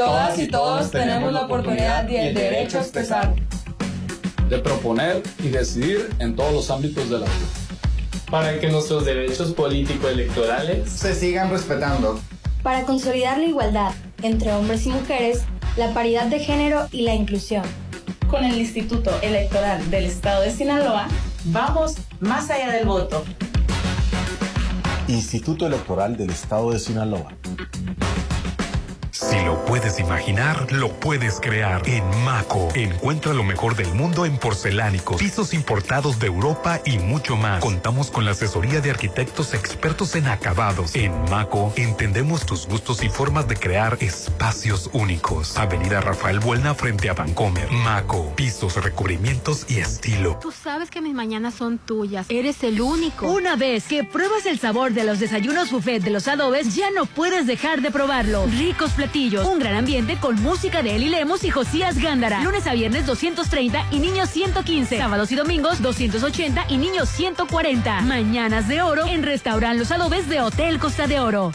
Speaker 35: Todas y todos tenemos la oportunidad y el derecho a expresar.
Speaker 36: De proponer y decidir en todos los ámbitos de la vida.
Speaker 37: Para que nuestros derechos político-electorales
Speaker 38: se sigan respetando.
Speaker 39: Para consolidar la igualdad entre hombres y mujeres, la paridad de género y la inclusión.
Speaker 40: Con el Instituto Electoral del Estado de Sinaloa, vamos más allá del voto.
Speaker 41: Instituto Electoral del Estado de Sinaloa.
Speaker 7: Si lo puedes imaginar, lo puedes crear. En Maco, encuentra lo mejor del mundo en porcelánicos, pisos importados de Europa y mucho más. Contamos con la asesoría de arquitectos expertos en acabados. En Maco, entendemos tus gustos y formas de crear espacios únicos. Avenida Rafael Buelna frente a Vancomer. Maco, pisos, recubrimientos y estilo.
Speaker 42: Tú sabes que mis mañanas son tuyas. Eres el único.
Speaker 1: Una vez que pruebas el sabor de los desayunos buffet de los adobes, ya no puedes dejar de probarlo. Ricos un gran ambiente con música de Eli Lemos y Josías Gándara. Lunes a viernes 230 y niños 115. Sábados y domingos 280 y niños 140. Mañanas de oro en Restaurant Los Adobes de Hotel Costa de Oro.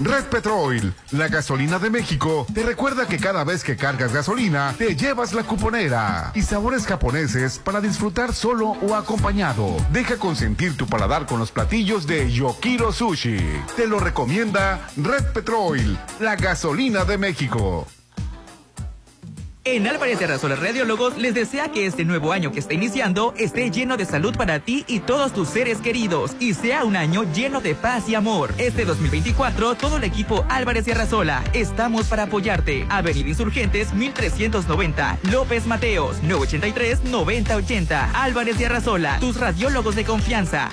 Speaker 33: Red Petrol, la gasolina de México, te recuerda que cada vez que cargas gasolina, te llevas la cuponera y sabores japoneses para disfrutar solo o acompañado. Deja consentir tu paladar con los platillos de Yokiro Sushi. Te lo recomienda Red Petrol, la gasolina de México.
Speaker 23: En Álvarez de Arrasola Radiólogos les desea que este nuevo año que está iniciando esté lleno de salud para ti y todos tus seres queridos y sea un año lleno de paz y amor. Este 2024, todo el equipo Álvarez de Arrasola estamos para apoyarte. Avenida Insurgentes 1390, López Mateos 983-9080. Álvarez de Arrasola, tus radiólogos de confianza.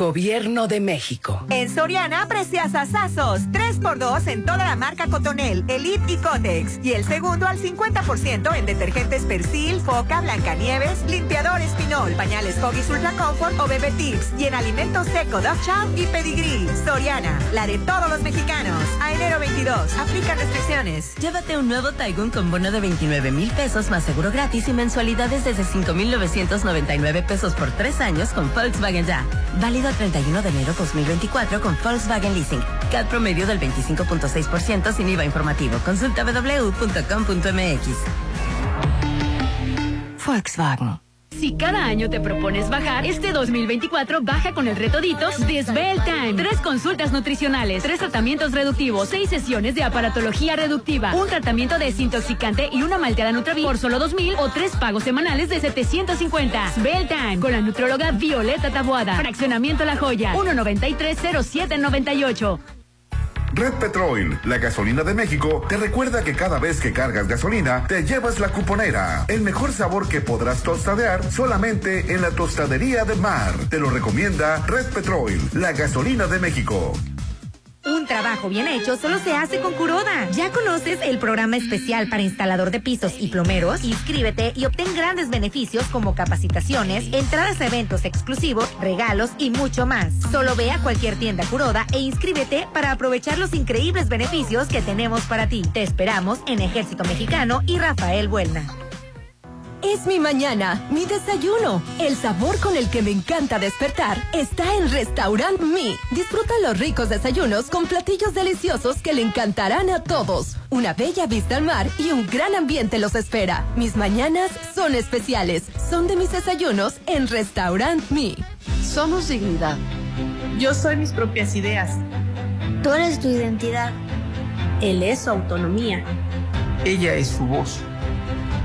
Speaker 25: Gobierno de México.
Speaker 21: En Soriana, precias asazos. 3x2 en toda la marca Cotonel, Elite y Cotex. Y el segundo al 50% en detergentes Persil, Foca, Blancanieves, limpiador Espinol, pañales Hoggies Ultra Comfort o Bebé Tips. Y en alimentos seco, Dove Chow y Pedigree. Soriana, la de todos los mexicanos. A enero 29 2022. Aplica restricciones.
Speaker 14: Llévate un nuevo Taigun con bono de 29 mil pesos más seguro gratis y mensualidades desde 5,999 pesos por tres años con Volkswagen Ya. Válido a 31 de enero 2024 con Volkswagen Leasing. CAD promedio del 25.6% sin IVA informativo. Consulta www.com.mx. Volkswagen.
Speaker 1: Si cada año te propones bajar, este 2024 baja con el reto Ditos de Svelte Time. Tres consultas nutricionales, tres tratamientos reductivos, seis sesiones de aparatología reductiva, un tratamiento desintoxicante y una malteada Nutravi por solo 2000 o tres pagos semanales de 750. Svelte Time con la nutróloga Violeta Tabuada. Fraccionamiento La Joya, 1930798.
Speaker 43: Red Petrol, la gasolina de México, te recuerda que cada vez que cargas gasolina, te llevas la cuponera. El mejor sabor que podrás tostadear solamente en la tostadería de mar. Te lo recomienda Red Petrol, la gasolina de México.
Speaker 22: Un trabajo bien hecho solo se hace con Curoda. ¿Ya conoces el programa especial para instalador de pisos y plomeros? Inscríbete y obtén grandes beneficios como capacitaciones, entradas a eventos exclusivos, regalos y mucho más. Solo ve a cualquier tienda Curoda e inscríbete para aprovechar los increíbles beneficios que tenemos para ti. Te esperamos en Ejército Mexicano y Rafael Buelna.
Speaker 16: Es mi mañana, mi desayuno. El sabor con el que me encanta despertar está en Restaurant Mi. Disfruta los ricos desayunos con platillos deliciosos que le encantarán a todos. Una bella vista al mar y un gran ambiente los espera. Mis mañanas son especiales. Son de mis desayunos en Restaurant Mi.
Speaker 44: Somos dignidad. Yo soy mis propias ideas.
Speaker 45: Tú eres tu identidad.
Speaker 44: Él es su autonomía.
Speaker 46: Ella es su voz.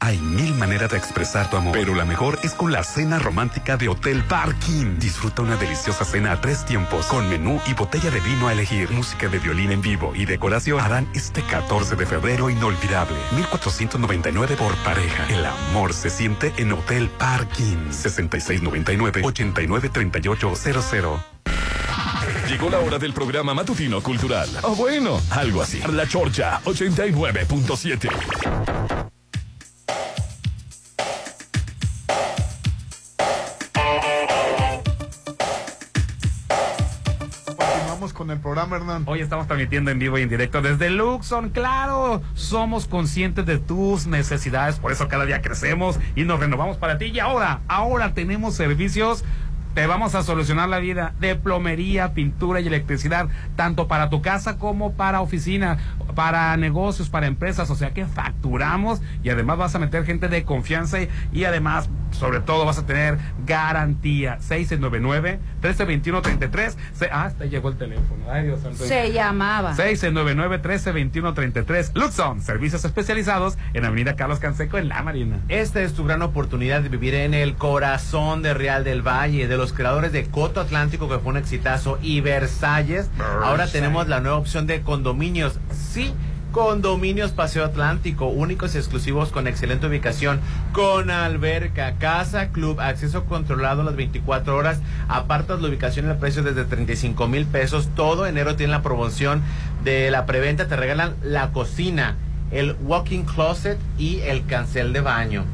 Speaker 7: Hay mil maneras de expresar tu amor, pero la mejor es con la cena romántica de Hotel Parking. Disfruta una deliciosa cena a tres tiempos, con menú y botella de vino a elegir, música de violín en vivo y decoración. Harán este 14 de febrero inolvidable. 1499 por pareja. El amor se siente en Hotel Parking. 6699-893800.
Speaker 2: Llegó la hora del programa matutino cultural. O bueno, algo así. La Chorcha 89.7.
Speaker 3: con el programa, Hernán.
Speaker 4: Hoy estamos transmitiendo en vivo y en directo desde Luxon. Claro, somos conscientes de tus necesidades, por eso cada día crecemos y nos renovamos para ti. Y ahora, ahora tenemos servicios te vamos a solucionar la vida de plomería, pintura y electricidad, tanto para tu casa como para oficina, para negocios, para empresas, o sea que facturamos y además vas a meter gente de confianza y, y además, sobre todo, vas a tener garantía. 699-1321-33. Ah, hasta llegó el teléfono. Ay, Dios santo.
Speaker 5: Se llamaba.
Speaker 4: 699-1321-33. Luxon, servicios especializados en Avenida Carlos Canseco en La Marina.
Speaker 6: Esta es tu gran oportunidad de vivir en el corazón de Real del Valle, de los creadores de Coto Atlántico, que fue un exitazo, y Versalles. Ahora tenemos la nueva opción de condominios. Sí. Condominios Paseo Atlántico, únicos y exclusivos con excelente ubicación, con alberca, casa, club, acceso controlado las 24 horas, apartas la ubicación y el precio desde 35 mil pesos. Todo enero tiene la promoción de la preventa, te regalan la cocina, el walking closet y el cancel de baño.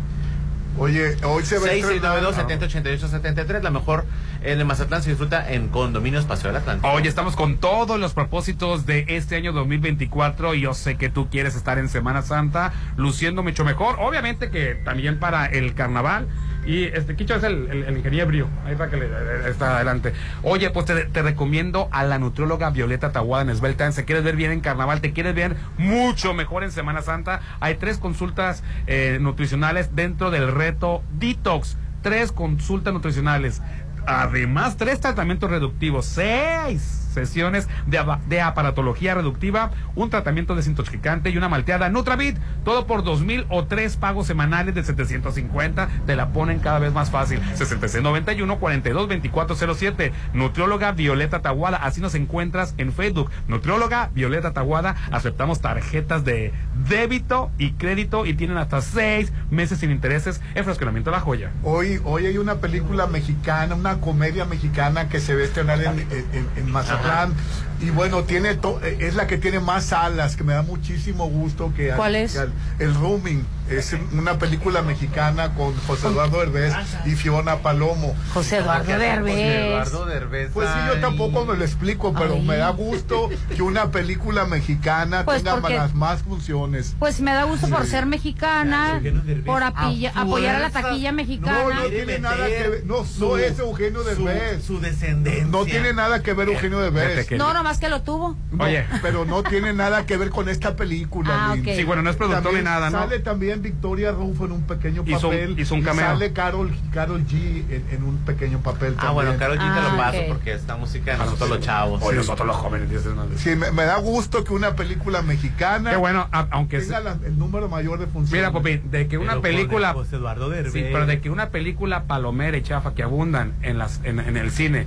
Speaker 3: Oye, hoy se ve
Speaker 6: 692 70 88 73 la mejor en el Mazatlán se disfruta en Condominios Paseo del Atlántico.
Speaker 4: Oye, estamos con todos los propósitos de este año 2024 y yo sé que tú quieres estar en Semana Santa luciendo mucho mejor. Obviamente que también para el carnaval. Y este Quicho es el, el, el ingeniero. Ahí está que le, está adelante. Oye, pues te, te, recomiendo a la nutrióloga Violeta Tahuada en Esbelta. Si quieres ver bien en carnaval, te quieres ver mucho mejor en Semana Santa. Hay tres consultas eh, nutricionales dentro del reto Detox. Tres consultas nutricionales. Además, tres tratamientos reductivos. Seis sesiones de, de aparatología reductiva, un tratamiento desintoxicante y una malteada Nutravit. Todo por dos mil o tres pagos semanales de 750. Te la ponen cada vez más fácil. 6691 42 2407. Nutrióloga Violeta Taguada. Así nos encuentras en Facebook. Nutrióloga Violeta Taguada. Aceptamos tarjetas de débito y crédito y tienen hasta seis meses sin intereses en frasconamiento La Joya.
Speaker 3: Hoy, hoy hay una película mexicana, una comedia mexicana que se ve estrenar en, en, en Mazatlán. Um, Y bueno, tiene to- eh, es la que tiene más salas, que me da muchísimo gusto. que
Speaker 5: ¿Cuál es?
Speaker 3: que al- el Rooming. Es una película mexicana con José Eduardo Herbés y Fiona Palomo.
Speaker 5: José Eduardo
Speaker 6: José
Speaker 5: Derbez.
Speaker 6: Eduardo Derbez.
Speaker 3: Pues sí, yo tampoco me lo explico, pero
Speaker 5: Ay.
Speaker 3: me da gusto que una película mexicana
Speaker 5: Pues
Speaker 3: tenga
Speaker 5: porque-
Speaker 3: las más funciones.
Speaker 5: Pues me da gusto por ser mexicana,
Speaker 6: Derbez.
Speaker 5: por apilla-
Speaker 6: A
Speaker 5: apoyar a la taquilla mexicana.
Speaker 3: No, no tiene nada
Speaker 6: meter
Speaker 3: que ver. No,
Speaker 6: su-
Speaker 3: no es Eugenio Derbez.
Speaker 6: Su, descendencia.
Speaker 3: No tiene nada que ver Eugenio Derbez.
Speaker 4: que-
Speaker 5: No, nomás que lo tuvo.
Speaker 3: No,
Speaker 4: Oye.
Speaker 3: pero no tiene nada que ver con esta película.
Speaker 5: Ah.
Speaker 4: Sí, bueno, no es productor
Speaker 3: También
Speaker 4: ni nada, ¿no?
Speaker 3: Sale también Victoria Rufo en un pequeño
Speaker 4: Hizo un-
Speaker 3: papel.
Speaker 4: hizo un
Speaker 3: y
Speaker 4: cameo.
Speaker 3: Sale Carol, Carol G en, en un pequeño papel
Speaker 6: Ah,
Speaker 3: también.
Speaker 6: bueno, Carol G te
Speaker 5: Ah,
Speaker 6: lo paso
Speaker 5: ok.
Speaker 6: porque esta música de nosotros los chavos.
Speaker 4: Hoy
Speaker 6: Sí.
Speaker 4: nosotros los jóvenes.
Speaker 3: Sí, me, me da gusto que una película mexicana
Speaker 4: Qué bueno, a- aunque
Speaker 3: tenga la- el número mayor de funciones.
Speaker 4: Mira, Popín, de que una
Speaker 6: Pero
Speaker 4: película.
Speaker 6: José Eduardo Derbez.
Speaker 4: Sí, pero de que una película palomera y chafa que abundan en las en, en el cine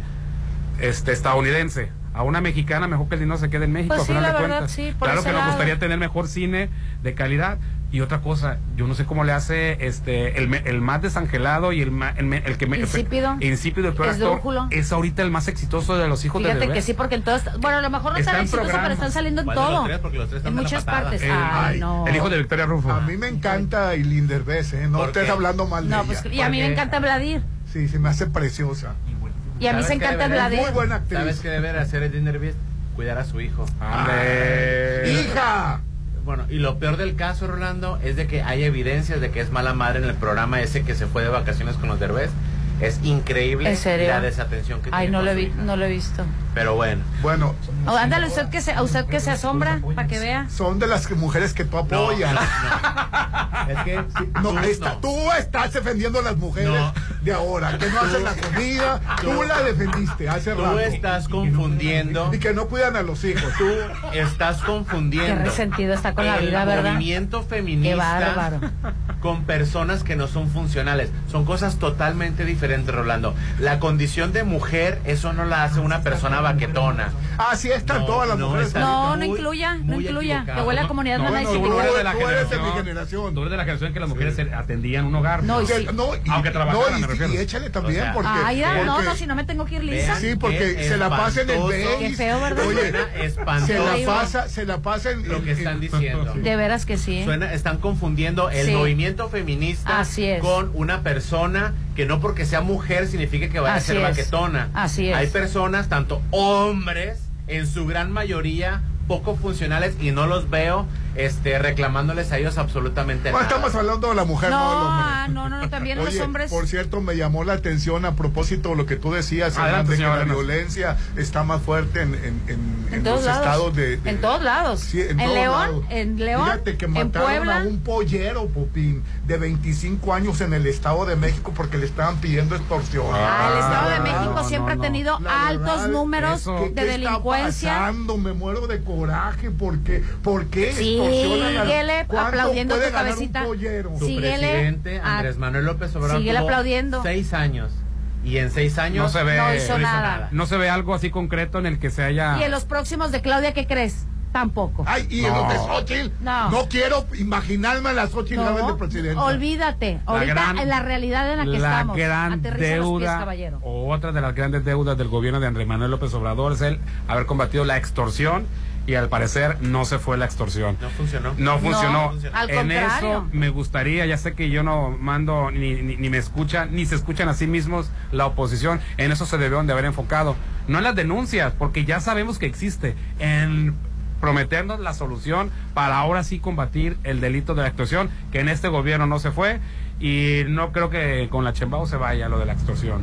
Speaker 4: este estadounidense a una mexicana mejor que el dinero se quede en México
Speaker 5: Pues
Speaker 4: a
Speaker 5: sí,
Speaker 4: final
Speaker 5: la
Speaker 4: de
Speaker 5: verdad,
Speaker 4: cuentas.
Speaker 5: sí, por
Speaker 4: claro que nos
Speaker 5: lado.
Speaker 4: gustaría tener mejor cine de calidad y otra cosa yo no sé cómo le hace este el, me- el más desangelado y el el, me- el que me
Speaker 5: Insípido.
Speaker 4: insípido el peor actor es ahorita el más exitoso de los hijos de
Speaker 5: Fíjate que sí, porque en todas. Bueno, a lo mejor no
Speaker 4: Está
Speaker 5: exitosos, pero están saliendo en
Speaker 6: ¿Cuál de los
Speaker 5: todo.
Speaker 6: tres? Porque los tres están
Speaker 5: En muchas partes.
Speaker 4: El-
Speaker 5: Ay, no.
Speaker 4: el hijo de Victoria Rufo
Speaker 3: A mí me encanta Eileen Derbez, ¿eh? No
Speaker 6: ¿Por
Speaker 3: estés hablando mal de
Speaker 5: No,
Speaker 3: ella.
Speaker 5: pues y a mí me encanta Vladir.
Speaker 3: Sí, se me hace preciosa.
Speaker 5: Y a mí
Speaker 6: ¿Sabes
Speaker 5: se encanta Vladir.
Speaker 3: Muy buena actriz.
Speaker 6: ¿Sabes qué debe hacer el Derbez? Cuidar a su hijo.
Speaker 4: Ande.
Speaker 3: ¡Hija!
Speaker 6: Bueno, y lo peor del caso, Rolando, es de que hay evidencias de que es mala madre en el programa ese que se fue de vacaciones con los Derbez. Es increíble
Speaker 5: ¿En serio?
Speaker 6: la desatención que
Speaker 5: Ay,
Speaker 6: tiene
Speaker 5: no
Speaker 6: con
Speaker 5: lo, vi- no lo he visto.
Speaker 6: Pero bueno.
Speaker 3: Bueno,
Speaker 5: Oh, ándale, usted que se, a usted que se asombra, para que vea.
Speaker 3: son de las mujeres que tú
Speaker 6: No,
Speaker 3: apoyas.
Speaker 6: no, no. Es que
Speaker 3: No,
Speaker 6: tú,
Speaker 3: está-
Speaker 6: no.
Speaker 3: tú estás defendiendo a las mujeres
Speaker 6: No.
Speaker 3: de ahora, que no hacen la comida. Tú, la defendiste hace
Speaker 6: Tú
Speaker 3: rato.
Speaker 6: estás confundiendo.
Speaker 3: Y que no cuidan a los hijos.
Speaker 6: Tú estás confundiendo.
Speaker 5: Qué resentido está con la
Speaker 6: el
Speaker 5: vida, ¿verdad?
Speaker 6: movimiento
Speaker 5: Qué
Speaker 6: feminista
Speaker 5: bárbaro.
Speaker 6: con personas que no son funcionales. Son cosas totalmente diferentes, Rolando. La condición de mujer, eso no la hace una persona baquetona.
Speaker 3: Así están
Speaker 6: No,
Speaker 3: todas las
Speaker 6: no,
Speaker 3: mujeres.
Speaker 5: No, no incluya, no incluya. Que huele a comunidad
Speaker 4: No, tú eres de la
Speaker 3: tú eres de mi
Speaker 4: generación. Tú eres de la generación en que las mujeres se atendían un hogar.
Speaker 5: No, y sí.
Speaker 3: no, y,
Speaker 4: Aunque trabajaran,
Speaker 3: no, y-
Speaker 4: me refiero.
Speaker 3: y échale también,
Speaker 6: O sea,
Speaker 3: porque.
Speaker 5: Ay, no, si no me tengo que ir lisa.
Speaker 3: Sí, porque se la pasa en el.
Speaker 5: Qué feo, ¿verdad?
Speaker 3: Oye, se la pasa, se la pasa en
Speaker 6: Lo que están
Speaker 3: en-
Speaker 6: diciendo.
Speaker 5: De veras que sí.
Speaker 6: Suena- están confundiendo el
Speaker 5: Sí.
Speaker 6: movimiento feminista
Speaker 5: Así es.
Speaker 6: con una persona que no porque sea mujer significa que vaya
Speaker 5: Así
Speaker 6: a ser baquetona.
Speaker 5: Así es.
Speaker 6: Hay personas, tanto hombres, en su gran mayoría poco funcionales y no los veo este reclamándoles a ellos absolutamente
Speaker 3: Bueno,
Speaker 6: nada.
Speaker 3: estamos hablando de la mujer, no,
Speaker 5: No,
Speaker 3: del hombre.
Speaker 5: ah, no, no, no, también los hombres.
Speaker 3: por cierto, me llamó la atención a propósito de lo que tú decías,
Speaker 4: Adelante,
Speaker 3: de que la violencia está más fuerte en, en, en-
Speaker 5: En
Speaker 3: en
Speaker 5: todos
Speaker 3: los
Speaker 5: lados.
Speaker 3: estados de, de-
Speaker 5: En todos lados.
Speaker 3: Sí,
Speaker 5: en
Speaker 3: todos
Speaker 5: León,
Speaker 3: lados.
Speaker 5: en León,
Speaker 3: Fíjate que
Speaker 5: en
Speaker 3: mataron
Speaker 5: Puebla.
Speaker 3: a un pollero, Popín, de 25 años en el Estado de México porque le estaban pidiendo extorsión.
Speaker 5: Ah, el Estado de
Speaker 3: La
Speaker 5: México siempre
Speaker 4: no,
Speaker 5: ha tenido
Speaker 3: la
Speaker 5: altos
Speaker 3: verdad,
Speaker 5: números
Speaker 4: eso-
Speaker 3: ¿Qué-
Speaker 5: de
Speaker 3: qué
Speaker 5: delincuencia.
Speaker 3: Está pasando? Me muero de coraje porque ¿por qué
Speaker 5: Síguele
Speaker 3: extorsionan a- ¿Cuánto
Speaker 5: aplaudiendo tu cabecita. Síguele
Speaker 6: presidente, Andrés Manuel López Obrador,
Speaker 5: síguele aplaudiendo.
Speaker 6: seis años. Y en seis años
Speaker 4: No se ve,
Speaker 5: No hizo nada.
Speaker 4: no se ve algo así concreto en el que se haya.
Speaker 5: Y en los próximos de Claudia, ¿qué crees? Tampoco.
Speaker 3: Ay, y en
Speaker 4: No.
Speaker 3: los de Xochitl,
Speaker 5: No.
Speaker 3: no. quiero imaginarme a la Xochitl
Speaker 5: No,
Speaker 3: Gálvez de presidente.
Speaker 5: olvídate. Ahorita
Speaker 4: gran-
Speaker 5: en la realidad en la que
Speaker 4: la
Speaker 5: estamos.
Speaker 4: gran
Speaker 5: Aterriza los pies,
Speaker 4: deuda,
Speaker 5: caballero.
Speaker 4: o otra de las grandes deudas del gobierno de Andrés Manuel López Obrador es el haber combatido la extorsión y al parecer no se fue la extorsión.
Speaker 6: no funcionó.
Speaker 4: No funcionó.
Speaker 6: funcionó.
Speaker 5: Al
Speaker 4: en
Speaker 5: contrario.
Speaker 4: eso me gustaría, ya sé que yo no mando ni, ni, ni me escuchan, ni se escuchan a sí mismos la oposición, en eso se debieron de haber enfocado. No en las denuncias, porque ya sabemos que existe, en prometernos la solución para ahora sí combatir el delito de la extorsión, que en este gobierno no se fue y no creo que con la Chembao se vaya lo de la extorsión.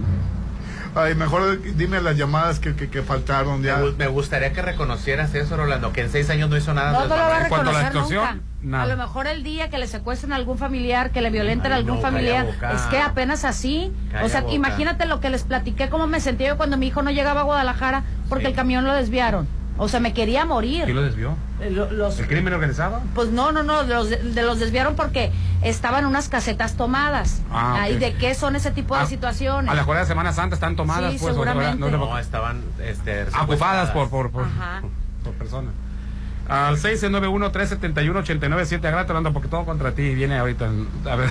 Speaker 3: Ay, mejor dime las llamadas que, que, que faltaron ya.
Speaker 6: Me, gu- me gustaría que reconocieras eso, Rolando, que en seis años no hizo nada.
Speaker 5: No, lo va a reconocer nunca. A lo mejor el día que le secuestren a algún familiar, que le violenten a algún
Speaker 6: no,
Speaker 5: familiar, es que apenas así.
Speaker 6: Calla
Speaker 5: o sea,
Speaker 6: boca.
Speaker 5: imagínate lo que les platiqué, cómo me sentía yo cuando mi hijo no llegaba a Guadalajara porque el camión lo desviaron. O sea, me quería morir.
Speaker 4: ¿Quién lo desvió?
Speaker 5: Eh, lo- los-
Speaker 4: ¿El crimen organizado?
Speaker 5: Pues no, no, no, de los, de los desviaron porque estaban unas casetas tomadas.
Speaker 4: Ah.
Speaker 5: Ahí, ¿De qué son ese tipo de
Speaker 4: Ah,
Speaker 5: situaciones?
Speaker 4: A la Juega de Semana Santa están tomadas,
Speaker 5: Sí,
Speaker 4: pues.
Speaker 5: seguramente.
Speaker 4: no,
Speaker 6: No, estaban este,
Speaker 4: ocupadas por, por, por,
Speaker 5: Ajá.
Speaker 4: por persona. Al 691-371-89-7, agrata, Rolando, porque todo contra ti viene ahorita. A ver.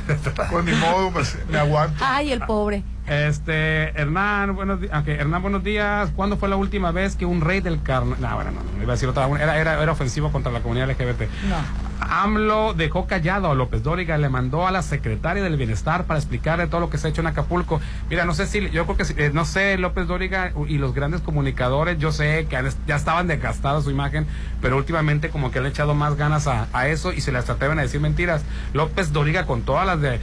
Speaker 3: Con mi modo, pues, me aguanto.
Speaker 5: Ay, el pobre.
Speaker 4: Este, Hernán, buenos días. Hernán, buenos días. ¿Cuándo fue la última vez que un rey del carnaval... No, bueno, no, no, iba a decir otra. Era, era, era ofensivo contra la comunidad LGBT.
Speaker 5: No.
Speaker 4: AMLO dejó callado a López Dóriga, le mandó a la secretaria del Bienestar para explicarle todo lo que se ha hecho en Acapulco. Mira, no sé si, yo creo que, eh, no sé, López Dóriga y los grandes comunicadores, yo sé que han- ya estaban desgastados su imagen, pero últimamente como que le han echado más ganas a, a eso y se les atreven a decir mentiras. López Dóriga con todas las de...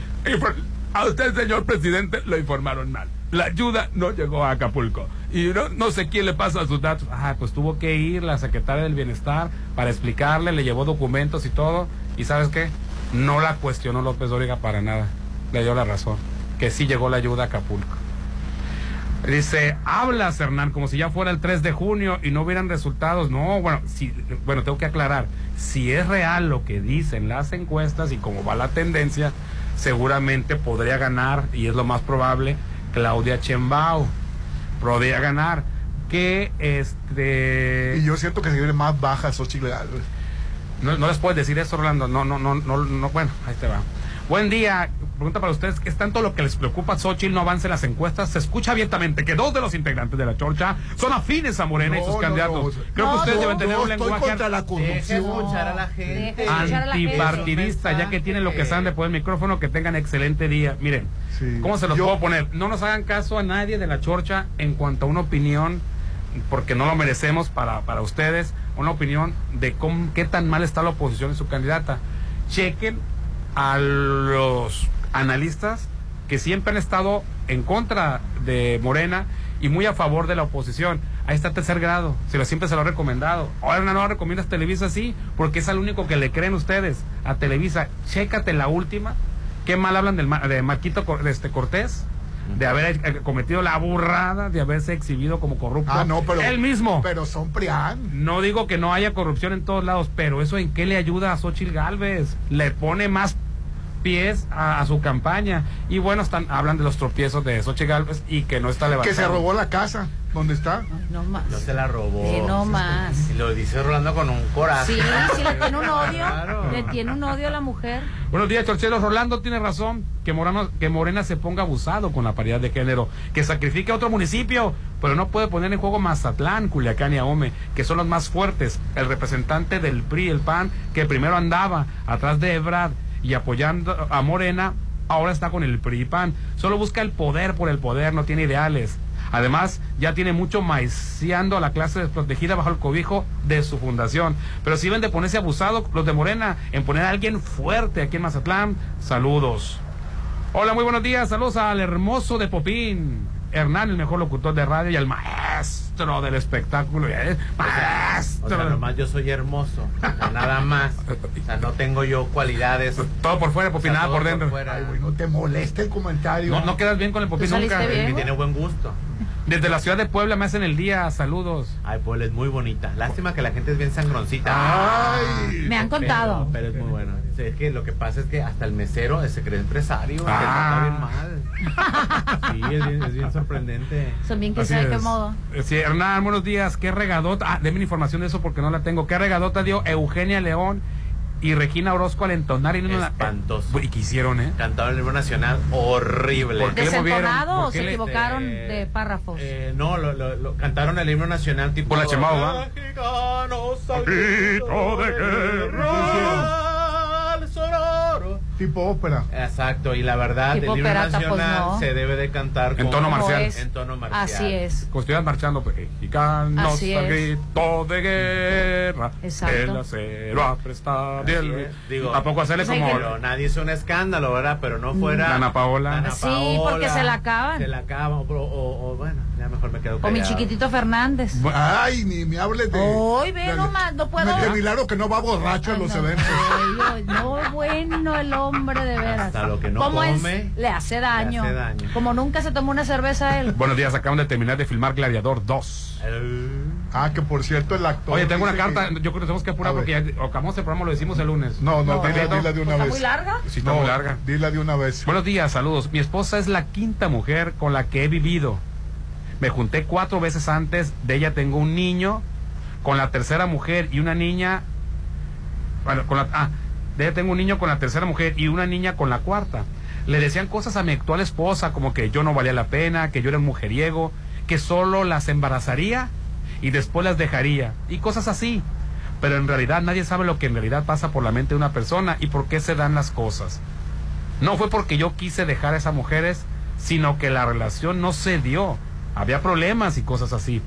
Speaker 4: A usted, señor presidente, lo informaron mal. La ayuda no llegó a Acapulco. Y no, no sé quién le pasa sus datos. Ah, pues tuvo que ir la secretaria del Bienestar para explicarle, le llevó documentos y todo. ¿Y sabes qué? No la cuestionó López Dóriga para nada. Le dio la razón. Que sí llegó la ayuda a Acapulco. Dice, hablas, Hernán, como si ya fuera el 3 de junio y no hubieran resultados. No, bueno, si, bueno, tengo que aclarar. Si es real lo que dicen las encuestas y como va la tendencia, seguramente podría ganar, y es lo más probable, Claudia Chembao. Podría ganar. Que este.
Speaker 3: Y yo siento que se viene más baja Xochitl.
Speaker 4: No, no les puedes decir eso, Orlando. No, no, no, no, no. Bueno, ahí te va. Buen día. Pregunta para ustedes, ¿es tanto lo que les preocupa a Xochitl no avance en las encuestas? Se escucha abiertamente que dos de los integrantes de la chorcha son afines a Morena y sus
Speaker 3: no,
Speaker 4: candidatos.
Speaker 3: no.
Speaker 4: Creo que ustedes
Speaker 3: no,
Speaker 4: deben tener un lenguaje
Speaker 3: contra la corrupción.
Speaker 6: escuchar a gente.
Speaker 4: Antipartidista, ya que tienen lo que saben de poder el micrófono, que tengan excelente día. Miren,
Speaker 3: Sí.
Speaker 4: ¿cómo se los
Speaker 3: Yo-
Speaker 4: puedo poner? No nos hagan caso a nadie de la chorcha en cuanto a una opinión, porque no lo merecemos para, para ustedes, una opinión de cómo, qué tan mal está la oposición en su candidata. Chequen a los analistas que siempre han estado en contra de Morena y muy a favor de la oposición. Ahí está tercer grado, se lo, siempre se lo he recomendado. Ahora no lo recomiendas Televisa, sí, porque es al único que le creen ustedes, a Televisa. Chécate la última, qué mal hablan del, de Marquito de este Cortés, de haber eh, cometido la burrada, de haberse exhibido como corrupto.
Speaker 3: Ah, no, pero.
Speaker 4: Él mismo.
Speaker 3: Pero son Prián.
Speaker 4: No digo que no haya corrupción en todos lados, pero eso en qué le ayuda a Xochitl Galvez? Le pone más pies a, a su campaña. Y bueno, están hablan de los tropiezos de Xochitl Galvez y que no está
Speaker 3: Que
Speaker 4: levantando.
Speaker 3: se robó la casa. ¿Dónde está?
Speaker 5: No más.
Speaker 6: No se la robó.
Speaker 5: Sí, no más.
Speaker 6: Y lo dice Rolando con un coraje.
Speaker 5: Sí, sí, le tiene un odio.
Speaker 6: Claro.
Speaker 5: Le tiene un odio a la mujer.
Speaker 4: Buenos días, Chorcheros. Rolando tiene razón. Que, Morano- que Morena se ponga abusado con la paridad de género. Que sacrifique a otro municipio. Pero no puede poner en juego Mazatlán, Culiacán y Ahome, que son los más fuertes. El representante del PRI, el PAN, que primero andaba atrás de Ebrard y apoyando a Morena, ahora está con el PRI PAN. Solo busca el poder por el poder, no tiene ideales. Además, ya tiene mucho maiciando a la clase desprotegida bajo el cobijo de su fundación. Pero si ven de ponerse abusado los de Morena en poner a alguien fuerte aquí en Mazatlán, saludos. Hola, muy buenos días. Saludos al hermoso de Popín. Hernán, el mejor locutor de radio y al maestro del espectáculo. ¿eh?
Speaker 6: O
Speaker 4: Maestro.
Speaker 6: sea, nomás yo soy hermoso. O sea, nada más. O sea, no tengo yo cualidades.
Speaker 4: Todo por fuera,
Speaker 6: O sea,
Speaker 4: Popín, nada por dentro.
Speaker 6: fuera.
Speaker 3: Ay, güey, no te moleste el comentario.
Speaker 4: No, no quedas bien con el Popín
Speaker 5: ¿Tú saliste
Speaker 4: nunca.
Speaker 5: bien?
Speaker 6: Tiene buen gusto.
Speaker 4: Desde la ciudad de Puebla me hacen el día. Saludos.
Speaker 6: Ay, pues es muy bonita. Lástima que la gente es bien sangroncita.
Speaker 3: Ay.
Speaker 5: Me han
Speaker 6: Pero,
Speaker 5: contado.
Speaker 6: pero es muy buena. Sí, es que lo que pasa es que hasta el mesero se cree empresario. que
Speaker 4: Ah.
Speaker 6: trata bien mal. Sí, es bien, es bien sorprendente.
Speaker 5: Son bien que
Speaker 4: Así
Speaker 5: sabe qué
Speaker 4: es.
Speaker 5: modo.
Speaker 4: Eh, Sí, Hernán, buenos días. ¿Qué regadota? Ah, deme información de eso porque no la tengo. ¿Qué regadota dio Eugenia León y Regina Orozco al entonar el himno na-
Speaker 6: Espantoso.
Speaker 4: ¿Y qué hicieron, eh?
Speaker 6: Cantaron el himno nacional horrible.
Speaker 4: ¿Por qué le movieron?
Speaker 5: ¿Desentonado
Speaker 4: ¿Por
Speaker 5: o se
Speaker 4: le-
Speaker 5: equivocaron
Speaker 6: Eh,
Speaker 5: de párrafos?
Speaker 6: Eh, no, lo, lo- lo- cantaron el himno nacional tipo.
Speaker 4: Por la Chembao, ¿va?
Speaker 6: Mexicanos
Speaker 4: de guerra.
Speaker 6: al sonoro
Speaker 3: Tipo ópera.
Speaker 6: Exacto, y la verdad,
Speaker 5: Tipo
Speaker 6: el
Speaker 5: operata, pues,
Speaker 6: nacional
Speaker 5: no.
Speaker 6: se debe de cantar
Speaker 4: En
Speaker 6: con-
Speaker 4: tono marcial.
Speaker 5: es.
Speaker 6: En tono marcial.
Speaker 5: Así es.
Speaker 4: Como estuvieras marchando, pues, mexicanos
Speaker 5: Así
Speaker 4: al grito de guerra,
Speaker 5: Exacto.
Speaker 4: el acero.
Speaker 6: Digo,
Speaker 4: Tampoco hacerle
Speaker 5: pues
Speaker 4: como...
Speaker 5: que-
Speaker 6: Pero nadie es un escándalo, ¿verdad? Pero no fuera.
Speaker 4: Ana Paola.
Speaker 5: Sí, porque se la acaban.
Speaker 6: Se la acaban. O, o- o, bueno, ya mejor me quedo
Speaker 5: O mi
Speaker 6: callado.
Speaker 5: chiquitito Fernández.
Speaker 3: Ay, ni me hables de.
Speaker 5: Hoy ve nomás, no puedo.
Speaker 3: De milagro que no va borracho a los eventos.
Speaker 5: Ay, ay, no, bueno, el hombre de veras.
Speaker 6: Hasta lo que no
Speaker 5: ¿Cómo es? Le hace daño.
Speaker 6: hace daño.
Speaker 5: Como nunca se tomó una cerveza él.
Speaker 4: Buenos días, acaban de terminar de filmar Gladiador 2.
Speaker 3: Ah, que por cierto, el actor.
Speaker 4: Oye, tengo una carta,
Speaker 3: que-
Speaker 4: yo creo que tenemos que apurar
Speaker 3: A
Speaker 4: porque ya acabamos el programa, lo decimos el lunes.
Speaker 3: No, no,
Speaker 5: No.
Speaker 3: dila,
Speaker 4: ¿Está
Speaker 3: dila de una
Speaker 5: ¿Está
Speaker 3: vez.
Speaker 5: muy larga?
Speaker 4: Sí, está
Speaker 3: No,
Speaker 4: muy larga.
Speaker 3: Dila de una vez.
Speaker 4: Buenos días, saludos. Mi esposa es la quinta mujer con la que he vivido. Me junté cuatro veces antes, de ella tengo un niño, con la tercera mujer y una niña. Bueno, con la, ah, tengo un niño con la tercera mujer y una niña con la cuarta. Le decían cosas a mi actual esposa como que yo no valía la pena, que yo era un mujeriego, que solo las embarazaría y después las dejaría y cosas así. Pero en realidad nadie sabe lo que en realidad pasa por la mente de una persona y por qué se dan las cosas. No fue porque yo quise dejar a esas mujeres, sino que la relación no se dio. Había problemas y cosas así.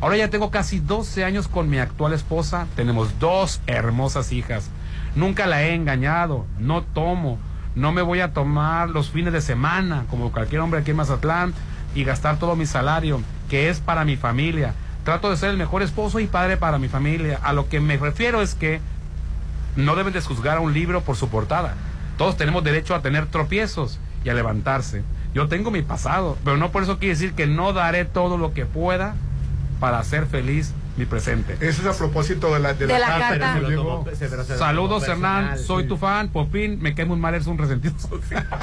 Speaker 4: Ahora ya tengo casi 12 años con mi actual esposa. Tenemos dos hermosas hijas. Nunca la he engañado. No tomo. No me voy a tomar los fines de semana, como cualquier hombre aquí en Mazatlán, y gastar todo mi salario, que es para mi familia. Trato de ser el mejor esposo y padre para mi familia. A lo que me refiero es que no deben de juzgar a un libro por su portada. Todos tenemos derecho a tener tropiezos y a levantarse. Yo tengo mi pasado, pero no por eso quiere decir que no daré todo lo que pueda para hacer feliz mi presente.
Speaker 3: Ese es a propósito de la, de
Speaker 5: De
Speaker 3: la
Speaker 5: la
Speaker 3: carta
Speaker 5: carta.
Speaker 3: llegó.
Speaker 4: Saludos Hernán, soy
Speaker 6: sí.
Speaker 4: tu fan, Popín, me cae muy mal, eres un resentido social.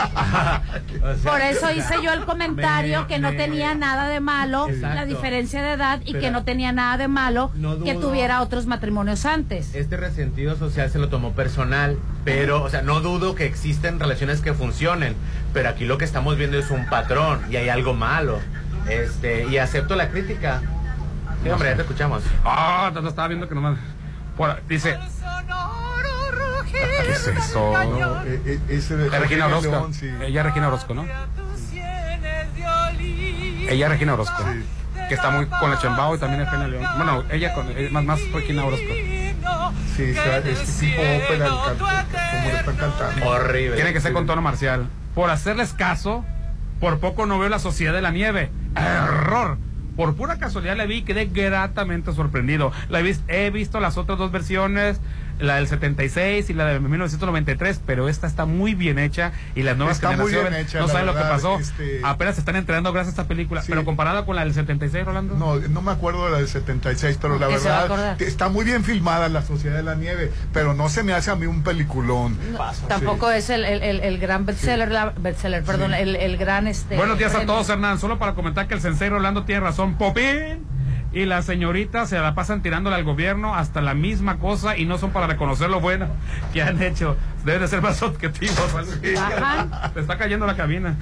Speaker 6: O sea,
Speaker 5: Por eso hice yo el comentario
Speaker 6: me-
Speaker 5: que no
Speaker 6: me-
Speaker 5: tenía nada de malo
Speaker 6: Exacto.
Speaker 5: la diferencia de edad y que no tenía nada de malo
Speaker 6: No
Speaker 5: que tuviera otros matrimonios antes.
Speaker 6: Este resentido social se lo tomó personal, pero, o sea, no dudo que existen relaciones que funcionen, pero aquí lo que estamos viendo es un patrón y hay algo malo. Este, y acepto la crítica. Sí, hombre, ya te escuchamos.
Speaker 4: Ah, no, no, estaba viendo que nomás. por- dice. ¿Qué es eso?
Speaker 3: No, eh, ese de
Speaker 4: Es Regina Orozco.
Speaker 3: León, sí.
Speaker 4: Ella es Regina Orozco, ¿no? Ella es Regina Orozco. Que está muy con la Chambao y también es Regina León. Bueno, ella con, más, más Regina Orozco.
Speaker 3: Sí, está, es tipo ópera el canto, como lo están cantando.
Speaker 6: Horrible.
Speaker 4: Tiene que ser con tono marcial. Por hacerles caso, por poco no veo la sociedad de la nieve. Error. Por pura casualidad la vi y quedé gratamente sorprendido. La he, he visto las otras dos versiones, la del 76 y la de 1993, pero esta está muy bien hecha y las nuevas
Speaker 3: Está muy bien hecha,
Speaker 4: no saben lo que pasó.
Speaker 3: este-
Speaker 4: Apenas se están entrenando gracias a esta película.
Speaker 3: Sí.
Speaker 4: Pero comparada con la del 76, Rolando.
Speaker 3: No, no me acuerdo de la del 76, pero la
Speaker 5: ¿Qué se va a
Speaker 3: verdad está muy bien filmada La Sociedad de la Nieve, pero no se me hace a mí un peliculón.
Speaker 5: Tampoco es el, el, el, el gran bestseller, la- bestseller perdón, el, el gran este.
Speaker 4: Buenos días a todos, Hernán. Solo para comentar que el sensei Rolando tiene razón. Popín y la señorita se la pasan tirándole al gobierno hasta la misma cosa y no son para reconocer lo bueno que han hecho. Deben de ser más objetivos.
Speaker 5: Ajá.
Speaker 4: Se está cayendo la cabina.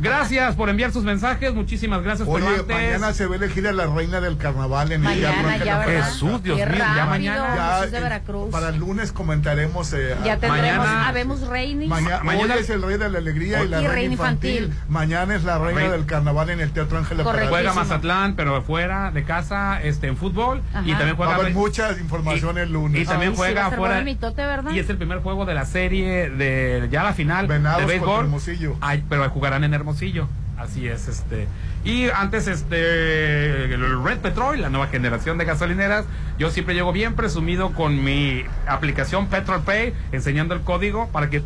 Speaker 4: Gracias por enviar sus mensajes. Muchísimas gracias.
Speaker 3: Oye,
Speaker 4: antes-
Speaker 3: mañana se va a elegir a la reina del carnaval en el
Speaker 5: Mañana
Speaker 3: Teatro Ángel
Speaker 5: ya.
Speaker 4: Jesús, Dios
Speaker 5: Qué
Speaker 4: mío, ya mañana.
Speaker 3: Ya,
Speaker 5: Jesús de
Speaker 3: eh,
Speaker 5: Veracruz.
Speaker 3: Para el lunes comentaremos. eh,
Speaker 5: Ya
Speaker 3: a-
Speaker 5: tendremos,
Speaker 4: Mañana-
Speaker 5: habemos reinis.
Speaker 3: Mañana,
Speaker 4: Mañana-
Speaker 3: hoy es el rey de la alegría y la
Speaker 5: Y
Speaker 3: reina
Speaker 5: reina
Speaker 3: infantil.
Speaker 5: infantil.
Speaker 3: Mañana es la reina del carnaval en el Teatro Ángel.
Speaker 4: Juega. Mazatlán, pero fuera de casa, este, en fútbol.
Speaker 5: Ajá.
Speaker 4: Y también
Speaker 3: Va a
Speaker 4: juega.
Speaker 3: haber mucha información
Speaker 4: y-
Speaker 3: el lunes.
Speaker 4: y también
Speaker 5: Ay, sí,
Speaker 4: juega
Speaker 5: va a ser
Speaker 4: fuera-
Speaker 5: bueno el mitote, ¿verdad?
Speaker 4: Y es el primer juego de la serie de ya la final
Speaker 3: Venados
Speaker 4: de béisbol.
Speaker 3: Hermosillo.
Speaker 4: Ay, pero jugarán en Hermosillo. Así es, este. Y antes, este, el Red Petrol, la nueva generación de gasolineras, yo siempre llego bien presumido con mi aplicación Petrol Pay, enseñando el código para que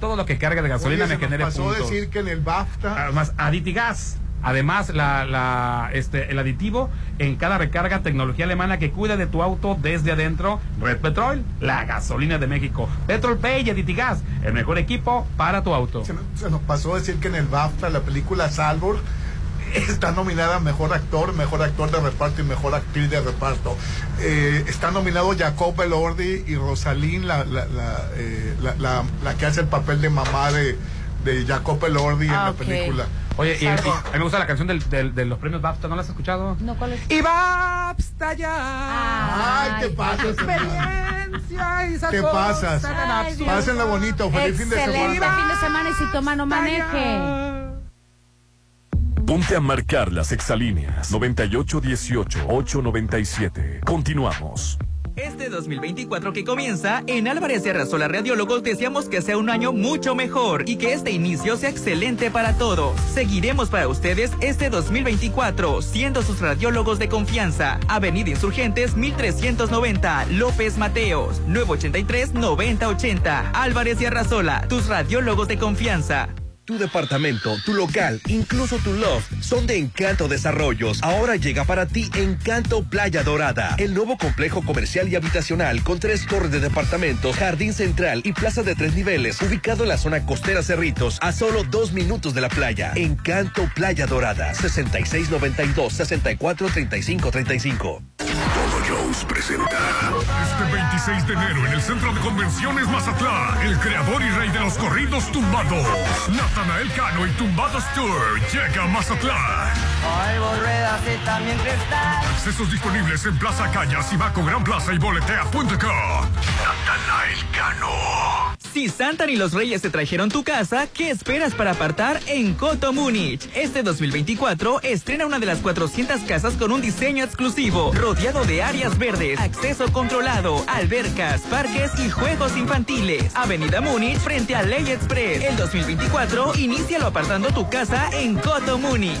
Speaker 4: todo lo que cargue de gasolina
Speaker 3: Oye,
Speaker 4: me genere
Speaker 3: pasó
Speaker 4: puntos.
Speaker 3: decir que en el BAFTA
Speaker 4: Además, Aditigas. Además, la, la, este, el aditivo en cada recarga, tecnología alemana que cuida de tu auto desde adentro. Red Petrol, la gasolina de México. Petrol Pay y Aditigas, el mejor equipo para tu auto.
Speaker 3: se, nos- se nos pasó decir que en el BAFTA la película Salvor está nominada a mejor actor, mejor actor de reparto y mejor actriz de reparto. Eh, está nominado Jacob Elordi y Rosalín, la, la, la, eh, la- la- la que hace el papel de mamá de, de Jacob Elordi en
Speaker 5: Ah,
Speaker 3: la película.
Speaker 4: Oye, y, y a mí me gusta la canción del- del- de los premios BAFTA, ¿no la has escuchado?
Speaker 5: No, ¿cuál es?
Speaker 4: Y BAFTA ya.
Speaker 3: Ay, ¿qué pasa?
Speaker 4: experiencia
Speaker 3: ¿Qué pasas?
Speaker 5: Ay, Dios.
Speaker 3: Pásenla bonito. Feliz fin de
Speaker 5: Excelente
Speaker 3: semana.
Speaker 5: fin de semana y si toma no maneje.
Speaker 47: Ponte a marcar las exalíneas 9818-897. Continuamos.
Speaker 23: Este 2024 que comienza, en Álvarez y Arrasola Radiólogos deseamos que sea un año mucho mejor y que este inicio sea excelente para todos. Seguiremos para ustedes este 2024, siendo sus radiólogos de confianza. Avenida Insurgentes 1390, López Mateos, 983-9080. Álvarez y Arrasola, tus radiólogos de confianza.
Speaker 17: Tu departamento, tu local, incluso tu loft son de Encanto Desarrollos. Ahora llega para ti Encanto Playa Dorada, el nuevo complejo comercial y habitacional con tres torres de departamentos, jardín central y plaza de tres niveles, ubicado en la zona costera Cerritos, a solo dos minutos de la playa. Encanto Playa Dorada, 6692-643535.
Speaker 2: Jones presenta. Este 26 de enero en el Centro de Convenciones Mazatlán, el creador y rey de los corridos tumbados, Natanael Cano y Tumbados Tour llega a Mazatlán.
Speaker 48: también cristal.
Speaker 2: Accesos disponibles en Plaza Cañas, Ibaco Gran Plaza y boletea.com. Natanael Cano.
Speaker 23: Si Santa y los Reyes te trajeron tu casa, ¿qué esperas para apartar en Coto Múnich? Este 2024 estrena una de las 400 casas con un diseño exclusivo, rodeado de áreas verdes, acceso controlado, albercas, parques y juegos infantiles. Avenida Múnich frente a Ley Express. El 2024 inícialo apartando tu casa en Coto Múnich.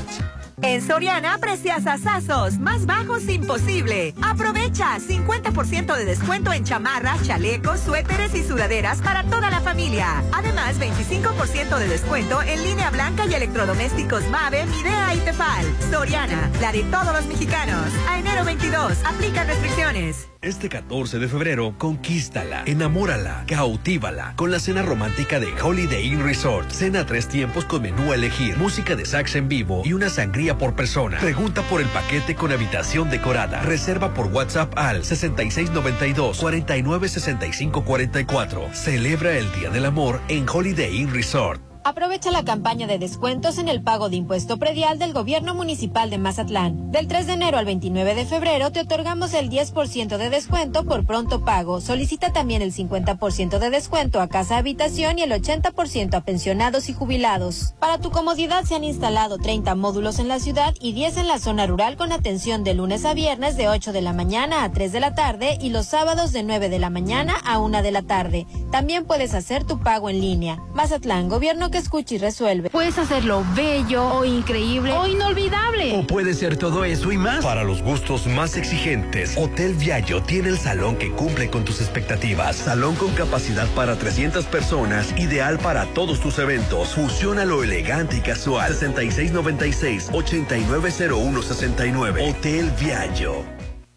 Speaker 21: En Soriana, precias asazos, más bajos imposible. Aprovecha 50% de descuento en chamarras, chalecos, suéteres y sudaderas para toda la familia. Además, 25% de descuento en línea blanca y electrodomésticos Mave, Midea y Tefal. Soriana, la de todos los mexicanos. A enero 22, aplica restricciones.
Speaker 17: Este 14 de febrero, conquístala, enamórala, cautívala con la cena romántica de Holiday Inn Resort. Cena tres tiempos con menú a elegir, música de sax en vivo y una sangría por persona. Pregunta por el paquete con habitación decorada. Reserva por WhatsApp al 6692-496544. Celebra el Día del Amor en Holiday Inn Resort.
Speaker 49: Aprovecha la campaña de descuentos en el pago de impuesto predial del Gobierno Municipal de Mazatlán. Del 3 de enero al 29 de febrero te otorgamos el 10% de descuento por pronto pago. Solicita también el 50% de descuento a casa habitación y el 80% a pensionados y jubilados. Para tu comodidad se han instalado 30 módulos en la ciudad y 10 en la zona rural con atención de lunes a viernes de 8 de la mañana a 3 de la tarde y los sábados de 9 de la mañana a 1 de la tarde. También puedes hacer tu pago en línea. Mazatlán, gobierno que escucha y resuelve.
Speaker 5: Puedes hacerlo bello o increíble o inolvidable.
Speaker 17: O puede ser todo eso y más. Para los gustos más exigentes, Hotel Viallo tiene el salón que cumple con tus expectativas. Salón con capacidad para 300 personas, ideal para todos tus eventos. Fusiona lo elegante y casual. 6696-890169. Hotel Viallo.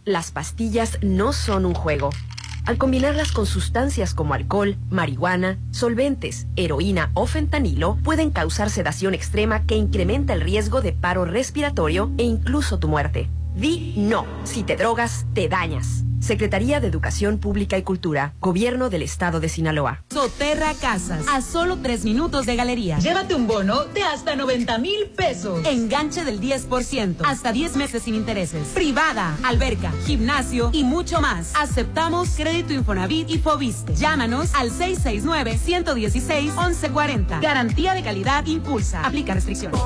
Speaker 25: Las pastillas no son un juego. Al combinarlas con sustancias como alcohol, marihuana, solventes, heroína o fentanilo, pueden causar sedación extrema que incrementa el riesgo de paro respiratorio e incluso tu muerte. Di no. Si te drogas, te dañas. Secretaría de Educación Pública y Cultura, Gobierno del Estado de Sinaloa.
Speaker 13: Soterra Casas, a solo tres minutos de galería.
Speaker 1: Llévate un bono de hasta 90 mil pesos.
Speaker 13: Enganche del 10%, hasta 10 meses sin intereses. Privada, alberca, gimnasio y mucho más. Aceptamos crédito Infonavit y Fobiste. Llámanos al 669-116-1140. Garantía de calidad impulsa. Aplica restricciones.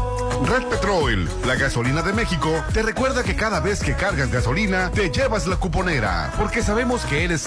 Speaker 50: Red Petrol, la gasolina de México, te recuerda que cada vez que cargas gasolina, te llevas la cuponera, porque sabemos que eres